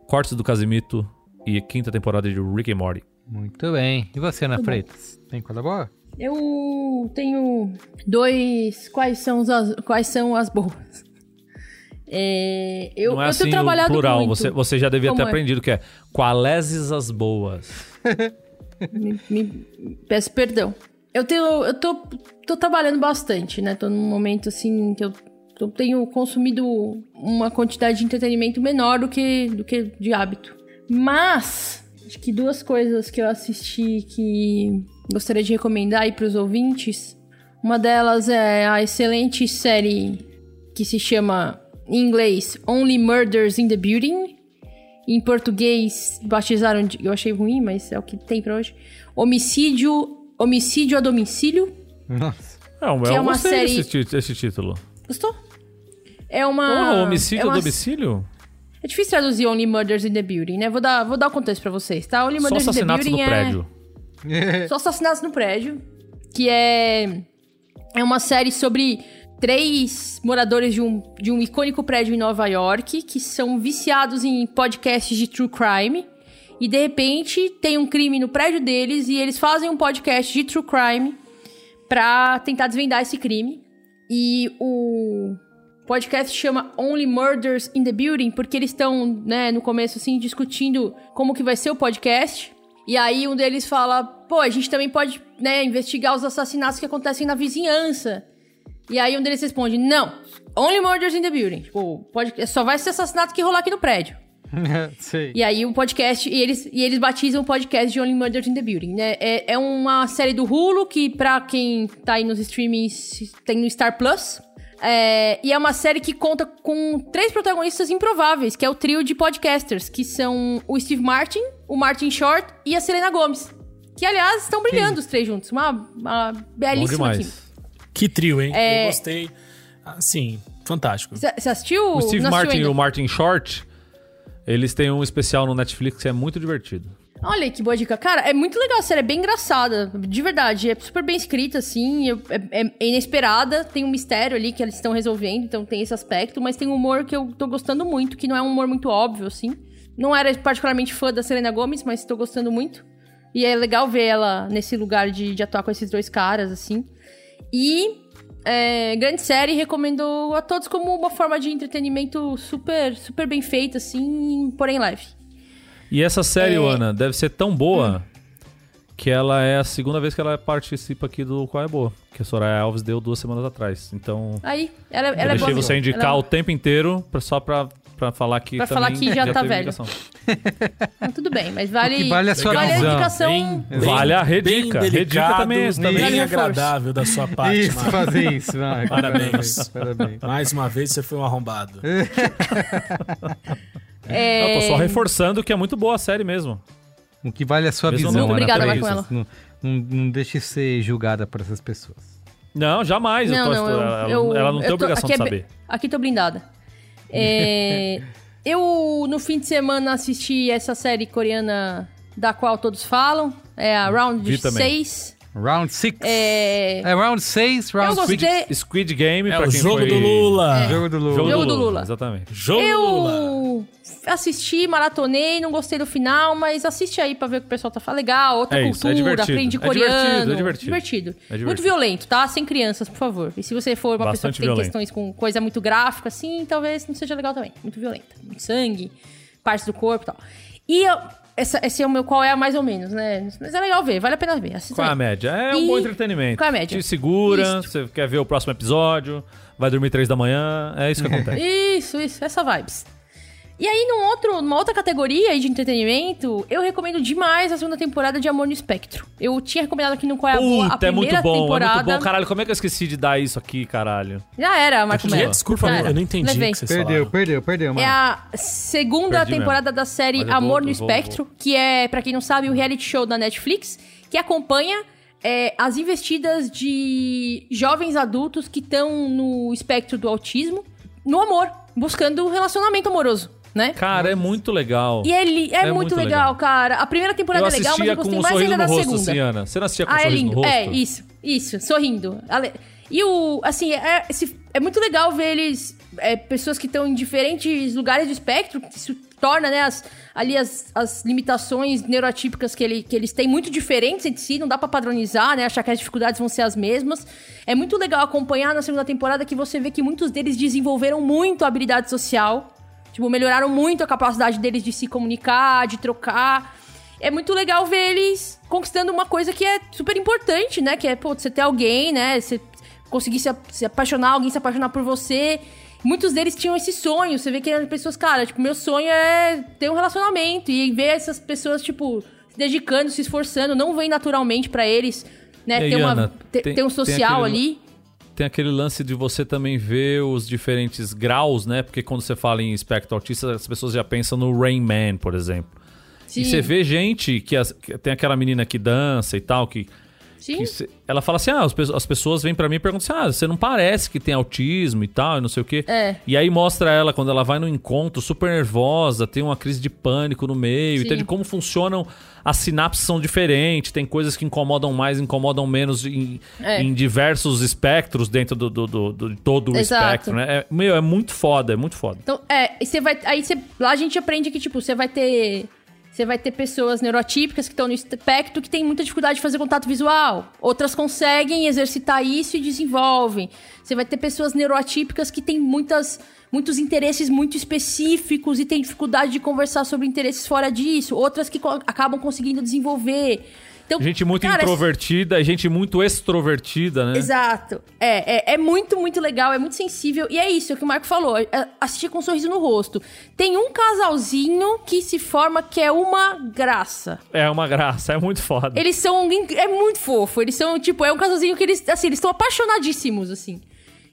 Cortes do Casimito e a quinta temporada de Rick and Morty. Muito bem. E você, Ana Freitas? Tem coisa boa? Eu tenho dois. Quais são as, quais são as boas? É, eu, não é eu assim tenho o trabalhado plural, muito. você, você já devia Como ter é? aprendido que é qualeses as boas. Me, me- peço perdão. Eu tenho. Eu tô, tô trabalhando bastante, né? Tô num momento assim que eu, eu tenho consumido uma quantidade de entretenimento menor do que, do que de hábito. Mas, acho que duas coisas que eu assisti que gostaria de recomendar aí pros ouvintes. Uma delas é a excelente série que se chama, em inglês, Only Murders in the Building. Em português, batizaram de. Eu achei ruim, mas é o que tem pra hoje. Homicídio. Homicídio a domicílio. Nossa. Que eu é uma gostei série- desse, ti- desse título. Gostou? É uma. Porra, homicídio é a uma- domicílio? É difícil traduzir Only Murders in the Building, né? Vou dar, vou dar o contexto pra vocês, tá? Only Murders in the assassinatos Building no é... prédio. Só assassinatos no prédio. Que é. É uma série sobre três moradores de um, de um icônico prédio em Nova York que são viciados em podcasts de true crime. E de repente tem um crime no prédio deles e eles fazem um podcast de true crime pra tentar desvendar esse crime. E o podcast chama Only Murders in the Building, porque eles estão, né, no começo, assim, discutindo como que vai ser o podcast. E aí um deles fala, pô, a gente também pode, né, investigar os assassinatos que acontecem na vizinhança. E aí um deles responde, não, Only Murders in the Building. Tipo, pode, só vai ser assassinato que rolar aqui no prédio. E aí o podcast, e eles, e eles batizam o podcast de Only Murders in the Building, né? É, é uma série do Hulu, que pra quem tá aí nos streamings tem no Star Plus. É, e é uma série que conta com três protagonistas improváveis, que é o trio de podcasters, que são o Steve Martin, o Martin Short e a Selena Gomes. Que, aliás, estão brilhando os três juntos. Uma, uma belíssima química. Que trio, hein? É- Eu gostei. Assim, fantástico. Você assistiu? O Steve assistiu Martin e o Martin Short, eles têm um especial no Netflix que é muito divertido. Olha que boa dica. Cara, é muito legal a série, é bem engraçada. De verdade, é super bem escrita, assim. É, é- é inesperada, tem um mistério ali que eles estão resolvendo, então tem esse aspecto. Mas tem um humor que eu tô gostando muito, que não é um humor muito óbvio, assim. Não era particularmente fã da Selena Gomez, mas tô gostando muito. E é legal ver ela nesse lugar de, de atuar com esses dois caras, assim. E é, grande série, recomendo a todos como uma forma de entretenimento super, super bem feita, assim, porém leve. E essa série, É. Ana, deve ser tão boa Hum. que ela é a segunda vez que ela participa aqui do Qual é Boa. Que a Soraya Alves deu duas semanas atrás. Então, Aí, ela, eu ela é deixei boa. você indicar Ela- o tempo inteiro só pra, pra falar que Pra falar que já tá teve velho. Não, tudo bem, mas vale. Que vale é a sua vale a indicação. Bem- Vale a redica. Bem Redica também é bem também. Vale reforço. agradável da sua parte, Isso, Marco. fazer isso, Marco. Parabéns. Parabéns. Mais uma vez você foi um arrombado. É, Eu tô só reforçando que é muito boa a série mesmo. O que vale é a sua Mesmo visão, Ana Obrigada, Freitas. Marco Não, não, não deixe ser julgada por essas pessoas. Não, jamais. eu Não, tô- não, eu, ela, eu- ela não tem eu tô- obrigação de é bem- saber. Aqui tô blindada. É, eu, no fim de semana, assisti essa série coreana da qual todos falam. É a Round Vi também. 6. Round 6. É, É round 6, eu round gostei. Squid, Squid Game, É pra o quem jogo foi... do Lula. Jogo do Lula. Jogo, Jogo do, do Lula. Lula. Exatamente. Jogo do Lula. Eu assisti, maratonei, não gostei do final, mas assiste aí pra ver o que o pessoal tá falando. Legal, outra É isso, é cultura, divertido. aprende É divertido, coreano. é divertido. divertido. É divertido. Muito violento, tá? Sem crianças, por favor. E se você for uma pessoa Bastante que tem violento. questões com coisa muito gráfica, assim, talvez não seja legal também. Muito violenta. Muito sangue, partes do corpo e tal. E eu- essa, esse é o meu qual é a mais ou menos, né? Mas é legal ver, vale a pena ver. Qual é a média? É um E- bom entretenimento. Qual é a média? Te segura, Isso. você quer ver o próximo episódio, vai dormir três da manhã, é isso que acontece. Isso, isso, essa vibes. E aí, num outro, numa outra categoria aí de entretenimento, eu recomendo demais a segunda temporada de Amor no Espectro. Eu tinha recomendado aqui no Qual é a Boa a Puta, é primeira muito bom, temporada. é muito bom. Caralho, como é que eu esqueci de dar isso aqui, caralho? Já era, Marco Melo. Desculpa, Já era. eu não entendi Levei. o que vocês Perdeu, falaram. perdeu, perdeu, mano. É a segunda Perdi temporada da série Mas eu vou- Amor no eu vou- Espectro, que é, pra quem não sabe, o reality show da Netflix, que acompanha é, as investidas de jovens adultos que estão no espectro do autismo no amor, buscando um relacionamento amoroso. Né? Cara, é muito legal. E ele é, É muito, muito legal, legal. cara. A primeira temporada eu é legal, mas eu com gostei um mais ainda no da rosto, segunda. Ciana. Você não assistia com um Ah, é sorriso lindo. no rosto? É, isso, isso, sorrindo. E o, assim, é, esse- é muito legal ver eles, é, pessoas que estão em diferentes lugares do espectro, que isso torna, né, as, ali as, as limitações neurotípicas que, ele, que eles têm muito diferentes entre si, não dá pra padronizar, né, achar que as dificuldades vão ser as mesmas. É muito legal acompanhar na segunda temporada que você vê que muitos deles desenvolveram muito a habilidade social, tipo, melhoraram muito a capacidade deles de se comunicar, de trocar é muito legal ver eles conquistando uma coisa que é super importante, né? Que é, pô, você ter alguém, né? Você conseguir se, se apaixonar, alguém se apaixonar por você. Muitos deles tinham esse sonho. Você vê que eram pessoas, cara, tipo, meu sonho é ter um relacionamento. E ver essas pessoas, tipo, se dedicando, se esforçando, não vem naturalmente pra eles, né? Aí, ter, uma, Ana, ter, tem- ter um social aquele- ali. Tem aquele lance de você também ver os diferentes graus, né? Porque quando você fala em espectro autista, as pessoas já pensam no Rain Man, por exemplo. Sim, E você vê gente que, as- que tem aquela menina que dança e tal, que, sim. que cê- ela fala assim: ah, as, as pessoas vêm pra mim e perguntam assim: ah, você não parece que tem autismo e tal, e não sei o quê. É. E aí mostra ela quando ela vai no encontro super nervosa, tem uma crise de pânico no meio, Sim. entende? Como funcionam. As sinapses são diferentes, tem coisas que incomodam mais, incomodam menos em, É. em diversos espectros dentro do, do, do- do- de todo o Exato. espectro, né? É, meu, é muito foda, é muito foda. Então, é, você vai. Aí você, lá a gente aprende que, tipo, você vai ter. Você vai ter pessoas neurotípicas que estão no espectro que têm muita dificuldade de fazer contato visual. Outras conseguem exercitar isso e desenvolvem. Você vai ter pessoas neuroatípicas que têm muitas, muitos interesses muito específicos e têm dificuldade de conversar sobre interesses fora disso. Outras que co- acabam conseguindo desenvolver. Então, Gente muito cara, introvertida, gente muito extrovertida, né? Exato. É, é, é muito, muito legal, é muito sensível. E é isso é o que o Marco falou. é assistir com um sorriso no rosto. Tem um casalzinho que se forma que é uma graça. É uma graça, é muito foda. Eles são. É muito fofo. Eles são, tipo, é um casalzinho que eles. Assim, eles estão apaixonadíssimos, assim.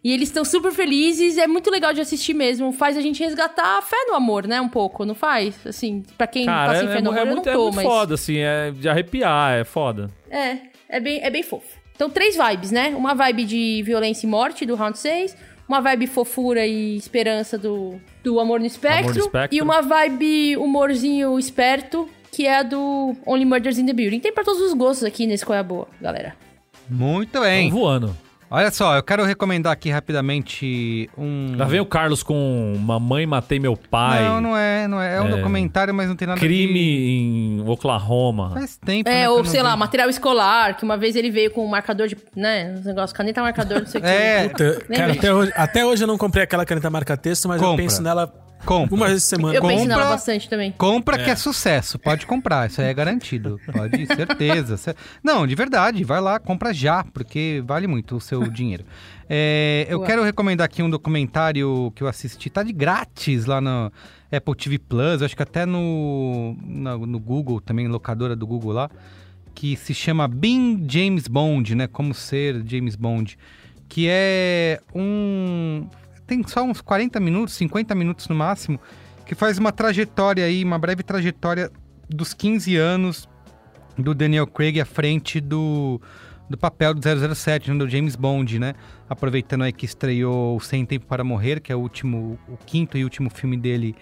E eles estão super felizes, é muito legal de assistir mesmo. Faz a gente resgatar a fé no amor, né? Um pouco, não faz? Assim, pra quem Cara, tá é, sem fé é no mu- amor, é eu muito, não é tô, muito mas. foda, assim, é de arrepiar, é foda. É, é bem, é bem fofo. Então, três vibes, né? Uma vibe de violência e morte, do Round 6. Uma vibe fofura e esperança do, do Amor no Espectro. Amor no Espectro. E uma vibe humorzinho esperto, que é a do Only Murders in the Building. Tem pra todos os gostos aqui nesse Qual é a Boa, galera. Muito Tão bem. voando. Olha só, eu quero recomendar aqui rapidamente um. Lá vem o Carlos com Mamãe Matei Meu Pai. Não, não é, não é. É um É. documentário, mas não tem nada Crime de... em Oklahoma. Faz tempo, né, É, que ou eu sei lá, vejo. material escolar, que uma vez ele veio com um marcador de. né? Uns negócios, caneta marcador, não sei o que. É. Puta, cara, até hoje, até hoje eu não comprei aquela caneta marca-texto, mas eu Compra. penso nela Compra. uma vez por semana. Eu penso nela compra- bastante também. Compra que é sucesso. Pode comprar, isso aí é garantido. Pode, certeza. Ce- Não, de verdade, vai lá, compra já, porque vale muito o seu dinheiro. É, eu Boa. quero recomendar aqui um documentário que eu assisti, tá de grátis lá no Apple TV Plus, acho que até no, no, no Google, também, locadora do Google lá, que se chama Being James Bond, né? Como ser James Bond. Que é um. Tem só uns 40 minutos, 50 minutos no máximo, que faz uma trajetória aí, uma breve trajetória dos 15 anos do Daniel Craig à frente do, do papel do 007, né, do James Bond, né? Aproveitando aí que estreou Sem Tempo para Morrer, que é o último, o quinto e último filme dele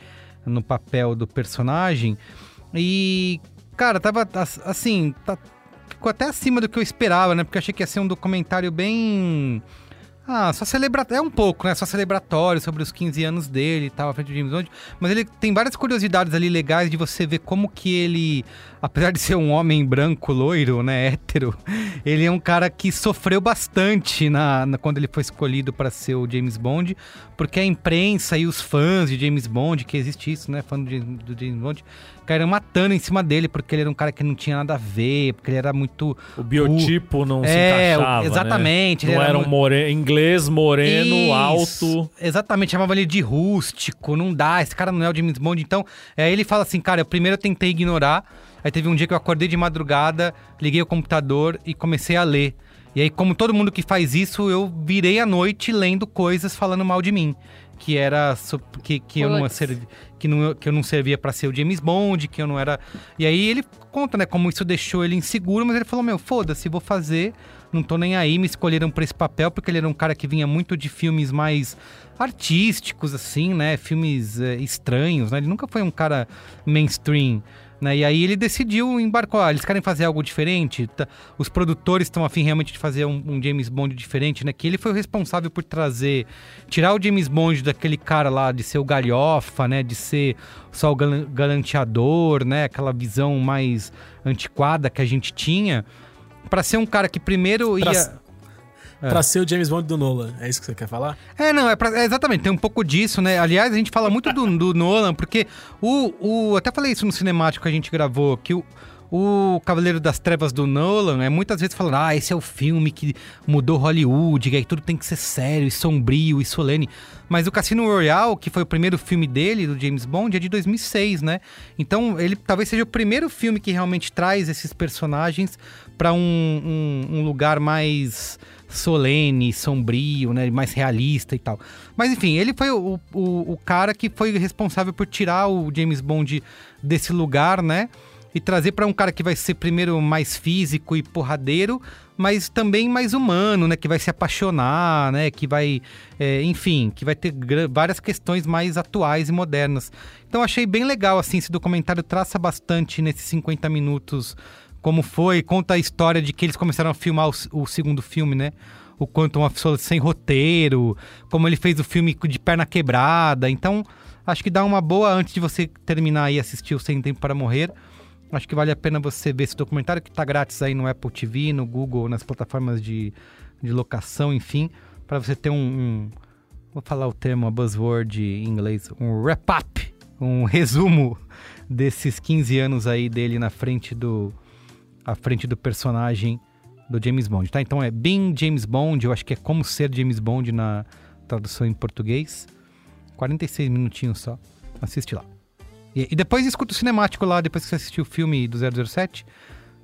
no papel do personagem. E, cara, tava as- assim, tá- ficou até acima do que eu esperava, né? Porque eu achei que ia ser um documentário bem. Ah, só celebratório. É um pouco, né? Só celebratório sobre os 15 anos dele e tal, à frente do James Bond. Mas ele tem várias curiosidades ali legais de você ver como que ele, apesar de ser um homem branco, loiro, né? Hétero, ele é um cara que sofreu bastante na, na- quando ele foi escolhido para ser o James Bond, porque a imprensa e os fãs de James Bond, que existe isso, né? Fã do James Bond, caíram matando em cima dele, porque ele era um cara que não tinha nada a ver, porque ele era muito. O biotipo não se É, encaixava, exatamente, Né? Não era era um mu- more... inglês moreno, Isso, alto. Exatamente, chamava ele de rústico, não dá, esse cara não é o James Bond. Então, aí ele fala assim, cara, eu primeiro eu tentei ignorar, aí teve um dia que eu acordei de madrugada, liguei o computador e comecei a ler. E aí, como todo mundo que faz isso, eu virei a noite lendo coisas falando mal de mim. Que era que, que, eu não Puts. servi, que, não, que eu não servia pra ser o James Bond, que eu não era. E aí ele conta, né, como isso deixou ele inseguro, mas ele falou: Meu, foda-se, vou fazer não tô nem aí, me escolheram pra esse papel porque ele era um cara que vinha muito de filmes mais artísticos, assim, né? Filmes é, estranhos, né? Ele nunca foi um cara mainstream. Né? E aí ele decidiu embarcar. Ah, eles querem fazer algo diferente. Tá? Os produtores estão afim realmente de fazer um, um, James Bond diferente, né? Que ele foi o responsável por trazer, tirar o James Bond daquele cara lá de ser o galhofa, né? De ser só o galanteador, né? Aquela visão mais antiquada que a gente tinha, para ser um cara que primeiro pra, ia é. Pra ser o James Bond do Nolan, é isso que você quer falar? É, não, é, pra, é exatamente, tem um pouco disso, né? Aliás, a gente fala muito do, do Nolan, porque o, o. Até falei isso no cinemático que a gente gravou, que o. O Cavaleiro das Trevas do Nolan é muitas vezes falando: ah, esse é o filme que mudou Hollywood, que aí tudo tem que ser sério e sombrio e solene. Mas o Cassino Royale, que foi o primeiro filme dele, do James Bond, é de 2006, né? Então ele talvez seja o primeiro filme que realmente traz esses personagens para um, um, um lugar mais solene, sombrio, né? Mais realista e tal. Mas enfim, ele foi o, o, o, cara que foi responsável por tirar o James Bond desse lugar, né? E trazer para um cara que vai ser primeiro mais físico e porradeiro, mas também mais humano, né? Que vai se apaixonar, né? Que vai, é, enfim, que vai ter várias questões mais atuais e modernas. Então achei bem legal, assim, esse documentário traça bastante nesses 50 minutos como foi, conta a história de que eles começaram a filmar o, o segundo filme, né? O quanto uma pessoa sem roteiro, como ele fez o filme de perna quebrada. Então, acho que dá uma boa antes de você terminar e assistir o Sem Tempo para Morrer. Acho que vale a pena você ver esse documentário que está grátis aí no Apple TV, no Google, nas plataformas de, de locação, enfim, para você ter um, um, Vou falar o termo, a buzzword em inglês, um wrap-up, um resumo desses 15 anos aí dele na frente do, à frente do personagem do James Bond, tá? Então é Being James Bond, eu acho que é Como Ser James Bond na tradução em português. 46 minutinhos só. Assiste lá. E, e depois escuta o cinemático lá, depois que você assistiu o filme do 007.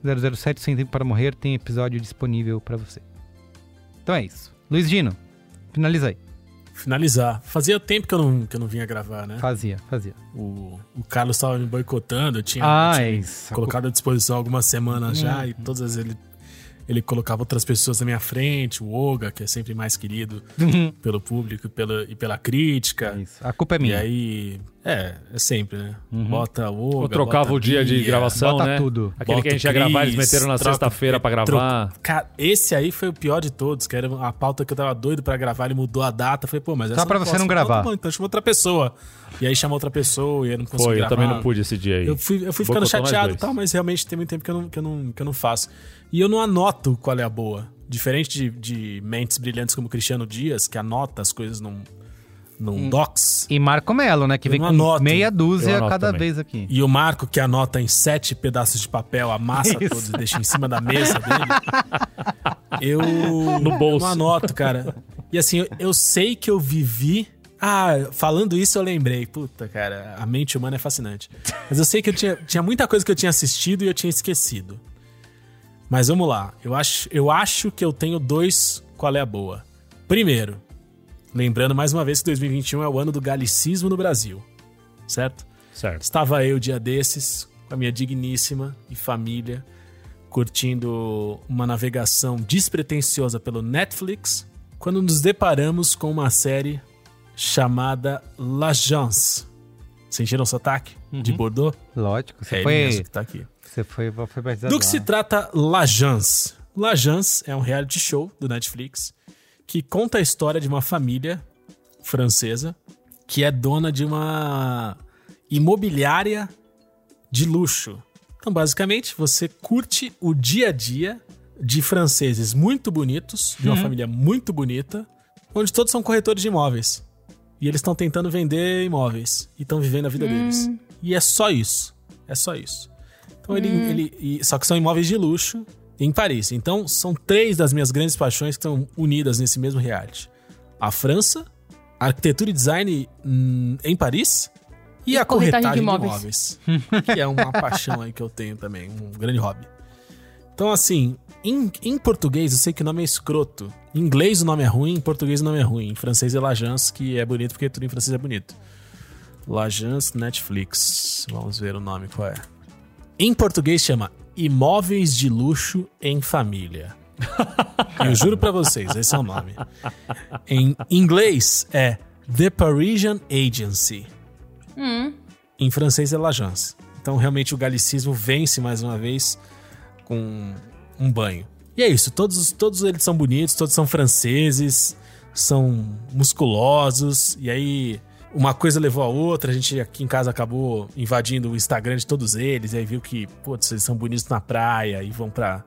007 Sem Tempo para Morrer tem episódio disponível para você. Então é isso. Luiz Gino, finaliza aí finalizar. Fazia tempo que eu não, que eu não vinha gravar, né? Fazia, fazia. O, o Carlos estava me boicotando, eu tinha, ah, eu tinha é isso. colocado à disposição algumas semanas hum. já, e todas as vezes ele ele colocava outras pessoas na minha frente, o Oga, que é sempre mais querido uhum. pelo público pela, e pela crítica. Isso. A culpa é minha. E aí, é, é sempre, né? Uhum. Bota o. Ou trocava o dia Bia, de gravação, bota né? tudo. Aquele bota que a gente ia gravar, eles meteram na sexta-feira pra gravar. Cara, esse aí foi o pior de todos, que era a pauta que eu tava doido pra gravar, ele mudou a data. falei, pô, mas essa Só pra você não gravar. Não, então chama outra pessoa. E aí chamou outra pessoa e eu não consegui Foi, gravar. eu também não pude esse dia aí. Eu fui, eu fui ficando chateado e tal, mas realmente tem muito tempo que eu não, que eu não, que eu não faço. E eu não anoto qual é a boa. Diferente de, de mentes brilhantes como Cristiano Dias, que anota as coisas num, num docs. E Marco Melo, né? Que vem com anoto. meia dúzia cada também. vez aqui. E o Marco, que anota em sete pedaços de papel, amassa Isso. todos e deixa em cima da mesa dele. eu, no bolso. Eu não anoto, cara. E assim, eu, eu sei que eu vivi ah, falando isso eu lembrei. Puta, cara, a mente humana é fascinante. Mas eu sei que eu tinha, tinha muita coisa que eu tinha assistido e eu tinha esquecido. Mas vamos lá. Eu acho, eu acho que eu tenho dois qual é a boa. Primeiro, lembrando mais uma vez que 2021 é o ano do galicismo no Brasil. Certo? Certo. Estava eu dia desses com a minha digníssima e família curtindo uma navegação despretensiosa pelo Netflix, quando nos deparamos com uma série chamada L'Agence. Sentiram o sotaque? Uhum. De Bordeaux? Lógico. Você é foi... mesmo que tá aqui. Você foi, foi Do que se trata L'Agence? L'Agence é um reality show do Netflix que conta a história de uma família francesa que é dona de uma imobiliária de luxo. Então, basicamente, você curte o dia a dia de franceses muito bonitos, de uma uhum. família muito bonita, onde todos são corretores de imóveis. E eles estão tentando vender imóveis e estão vivendo a vida hum. deles. E é só isso. É só isso. Então hum. ele, ele. Só que são imóveis de luxo em Paris. Então são três das minhas grandes paixões que estão unidas nesse mesmo reality: a França, a arquitetura e design hum, em Paris e, e a corretagem, corretagem de imóveis. De imóveis que é uma paixão aí que eu tenho também, um grande hobby. Então, assim, em, em português eu sei que o nome é escroto. Em inglês o nome é ruim, em português o nome é ruim. Em francês é L'Agence, que é bonito porque tudo em francês é bonito. L'Agence Netflix. Vamos ver o nome qual é. Em português chama Imóveis de Luxo em Família. Eu juro pra vocês, esse é o nome. Em inglês é The Parisian Agency. Em francês é L'Agence. Então realmente o galicismo vence mais uma vez com um banho. E é isso, todos, todos eles são bonitos, todos são franceses, são musculosos, e aí uma coisa levou a outra, a gente aqui em casa acabou invadindo o Instagram de todos eles, e aí viu que, putz, eles são bonitos na praia e vão pra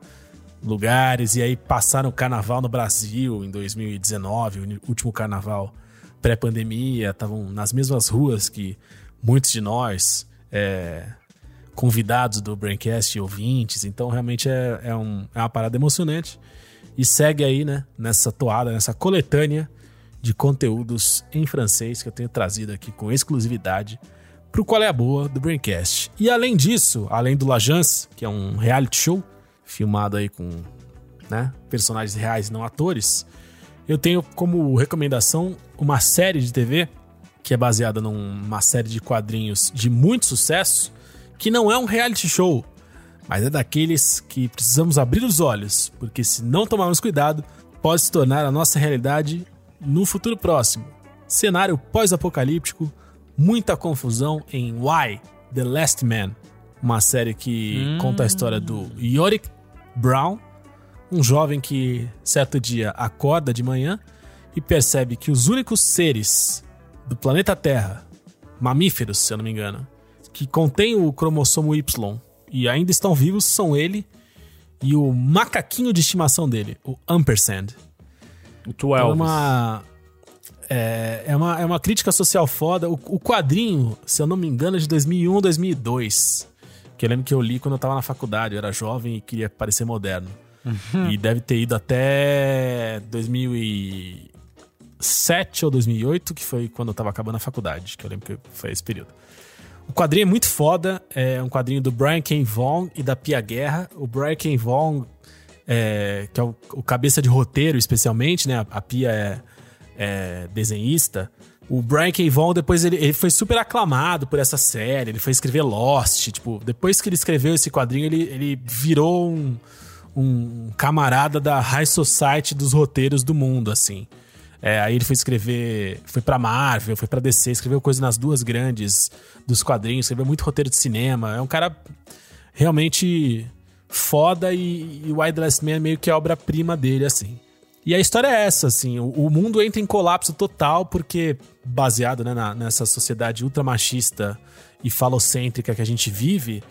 lugares, e aí passaram o carnaval no Brasil em 2019, o último carnaval pré-pandemia, estavam nas mesmas ruas que muitos de nós, é, convidados do Braincast e ouvintes, então realmente é, é, um- é uma parada emocionante. E segue aí, né, nessa toada, nessa coletânea de conteúdos em francês que eu tenho trazido aqui com exclusividade pro Qual é a Boa do Braincast. E além disso, além do L'Agence, que é um reality show filmado aí com né, personagens reais e não atores, eu tenho como recomendação uma série de TV que é baseada numa série de quadrinhos de muito sucesso, que não é um reality show, mas é daqueles que precisamos abrir os olhos, porque se não tomarmos cuidado, pode se tornar a nossa realidade no futuro próximo. Cenário pós-apocalíptico, muita confusão em Why, The Last Man, uma série que conta a história do Yorick Brown, um jovem que certo dia acorda de manhã e percebe que os únicos seres do planeta Terra, mamíferos, se eu não me engano, que contêm o cromossomo Y e ainda estão vivos são ele e o macaquinho de estimação dele, o Ampersand. O é 12. uma, é, é uma, é uma crítica social foda. O, o quadrinho, se eu não me engano, é de 2001 ou 2002. Que eu lembro que eu li quando eu tava na faculdade. Eu era jovem e queria parecer moderno. E deve ter ido até 2007 ou 2008, que foi quando eu tava acabando a faculdade. Que eu lembro que foi esse período. O quadrinho é muito foda. É um quadrinho do Brian K. Vaughan e da Pia Guerra. O Brian K. Vaughan, é, que é o, o cabeça de roteiro, especialmente, né? A, a Pia é, é desenhista. O Brian K. Vaughan, depois, ele, ele foi super aclamado por essa série. Ele foi escrever Lost. Tipo, depois que ele escreveu esse quadrinho, ele, ele virou um, um camarada da High Society dos roteiros do mundo, assim. É, aí ele foi escrever, foi pra Marvel, foi pra DC, escreveu coisas nas duas grandes dos quadrinhos, escreveu muito roteiro de cinema. É um cara realmente foda e, e o Wild Last Man é meio que a obra-prima dele, assim. E a história é essa, assim, o, o mundo entra em colapso total porque, baseado né, na- nessa sociedade ultramachista e falocêntrica que a gente vive,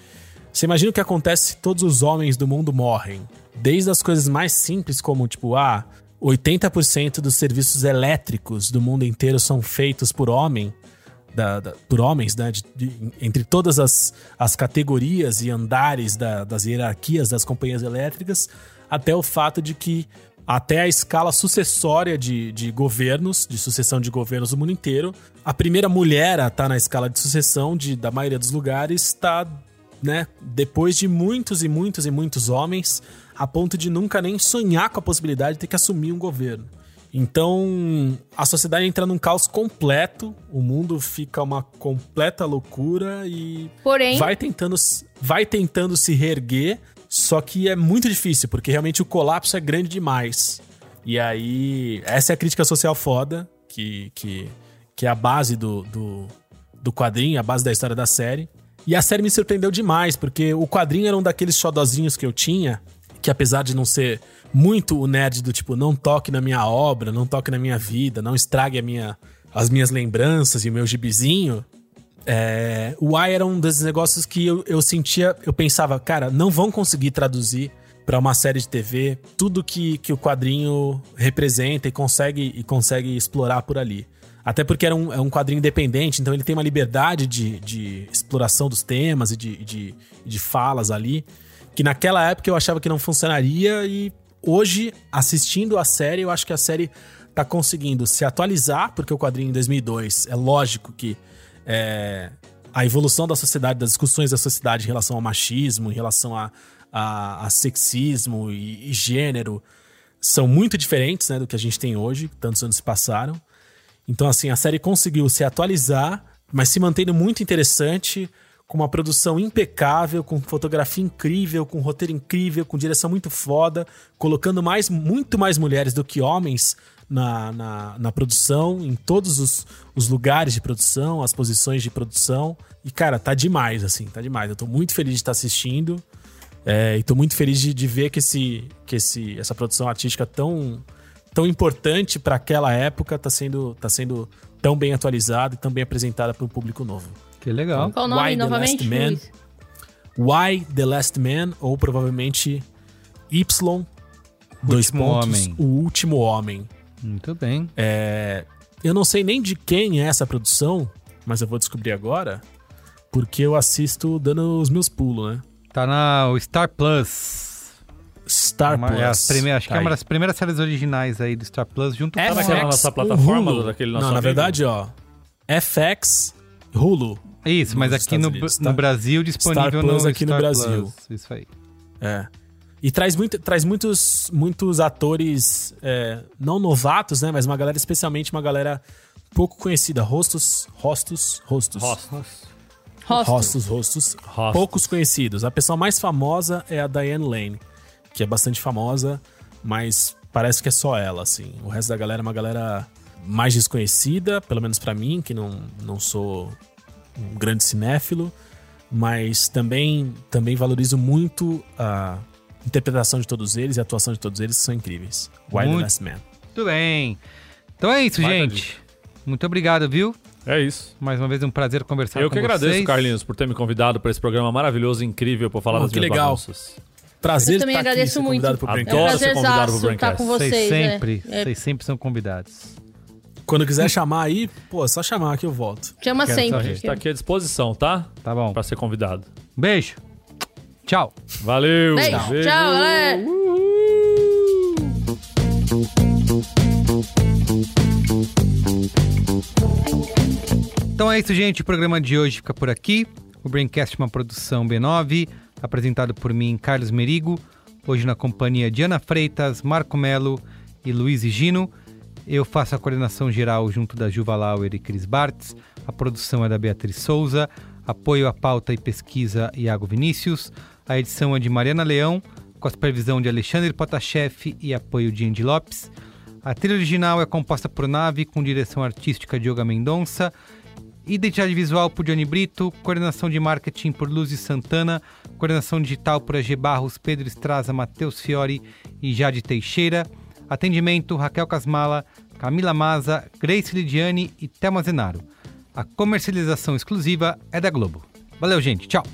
você imagina o que acontece se todos os homens do mundo morrem? Desde as coisas mais simples, como, tipo, ah, 80% dos serviços elétricos do mundo inteiro são feitos por homem, da- da- por homens, né? de- de- entre todas as, as categorias e andares da- das hierarquias das companhias elétricas, até o fato de que até a escala sucessória de, de governos, de sucessão de governos do mundo inteiro, a primeira mulher a estar na escala de sucessão de, da maioria dos lugares está, né, depois de muitos e muitos e muitos homens, a ponto de nunca nem sonhar com a possibilidade de ter que assumir um governo. Então, a sociedade entra num caos completo, o mundo fica uma completa loucura e Porém, vai tentando, vai tentando se reerguer, só que é muito difícil, porque realmente o colapso é grande demais. E aí, essa é a crítica social foda, que, que, que é a base do, do, do quadrinho, a base da história da série. E a série me surpreendeu demais, porque o quadrinho era um daqueles xodozinhos que eu tinha, que apesar de não ser muito o nerd do tipo, não toque na minha obra, não toque na minha vida, não estrague a minha, as minhas lembranças e o meu gibizinho, é, o Y era um desses negócios que eu, eu sentia, eu pensava, cara, não vão conseguir traduzir pra uma série de TV tudo que, que o quadrinho representa e consegue, e consegue explorar por ali. Até porque era um, é um quadrinho independente, então ele tem uma liberdade de, de exploração dos temas e de, de, de falas ali, que naquela época eu achava que não funcionaria e hoje, assistindo a série, eu acho que a série tá conseguindo se atualizar, porque o quadrinho em 2002 é lógico que é, a evolução da sociedade, das discussões da sociedade em relação ao machismo, em relação a, a, a sexismo e, e gênero, são muito diferentes né, do que a gente tem hoje, tantos anos se passaram. Então, assim, a série conseguiu se atualizar, mas se mantendo muito interessante, com uma produção impecável, com fotografia incrível, com roteiro incrível, com direção muito foda, colocando mais, muito mais mulheres do que homens na, na, na produção, em todos os, os lugares de produção, as posições de produção. E, cara, tá demais, assim, tá demais. Eu tô muito feliz de estar assistindo. É, e tô muito feliz de, de ver que, esse, que esse, essa produção artística tão, tão importante para aquela época tá sendo, tá sendo tão bem atualizada e tão bem apresentada para um público novo. Que legal. Qual o nome Why the novamente? Last Man? Why the Last Man, ou provavelmente Y, dois Último pontos, Homem. o último homem. Muito bem. É, eu não sei nem de quem é essa produção, mas eu vou descobrir agora, porque eu assisto dando os meus pulos, né? Tá na o Star Plus. Star Uma- Plus. é as primeiras, acho que Tá é uma aí. das primeiras séries originais aí do Star Plus, junto É, com naquela FX nossa plataforma, Hulu? daquele nosso Não, na amigo? verdade, ó. FX, Hulu. Isso, mas aqui no, Unidos, no? Brasil disponível Plus no aqui no Star Brasil. Plus. Isso aí. É. E traz, muito, traz muitos, muitos atores, é, não novatos, né? Mas uma galera, especialmente uma galera pouco conhecida. Rostos, rostos, rostos. Rostos. Rosto. Rostos, rostos. Rostos. Poucos conhecidos. A pessoa mais famosa é a Diane Lane, que é bastante famosa, mas parece que é só ela, assim. O resto da galera é uma galera mais desconhecida, pelo menos pra mim, que não, não sou um grande cinéfilo, mas também, também valorizo muito a interpretação de todos eles e a atuação de todos eles, que são incríveis. Why the Muito. Last Man. Muito bem. Então é isso, Baita gente. Muito obrigado, viu? É isso. Mais uma vez um prazer conversar Eu com que agradeço, vocês. Carlinhos, por ter me convidado para esse programa maravilhoso, incrível, pra falar Pô, das que minhas legal. bagunças. Prazer Eu também estar aqui, agradeço ser muito. convidado pro Adoro Braincast. É um ser convidado pro prazerzaço estar com Braincast. Vocês vocês. sempre, é. É, vocês sempre são convidados. Quando quiser chamar aí, pô, é só chamar que eu volto. Chama Quero A sempre. gente tá aqui à disposição, tá? Tá bom. Pra ser convidado. Beijo. Tchau. Valeu! Beijo. Tchau, galera. Então é isso, gente. O programa de hoje fica por aqui. O Braincast é uma produção B9, apresentado por mim, Carlos Merigo. Hoje na companhia de Ana Freitas, Marco Melo e Luiz e Gino. Eu faço a coordenação geral junto da Juva Lauer e Cris Bartz. A produção é da Beatriz Souza. Apoio à pauta e pesquisa Iago Vinícius. A edição é de Mariana Leão, com a supervisão de Alexandre Potashev e apoio de Andy Lopes. A trilha original é composta por Nave, com direção artística de Yoga Mendonça. Identidade visual por Johnny Brito, coordenação de marketing por Luz Santana, coordenação digital por AG Barros, Pedro Estraza, Matheus Fiore e Jade Teixeira, Atendimento Raquel Casmala, Camila Maza, Grace Lidiane e Thelma Zenaro. A comercialização exclusiva é da Globo. Valeu, gente. Tchau.